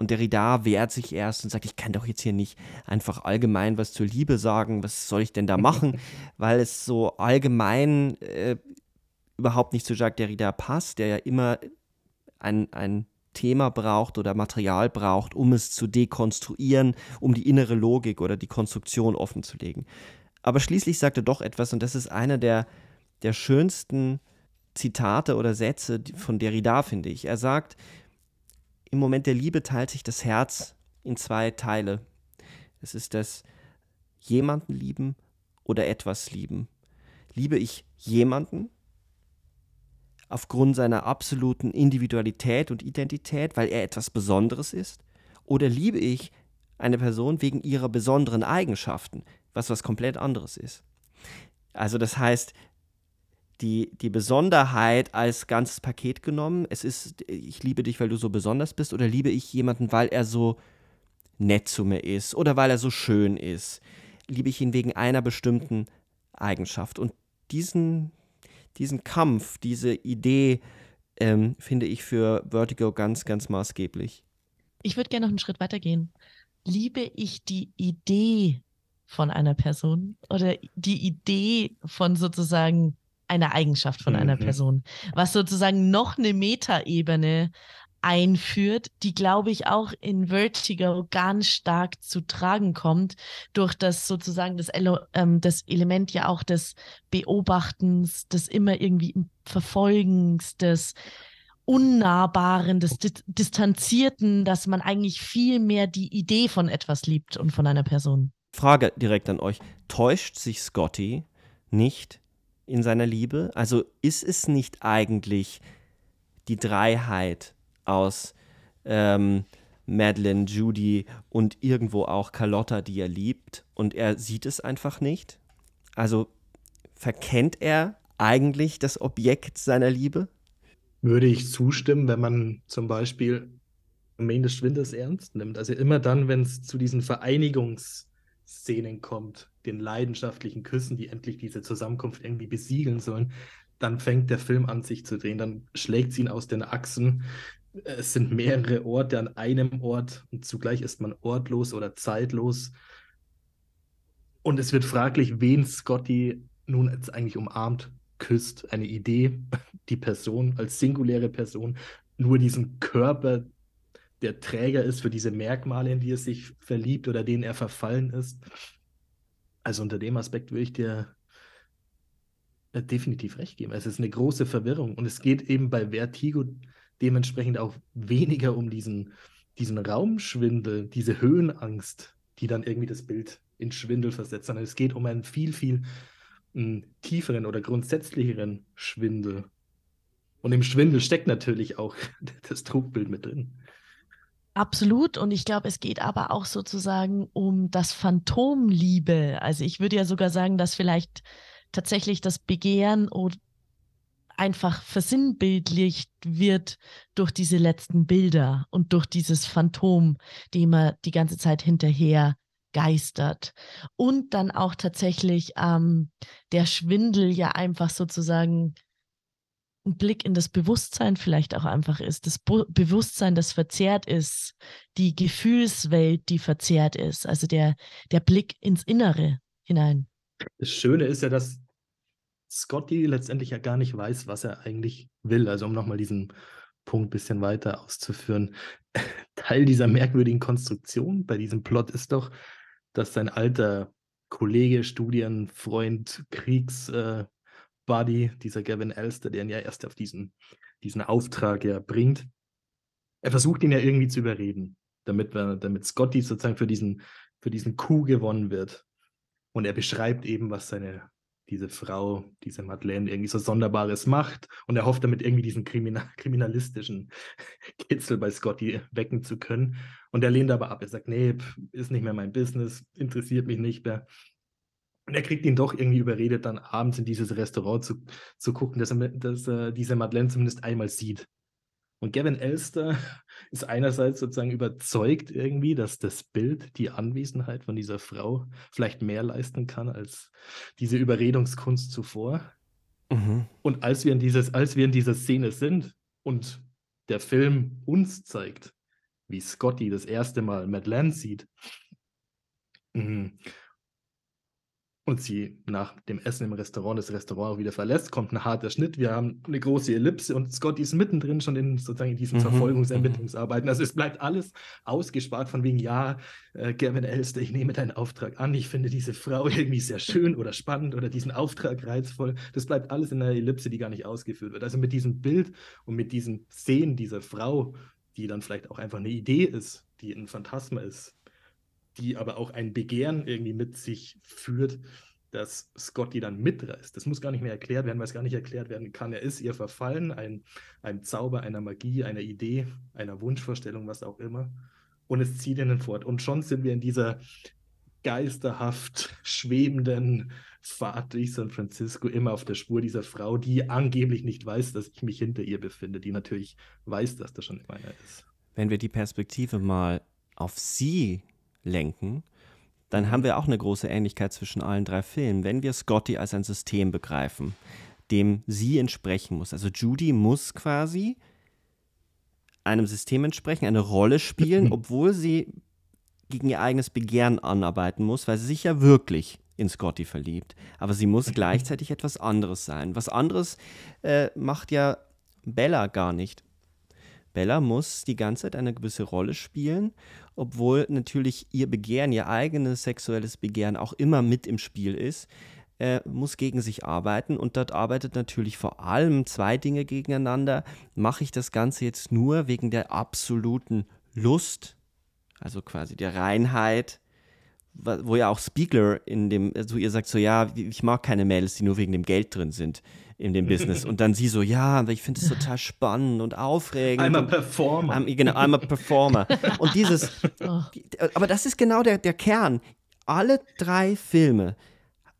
Und Derrida wehrt sich erst und sagt, ich kann doch jetzt hier nicht einfach allgemein was zur Liebe sagen, was soll ich denn da machen, <laughs> weil es so allgemein äh, überhaupt nicht zu Jacques Derrida passt, der ja immer ein, ein Thema braucht oder Material braucht, um es zu dekonstruieren, um die innere Logik oder die Konstruktion offen zu legen. Aber schließlich sagt er doch etwas, und das ist einer der, der schönsten Zitate oder Sätze von Derrida, finde ich. Er sagt, im Moment der Liebe teilt sich das Herz in zwei Teile. Es ist das jemanden lieben oder etwas lieben. Liebe ich jemanden aufgrund seiner absoluten Individualität und Identität, weil er etwas Besonderes ist? Oder liebe ich eine Person wegen ihrer besonderen Eigenschaften, was was komplett anderes ist? Also das heißt, die, die Besonderheit als ganzes Paket genommen. Es ist, ich liebe dich, weil du so besonders bist, oder liebe ich jemanden, weil er so nett zu mir ist oder weil er so schön ist. Liebe ich ihn wegen einer bestimmten Eigenschaft. Und diesen, diesen Kampf, diese Idee ähm, finde ich für Vertigo ganz, ganz maßgeblich. Ich würde gerne noch einen Schritt weiter gehen. Liebe ich die Idee von einer Person oder die Idee von sozusagen eine Eigenschaft von mhm. einer Person, was sozusagen noch eine Metaebene einführt, die, glaube ich, auch in Vertigo ganz stark zu tragen kommt, durch das sozusagen das, Ele ähm, das Element ja auch des Beobachtens, des immer irgendwie Verfolgens, des Unnahbaren, des Di Distanzierten, dass man eigentlich viel mehr die Idee von etwas liebt und von einer Person. Frage direkt an euch. Täuscht sich Scotty nicht in seiner Liebe? Also ist es nicht eigentlich die Dreiheit aus ähm, Madeline, Judy und irgendwo auch Carlotta, die er liebt und er sieht es einfach nicht? Also verkennt er eigentlich das Objekt seiner Liebe? Würde ich zustimmen, wenn man zum Beispiel Domain des Schwindels ernst nimmt. Also immer dann, wenn es zu diesen Vereinigungsszenen kommt, den leidenschaftlichen Küssen, die endlich diese Zusammenkunft irgendwie besiegeln sollen, dann fängt der Film an, sich zu drehen. Dann schlägt sie ihn aus den Achsen. Es sind mehrere Orte an einem Ort und zugleich ist man ortlos oder zeitlos. Und es wird fraglich, wen Scotty nun jetzt eigentlich umarmt, küsst. Eine Idee, <laughs> die Person als singuläre Person, nur diesen Körper, der Träger ist für diese Merkmale, in die er sich verliebt oder denen er verfallen ist. Also unter dem Aspekt würde ich dir äh, definitiv recht geben. Es ist eine große Verwirrung und es geht eben bei Vertigo dementsprechend auch weniger um diesen, diesen Raumschwindel, diese Höhenangst, die dann irgendwie das Bild in Schwindel versetzt, sondern es geht um einen viel, viel hm, tieferen oder grundsätzlicheren Schwindel. Und im Schwindel steckt natürlich auch <laughs> das Trugbild mit drin. Absolut. Und ich glaube, es geht aber auch sozusagen um das Phantomliebe. Also ich würde ja sogar sagen, dass vielleicht tatsächlich das Begehren oder einfach versinnbildlicht wird durch diese letzten Bilder und durch dieses Phantom, dem er die ganze Zeit hinterher geistert. Und dann auch tatsächlich ähm, der Schwindel ja einfach sozusagen ein Blick in das Bewusstsein vielleicht auch einfach ist, das Bo Bewusstsein, das verzerrt ist, die Gefühlswelt, die verzerrt ist, also der, der Blick ins Innere hinein. Das Schöne ist ja, dass Scotty letztendlich ja gar nicht weiß, was er eigentlich will. Also um nochmal diesen Punkt ein bisschen weiter auszuführen. <laughs> Teil dieser merkwürdigen Konstruktion bei diesem Plot ist doch, dass sein alter Kollege, Studienfreund, Kriegs, äh, Buddy, dieser Gavin Elster, der ihn ja erst auf diesen, diesen Auftrag ja bringt. Er versucht ihn ja irgendwie zu überreden, damit, damit Scotty sozusagen für diesen, für diesen Coup gewonnen wird. Und er beschreibt eben, was seine, diese Frau, diese Madeleine irgendwie so Sonderbares macht. Und er hofft damit irgendwie diesen Kriminal <laughs> kriminalistischen Kitzel bei Scotty wecken zu können. Und er lehnt aber ab. Er sagt, nee, ist nicht mehr mein Business, interessiert mich nicht mehr. Und er kriegt ihn doch irgendwie überredet, dann abends in dieses Restaurant zu, zu gucken, dass er, dass er diese Madeleine zumindest einmal sieht. Und Gavin Elster <laughs> ist einerseits sozusagen überzeugt irgendwie, dass das Bild, die Anwesenheit von dieser Frau vielleicht mehr leisten kann als diese Überredungskunst zuvor. Mhm. Und als wir, in dieses, als wir in dieser Szene sind und der Film uns zeigt, wie Scotty das erste Mal Madeleine sieht, mhm und sie nach dem Essen im Restaurant das Restaurant auch wieder verlässt, kommt ein harter Schnitt. Wir haben eine große Ellipse und Scotty ist mittendrin schon in sozusagen in diesen mhm. Verfolgungsermittlungsarbeiten. Also es bleibt alles ausgespart von wegen, ja, äh, Gavin Elster, ich nehme deinen Auftrag an, ich finde diese Frau <laughs> irgendwie sehr schön oder spannend oder diesen Auftrag reizvoll. Das bleibt alles in einer Ellipse, die gar nicht ausgeführt wird. Also mit diesem Bild und mit diesen Szenen dieser Frau, die dann vielleicht auch einfach eine Idee ist, die ein Phantasma ist, die aber auch ein Begehren irgendwie mit sich führt, dass Scotty dann mitreißt. Das muss gar nicht mehr erklärt werden, weil es gar nicht erklärt werden kann. Er ist ihr verfallen, ein, einem Zauber, einer Magie, einer Idee, einer Wunschvorstellung, was auch immer. Und es zieht ihn fort. Und schon sind wir in dieser geisterhaft schwebenden Fahrt durch San Francisco immer auf der Spur dieser Frau, die angeblich nicht weiß, dass ich mich hinter ihr befinde, die natürlich weiß, dass da schon einer ist. Wenn wir die Perspektive mal auf sie lenken, dann haben wir auch eine große Ähnlichkeit zwischen allen drei Filmen. Wenn wir Scotty als ein System begreifen, dem sie entsprechen muss. Also Judy muss quasi einem System entsprechen, eine Rolle spielen, <laughs> obwohl sie gegen ihr eigenes Begehren anarbeiten muss, weil sie sich ja wirklich in Scotty verliebt. Aber sie muss gleichzeitig <laughs> etwas anderes sein. Was anderes äh, macht ja Bella gar nicht. Bella muss die ganze Zeit eine gewisse Rolle spielen, obwohl natürlich ihr Begehren, ihr eigenes sexuelles Begehren auch immer mit im Spiel ist, äh, muss gegen sich arbeiten und dort arbeitet natürlich vor allem zwei Dinge gegeneinander. Mache ich das Ganze jetzt nur wegen der absoluten Lust, also quasi der Reinheit, wo ja auch Spiegler in dem, also ihr sagt so, ja, ich mag keine Mädels, die nur wegen dem Geld drin sind in dem Business. <laughs> Und dann sie so, ja, ich finde es total spannend und aufregend. Einmal Performer. Um, genau, einmal Performer. Und dieses, <laughs> oh. aber das ist genau der, der Kern. Alle drei Filme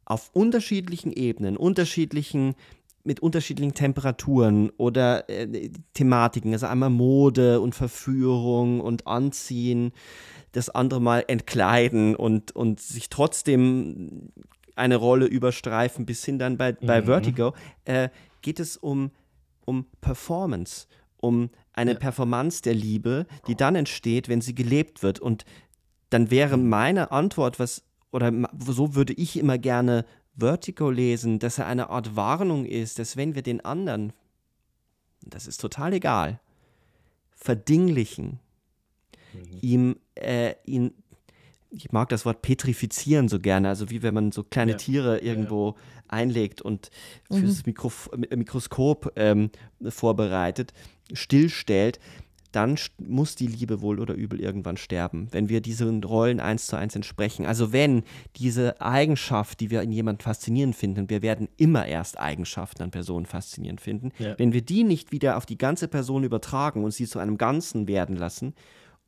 auf unterschiedlichen Ebenen, unterschiedlichen mit unterschiedlichen Temperaturen oder äh, Thematiken, also einmal Mode und Verführung und Anziehen, das andere Mal entkleiden und, und sich trotzdem eine Rolle überstreifen, bis hin dann bei, bei mhm. Vertigo, äh, geht es um, um Performance, um eine ja. Performance der Liebe, die dann entsteht, wenn sie gelebt wird. Und dann wäre mhm. meine Antwort, was, oder so würde ich immer gerne Vertigo lesen, dass er eine Art Warnung ist, dass wenn wir den anderen, das ist total egal, verdinglichen, mhm. ihm, äh, ihn ich mag das Wort petrifizieren so gerne, also wie wenn man so kleine ja. Tiere irgendwo ja. einlegt und mhm. fürs Mikrof Mikroskop ähm, vorbereitet, stillstellt, dann muss die Liebe wohl oder übel irgendwann sterben, wenn wir diesen Rollen eins zu eins entsprechen. Also wenn diese Eigenschaft, die wir in jemandem faszinierend finden, wir werden immer erst Eigenschaften an Personen faszinierend finden, ja. wenn wir die nicht wieder auf die ganze Person übertragen und sie zu einem Ganzen werden lassen,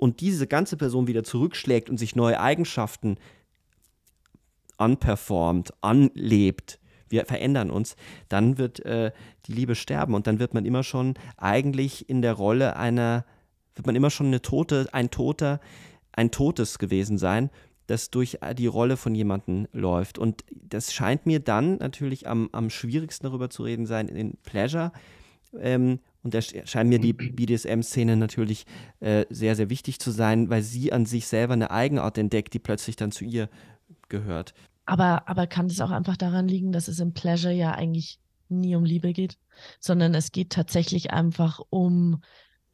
und diese ganze Person wieder zurückschlägt und sich neue Eigenschaften anperformt, anlebt, wir verändern uns, dann wird äh, die Liebe sterben und dann wird man immer schon eigentlich in der Rolle einer, wird man immer schon eine Tote, ein Toter, ein Totes gewesen sein, das durch die Rolle von jemandem läuft. Und das scheint mir dann natürlich am, am schwierigsten darüber zu reden sein in Pleasure, ähm, und da scheint mir die BDSM-Szene natürlich äh, sehr, sehr wichtig zu sein, weil sie an sich selber eine Eigenart entdeckt, die plötzlich dann zu ihr gehört. Aber, aber kann es auch einfach daran liegen, dass es im Pleasure ja eigentlich nie um Liebe geht, sondern es geht tatsächlich einfach um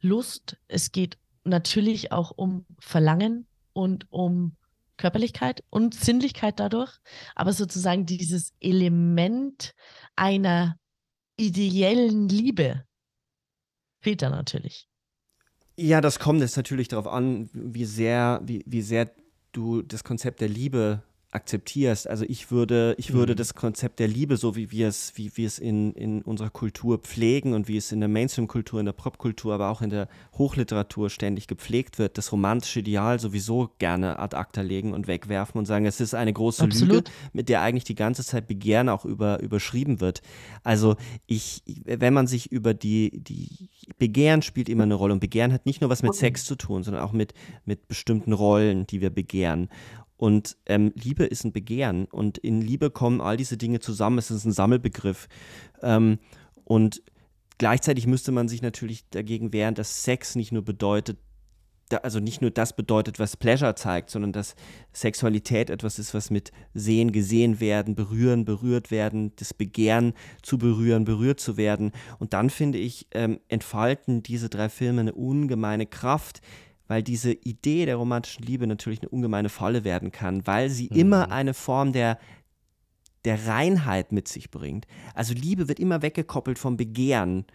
Lust. Es geht natürlich auch um Verlangen und um Körperlichkeit und Sinnlichkeit dadurch, aber sozusagen dieses Element einer ideellen Liebe, fehlt da natürlich. Ja, das kommt jetzt natürlich darauf an, wie sehr, wie, wie sehr du das Konzept der Liebe akzeptierst. Also ich würde, ich würde Mhm. das Konzept der Liebe, so wie wir es, wie wir es in, in unserer Kultur pflegen und wie es in der Mainstream-Kultur, in der Popkultur, aber auch in der Hochliteratur ständig gepflegt wird, das romantische Ideal sowieso gerne ad acta legen und wegwerfen und sagen, es ist eine große Lüge, Absolut. mit der eigentlich die ganze Zeit Begehren auch über, überschrieben wird. Also ich, wenn man sich über die, die Begehren spielt immer eine Rolle und Begehren hat nicht nur was mit Sex zu tun, sondern auch mit, mit bestimmten Rollen, die wir begehren. Und ähm, Liebe ist ein Begehren und in Liebe kommen all diese Dinge zusammen. Es ist ein Sammelbegriff. Ähm, und gleichzeitig müsste man sich natürlich dagegen wehren, dass Sex nicht nur bedeutet, also nicht nur das bedeutet, was Pleasure zeigt, sondern dass Sexualität etwas ist, was mit Sehen, gesehen werden, berühren, berührt werden, das Begehren zu berühren, berührt zu werden. Und dann finde ich, ähm, entfalten diese drei Filme eine ungemeine Kraft, weil diese Idee der romantischen Liebe natürlich eine ungemeine Falle werden kann, weil sie immer eine Form der der Reinheit mit sich bringt. Also Liebe wird immer weggekoppelt vom Begehren.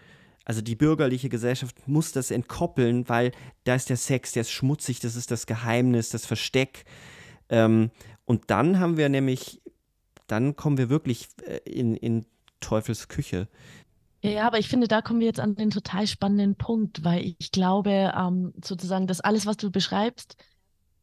Also die bürgerliche Gesellschaft muss das entkoppeln, weil da ist der Sex, der ist schmutzig, das ist das Geheimnis, das Versteck. Ähm, und dann haben wir nämlich, dann kommen wir wirklich äh, in, in Teufels Küche. Ja, aber ich finde, da kommen wir jetzt an den total spannenden Punkt, weil ich glaube, ähm, sozusagen, das alles, was du beschreibst,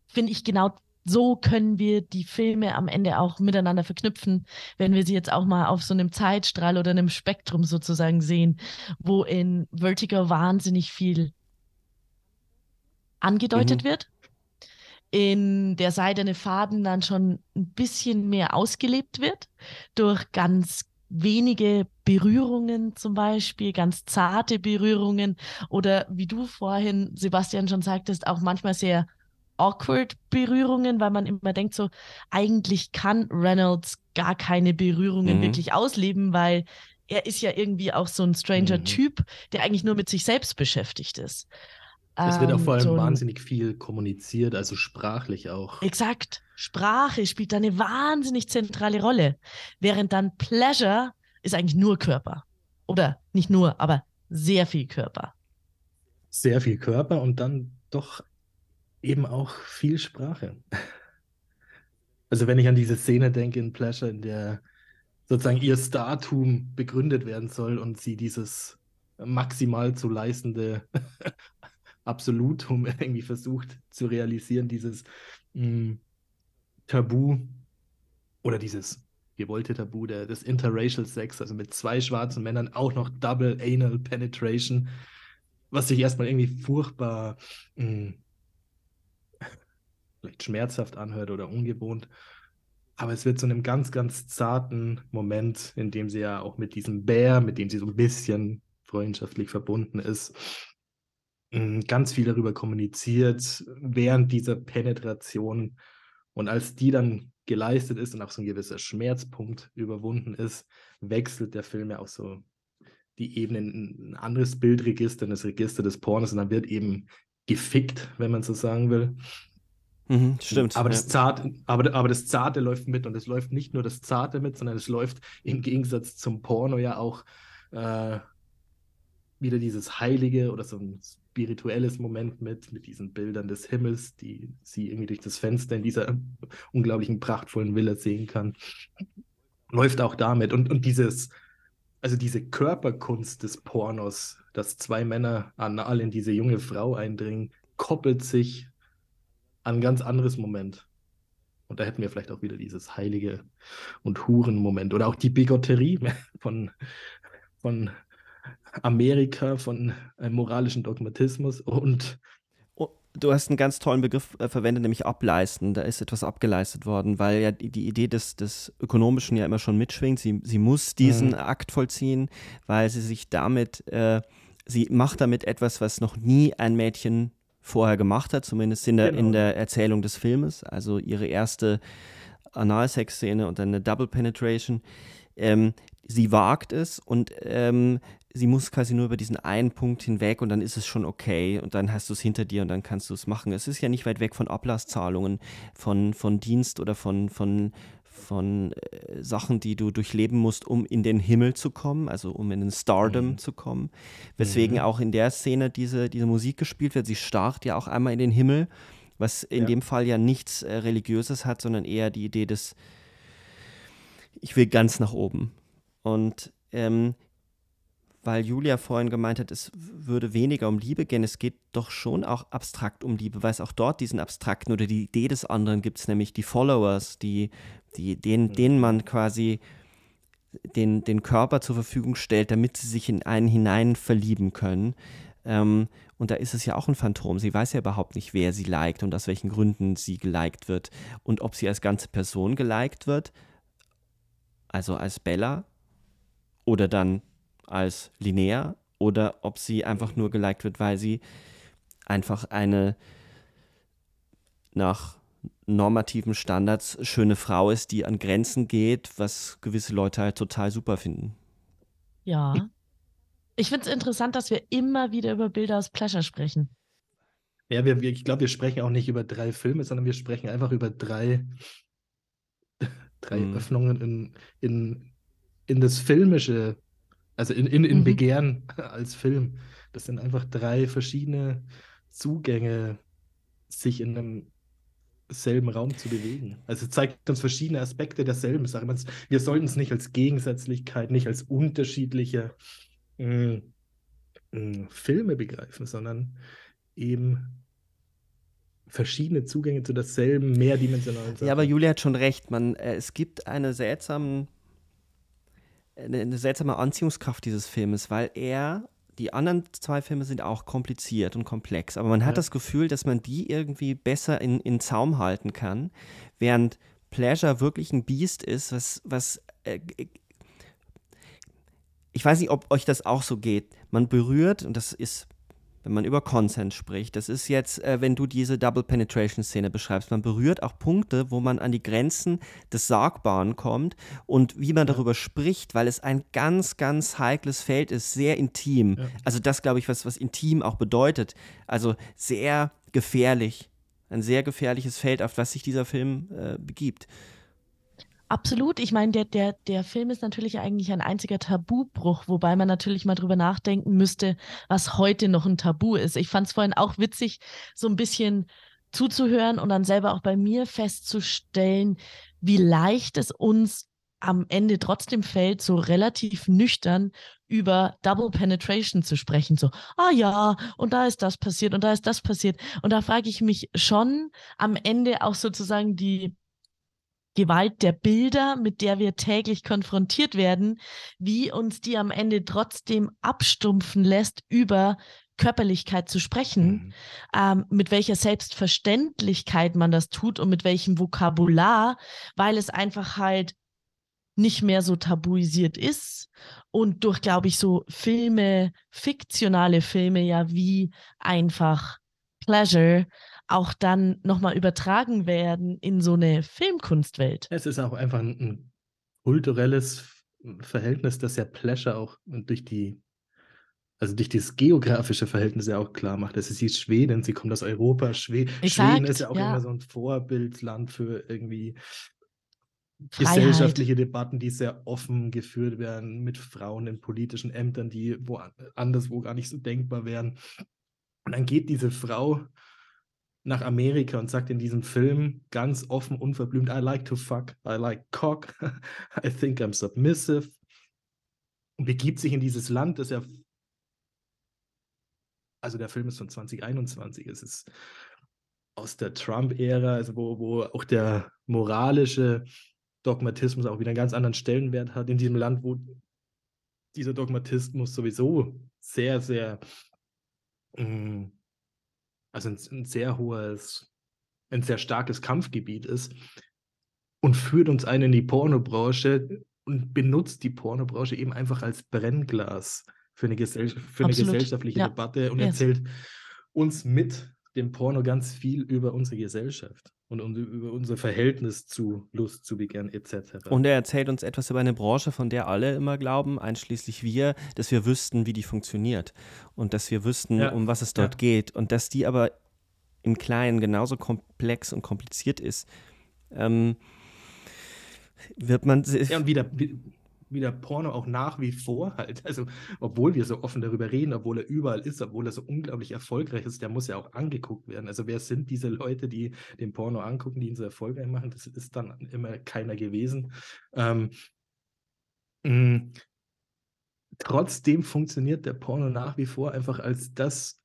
finde ich genau so können wir die Filme am Ende auch miteinander verknüpfen, wenn wir sie jetzt auch mal auf so einem Zeitstrahl oder einem Spektrum sozusagen sehen, wo in Vertigo wahnsinnig viel angedeutet Mhm. wird. In der seidene Faden dann schon ein bisschen mehr ausgelebt wird durch ganz wenige Berührungen zum Beispiel, ganz zarte Berührungen oder wie du vorhin, Sebastian, schon sagtest, auch manchmal sehr awkward Berührungen, weil man immer denkt so, eigentlich kann Reynolds gar keine Berührungen Mhm. wirklich ausleben, weil er ist ja irgendwie auch so ein stranger Mhm. Typ, der eigentlich nur mit sich selbst beschäftigt ist. Es wird auch Ähm, vor allem so wahnsinnig viel kommuniziert, also sprachlich auch. Exakt. Sprache spielt da eine wahnsinnig zentrale Rolle. Während dann Pleasure ist eigentlich nur Körper. Oder nicht nur, aber sehr viel Körper. Sehr viel Körper und dann doch eben auch viel Sprache. Also wenn ich an diese Szene denke in Pleasure, in der sozusagen ihr Startum begründet werden soll und sie dieses maximal zu leistende Absolutum <laughs> irgendwie versucht zu realisieren, dieses mh, Tabu oder dieses gewollte Tabu der, des Interracial Sex, also mit zwei schwarzen Männern auch noch Double Anal Penetration, was sich erstmal irgendwie furchtbar mh, vielleicht schmerzhaft anhört oder ungewohnt. Aber es wird zu einem ganz, ganz zarten Moment, in dem sie ja auch mit diesem Bär, mit dem sie so ein bisschen freundschaftlich verbunden ist, ganz viel darüber kommuniziert während dieser Penetration. Und als die dann geleistet ist und auch so ein gewisser Schmerzpunkt überwunden ist, wechselt der Film ja auch so die Ebene in ein anderes Bildregister, in das Register des Pornos und dann wird eben gefickt, wenn man so sagen will. Mhm, stimmt. Aber ja. das, Zarte, aber, aber das Zarte läuft mit und es läuft nicht nur das Zarte mit, sondern es läuft im Gegensatz zum Porno ja auch äh, wieder dieses Heilige oder so ein spirituelles Moment mit, mit diesen Bildern des Himmels, die sie irgendwie durch das Fenster in dieser unglaublichen prachtvollen Villa sehen kann. Läuft auch damit. Und, und dieses, also diese Körperkunst des Pornos, dass zwei Männer anal in diese junge Frau eindringen, koppelt sich an ein ganz anderes Moment. Und da hätten wir vielleicht auch wieder dieses Heilige und Huren-Moment oder auch die Bigotterie <laughs> von, von Amerika, von einem moralischen Dogmatismus und Oh, Du hast einen ganz tollen Begriff äh, verwendet, nämlich ableisten. Da ist etwas abgeleistet worden, weil ja die, Idee des, des Ökonomischen ja immer schon mitschwingt. Sie, sie muss diesen Mhm. Akt vollziehen, weil sie sich damit, äh, sie macht damit etwas, was noch nie ein Mädchen vorher gemacht hat, zumindest in der, in Genau. der Erzählung des Filmes. Also ihre erste Analsex-Szene und dann eine Double Penetration. Ähm, sie wagt es und ähm, sie muss quasi nur über diesen einen Punkt hinweg und dann ist es schon okay und dann hast du es hinter dir und dann kannst du es machen. Es ist ja nicht weit weg von Ablasszahlungen, von, von Dienst oder von, von, von äh, Sachen, die du durchleben musst, um in den Himmel zu kommen, also um in den Stardom Mhm. zu kommen. Weswegen Mhm. auch in der Szene diese, diese Musik gespielt wird. Sie starrt ja auch einmal in den Himmel was in Ja. dem Fall ja nichts äh, Religiöses hat, sondern eher die Idee des, ich will ganz nach oben. Und ähm, weil Julia vorhin gemeint hat, es würde weniger um Liebe gehen, es geht doch schon auch abstrakt um Liebe, weil es auch dort diesen abstrakten oder die Idee des anderen gibt, es nämlich die Followers, die, die, denen, denen man quasi den, den Körper zur Verfügung stellt, damit sie sich in einen hinein verlieben können. Ähm, und da ist es ja auch ein Phantom. Sie weiß ja überhaupt nicht, wer sie liked und aus welchen Gründen sie geliked wird. Und ob sie als ganze Person geliked wird, also als Bella, oder dann als Linnea, oder ob sie einfach nur geliked wird, weil sie einfach eine nach normativen Standards schöne Frau ist, die an Grenzen geht, was gewisse Leute halt total super finden. Ja. Ich finde es interessant, dass wir immer wieder über Bilder aus Pleasure sprechen. Ja, wir, wir, ich glaube, wir sprechen auch nicht über drei Filme, sondern wir sprechen einfach über drei, drei Mhm. Öffnungen in, in, in das Filmische, also in, in, in Mhm. Begehren <laughs> als Film. Das sind einfach drei verschiedene Zugänge, sich in einem selben Raum zu bewegen. Also es zeigt uns verschiedene Aspekte derselben Sache. Man- Wir sollten es nicht als Gegensätzlichkeit, nicht als unterschiedliche mh, mh, Filme begreifen, sondern eben verschiedene Zugänge zu derselben mehrdimensionalen Sache. Ja, aber Julia hat schon recht. Man, äh, es gibt eine seltsame, eine, eine seltsame Anziehungskraft dieses Filmes, weil er, die anderen zwei Filme sind auch kompliziert und komplex, aber man hat Ja. das Gefühl, dass man die irgendwie besser in, in Zaum halten kann, während Pleasure wirklich ein Biest ist, was, was äh, ich weiß nicht, ob euch das auch so geht. Man berührt, und das ist, wenn man über Consent spricht, das ist jetzt, äh, wenn du diese Double Penetration Szene beschreibst, man berührt auch Punkte, wo man an die Grenzen des Sagbaren kommt und wie man darüber spricht, weil es ein ganz, ganz heikles Feld ist, sehr intim. Ja. Also das, glaube ich, was, was intim auch bedeutet. Also sehr gefährlich. Ein sehr gefährliches Feld, auf das sich dieser Film äh, begibt. Absolut. Ich meine, der, der, der Film ist natürlich eigentlich ein einziger Tabubruch, wobei man natürlich mal drüber nachdenken müsste, was heute noch ein Tabu ist. Ich fand es vorhin auch witzig, so ein bisschen zuzuhören und dann selber auch bei mir festzustellen, wie leicht es uns am Ende trotzdem fällt, so relativ nüchtern über Double Penetration zu sprechen. So, ah ja, und da ist das passiert und da ist das passiert. Und da frage ich mich schon am Ende auch sozusagen die Gewalt der Bilder, mit der wir täglich konfrontiert werden, wie uns die am Ende trotzdem abstumpfen lässt, über Körperlichkeit zu sprechen, Mhm. ähm, mit welcher Selbstverständlichkeit man das tut und mit welchem Vokabular, weil es einfach halt nicht mehr so tabuisiert ist und durch, glaube ich, so Filme, fiktionale Filme ja wie einfach Pleasure auch dann nochmal übertragen werden in so eine Filmkunstwelt. Es ist auch einfach ein, ein kulturelles Verhältnis, das ja Pleasure auch durch die, also durch das geografische Verhältnis ja auch klar macht. Sie ist Schweden, sie kommt aus Europa. Schwe Exakt, Schweden ist ja auch ja. immer so ein Vorbildland für irgendwie Freiheit. gesellschaftliche Debatten, die sehr offen geführt werden mit Frauen in politischen Ämtern, die wo anderswo gar nicht so denkbar wären. Und dann geht diese Frau nach Amerika und sagt in diesem Film ganz offen, unverblümt, I like to fuck, I like cock, <laughs> I think I'm submissive. Und begibt sich in dieses Land, das ja, also der Film ist von 2021, es ist aus der Trump-Ära, also wo, wo auch der moralische Dogmatismus auch wieder einen ganz anderen Stellenwert hat in diesem Land, wo dieser Dogmatismus sowieso sehr, sehr, mm, also ein, ein sehr hohes, ein sehr starkes Kampfgebiet ist und führt uns ein in die Pornobranche und benutzt die Pornobranche eben einfach als Brennglas für eine, Gesell für eine gesellschaftliche ja. Debatte und Yes. erzählt uns mit dem Porno ganz viel über unsere Gesellschaft und un- über unser Verhältnis zu Lust, zu Begehren etc. Und er erzählt uns etwas über eine Branche, von der alle immer glauben, einschließlich wir, dass wir wüssten, wie die funktioniert und dass wir wüssten, Ja, um was es dort ja. geht und dass die aber im Kleinen genauso komplex und kompliziert ist. Ähm, wird man ja, und wieder, wie- wieder Porno auch nach wie vor halt. <laughs> Also, obwohl wir so offen darüber reden, obwohl er überall ist, obwohl er so unglaublich erfolgreich ist, der muss ja auch angeguckt werden. Also, wer sind diese Leute, die den Porno angucken, die ihn so erfolgreich machen? Das ist dann immer keiner gewesen. Ähm, mm, trotzdem funktioniert der Porno nach wie vor einfach als das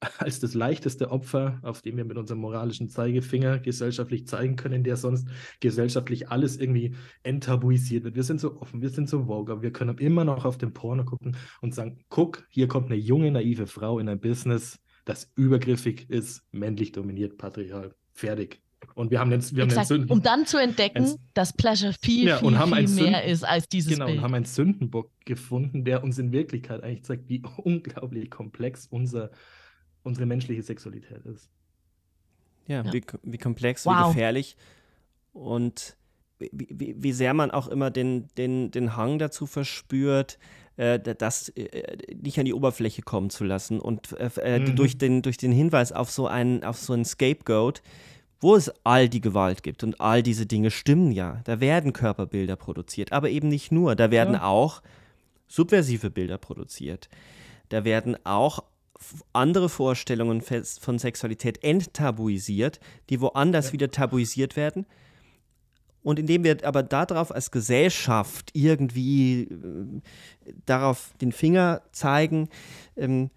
<laughs> als das leichteste Opfer, auf dem wir mit unserem moralischen Zeigefinger gesellschaftlich zeigen können, der sonst gesellschaftlich alles irgendwie enttabuisiert wird. Wir sind so offen, wir sind so vogue, aber wir können immer noch auf den Porno gucken und sagen, guck, hier kommt eine junge, naive Frau in ein Business, das übergriffig ist, männlich dominiert, patriarchal. Fertig. Und wir haben den, wir Exakt, haben den um dann zu entdecken, ein, dass Pleasure viel, ja, viel, viel mehr ist als dieses genau, Bild. und haben einen Sündenbock gefunden, der uns in Wirklichkeit eigentlich zeigt, wie <laughs> unglaublich komplex unser unsere menschliche Sexualität ist. Ja, ja. Wie, wie, komplex, wow. wie gefährlich und wie, wie, wie, sehr man auch immer den, den, den Hang dazu verspürt, äh, das äh, nicht an die Oberfläche kommen zu lassen und äh, äh, mhm. durch, den, durch den Hinweis auf so einen, auf so einen Scapegoat, wo es all die Gewalt gibt und all diese Dinge stimmen ja. Da werden Körperbilder produziert, aber eben nicht nur. Da werden ja. auch subversive Bilder produziert. Da werden auch andere Vorstellungen von Sexualität enttabuisiert, die woanders ja. wieder tabuisiert werden. Und indem wir aber darauf als Gesellschaft irgendwie äh, darauf den Finger zeigen, ähm,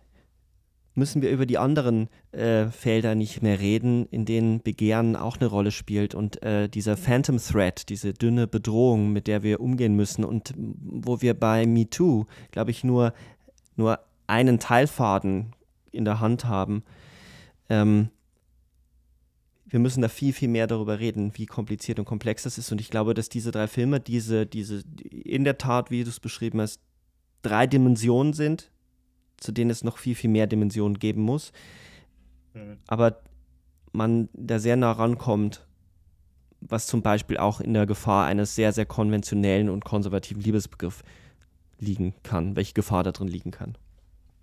müssen wir über die anderen äh, Felder nicht mehr reden, in denen Begehren auch eine Rolle spielt und äh, dieser Phantom Threat, diese dünne Bedrohung, mit der wir umgehen müssen und wo wir bei MeToo, glaube ich, nur, nur einen Teilfaden in der Hand haben. Ähm, wir müssen da viel, viel mehr darüber reden, wie kompliziert und komplex das ist. Und ich glaube, dass diese drei Filme, diese, diese, in der Tat, wie du es beschrieben hast, drei Dimensionen sind, zu denen es noch viel, viel mehr Dimensionen geben muss. Mhm. Aber man da sehr nah rankommt, was zum Beispiel auch in der Gefahr eines sehr, sehr konventionellen und konservativen Liebesbegriffs liegen kann, welche Gefahr da drin liegen kann.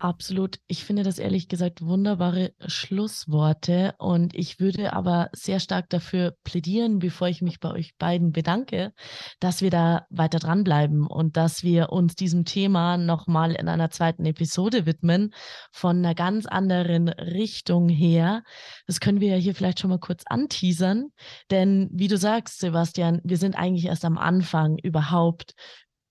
Absolut. Ich finde das ehrlich gesagt wunderbare Schlussworte und ich würde aber sehr stark dafür plädieren, bevor ich mich bei euch beiden bedanke, dass wir da weiter dranbleiben und dass wir uns diesem Thema nochmal in einer zweiten Episode widmen, von einer ganz anderen Richtung her. Das können wir ja hier vielleicht schon mal kurz anteasern, denn wie du sagst, Sebastian, wir sind eigentlich erst am Anfang überhaupt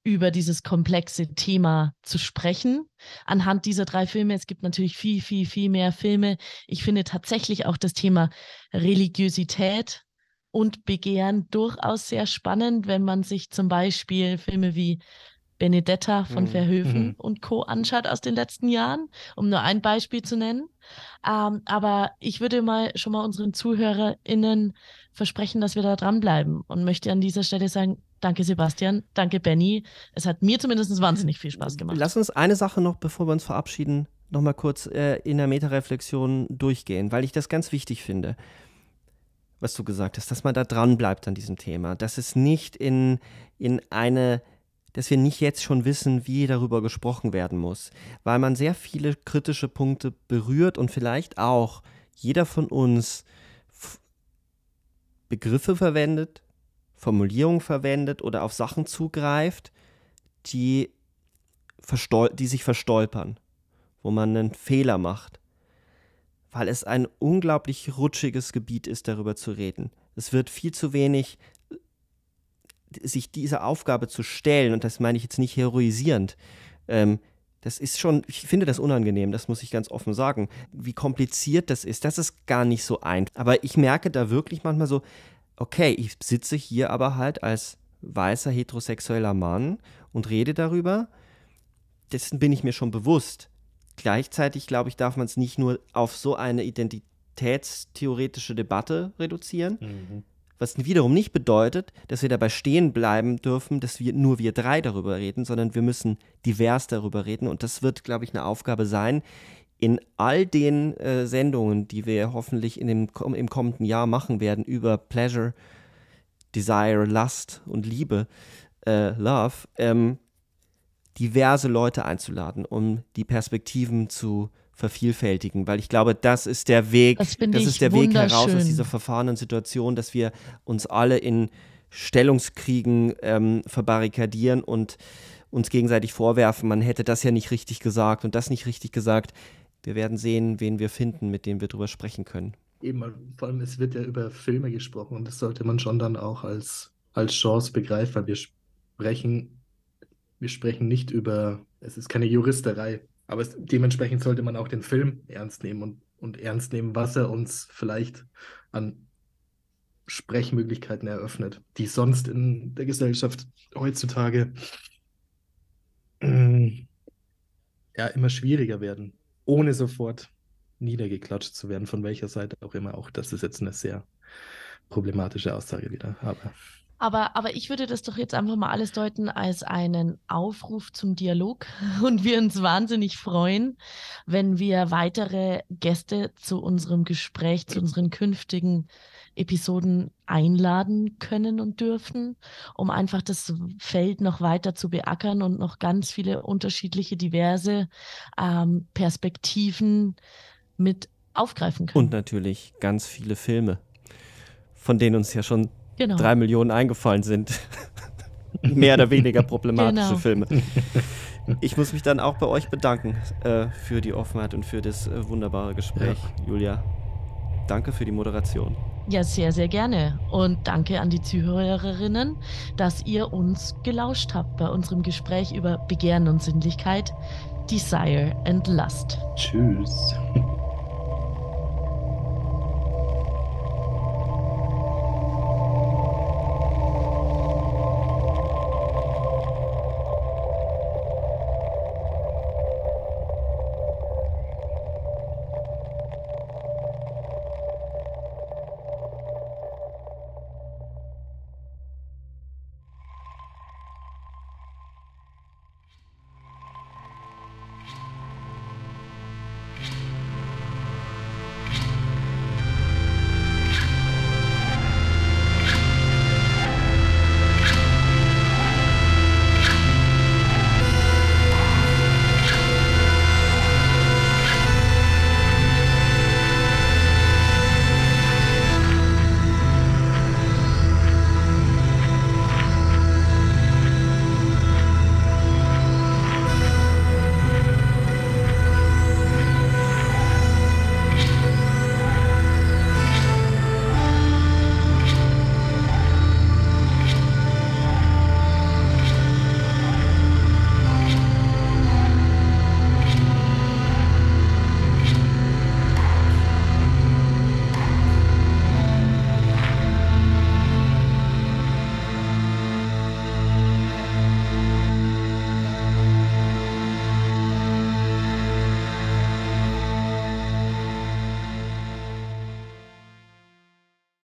über dieses komplexe Thema zu sprechen. Anhand dieser drei Filme, es gibt natürlich viel, viel, viel mehr Filme. Ich finde tatsächlich auch das Thema Religiosität und Begehren durchaus sehr spannend, wenn man sich zum Beispiel Filme wie Benedetta von mhm. Verhöfen mhm. und Co. anschaut aus den letzten Jahren, um nur ein Beispiel zu nennen. Ähm, aber ich würde mal schon mal unseren ZuhörerInnen versprechen, dass wir da dranbleiben und möchte an dieser Stelle sagen, danke Sebastian, danke Benny. Es hat mir zumindest wahnsinnig viel Spaß gemacht. Lass uns eine Sache noch, bevor wir uns verabschieden, noch mal kurz äh, in der Metareflexion durchgehen, weil ich das ganz wichtig finde was du gesagt hast, dass man da dran bleibt an diesem Thema, dass es nicht in, in eine dass wir nicht jetzt schon wissen, wie darüber gesprochen werden muss, weil man sehr viele kritische Punkte berührt und vielleicht auch jeder von uns Begriffe verwendet, Formulierungen verwendet oder auf Sachen zugreift, die, die sich verstolpern, wo man einen Fehler macht, weil es ein unglaublich rutschiges Gebiet ist, darüber zu reden. Es wird viel zu wenig sich dieser Aufgabe zu stellen, und das meine ich jetzt nicht heroisierend, ähm, das ist schon, ich finde das unangenehm, das muss ich ganz offen sagen, wie kompliziert das ist. Das ist gar nicht so einfach. Aber ich merke da wirklich manchmal so, okay, ich sitze hier aber halt als weißer heterosexueller Mann und rede darüber. Dessen bin ich mir schon bewusst. Gleichzeitig, glaube ich, darf man es nicht nur auf so eine identitätstheoretische Debatte reduzieren, mhm. Was wiederum nicht bedeutet, dass wir dabei stehen bleiben dürfen, dass wir nur wir drei darüber reden, sondern wir müssen divers darüber reden. Und das wird, glaube ich, eine Aufgabe sein, in all den äh, Sendungen, die wir hoffentlich in dem, im kommenden Jahr machen werden, über Pleasure, Desire, Lust und Liebe, äh, Love, ähm, diverse Leute einzuladen, um die Perspektiven zu vervielfältigen, weil ich glaube, das ist der Weg, das, das ist der Weg heraus aus dieser verfahrenen Situation, dass wir uns alle in Stellungskriegen ähm, verbarrikadieren und uns gegenseitig vorwerfen, man hätte das ja nicht richtig gesagt und das nicht richtig gesagt. Wir werden sehen, wen wir finden, mit dem wir darüber sprechen können. Eben, vor allem, es wird ja über Filme gesprochen und das sollte man schon dann auch als, als Chance begreifen. Wir sprechen, wir sprechen nicht über, es ist keine Juristerei, aber es, dementsprechend sollte man auch den Film ernst nehmen und, und ernst nehmen, was er uns vielleicht an Sprechmöglichkeiten eröffnet, die sonst in der Gesellschaft heutzutage äh, ja immer schwieriger werden, ohne sofort niedergeklatscht zu werden, von welcher Seite auch immer. Auch das ist jetzt eine sehr problematische Aussage wieder. Aber aber, aber ich würde das doch jetzt einfach mal alles deuten als einen Aufruf zum Dialog <laughs> und wir uns wahnsinnig freuen, wenn wir weitere Gäste zu unserem Gespräch, zu unseren künftigen Episoden einladen können und dürfen, um einfach das Feld noch weiter zu beackern und noch ganz viele unterschiedliche, diverse ähm, Perspektiven mit aufgreifen können. Und natürlich ganz viele Filme, von denen uns ja schon genau. drei Millionen eingefallen sind. <laughs> Mehr oder weniger problematische Genau. Filme. Ich muss mich dann auch bei euch bedanken äh, für die Offenheit und für das äh, wunderbare Gespräch, Julia. Danke für die Moderation. Ja, sehr, sehr gerne. Und danke an die Zuhörerinnen, dass ihr uns gelauscht habt bei unserem Gespräch über Begehren und Sinnlichkeit, Desire and Lust. tschüss.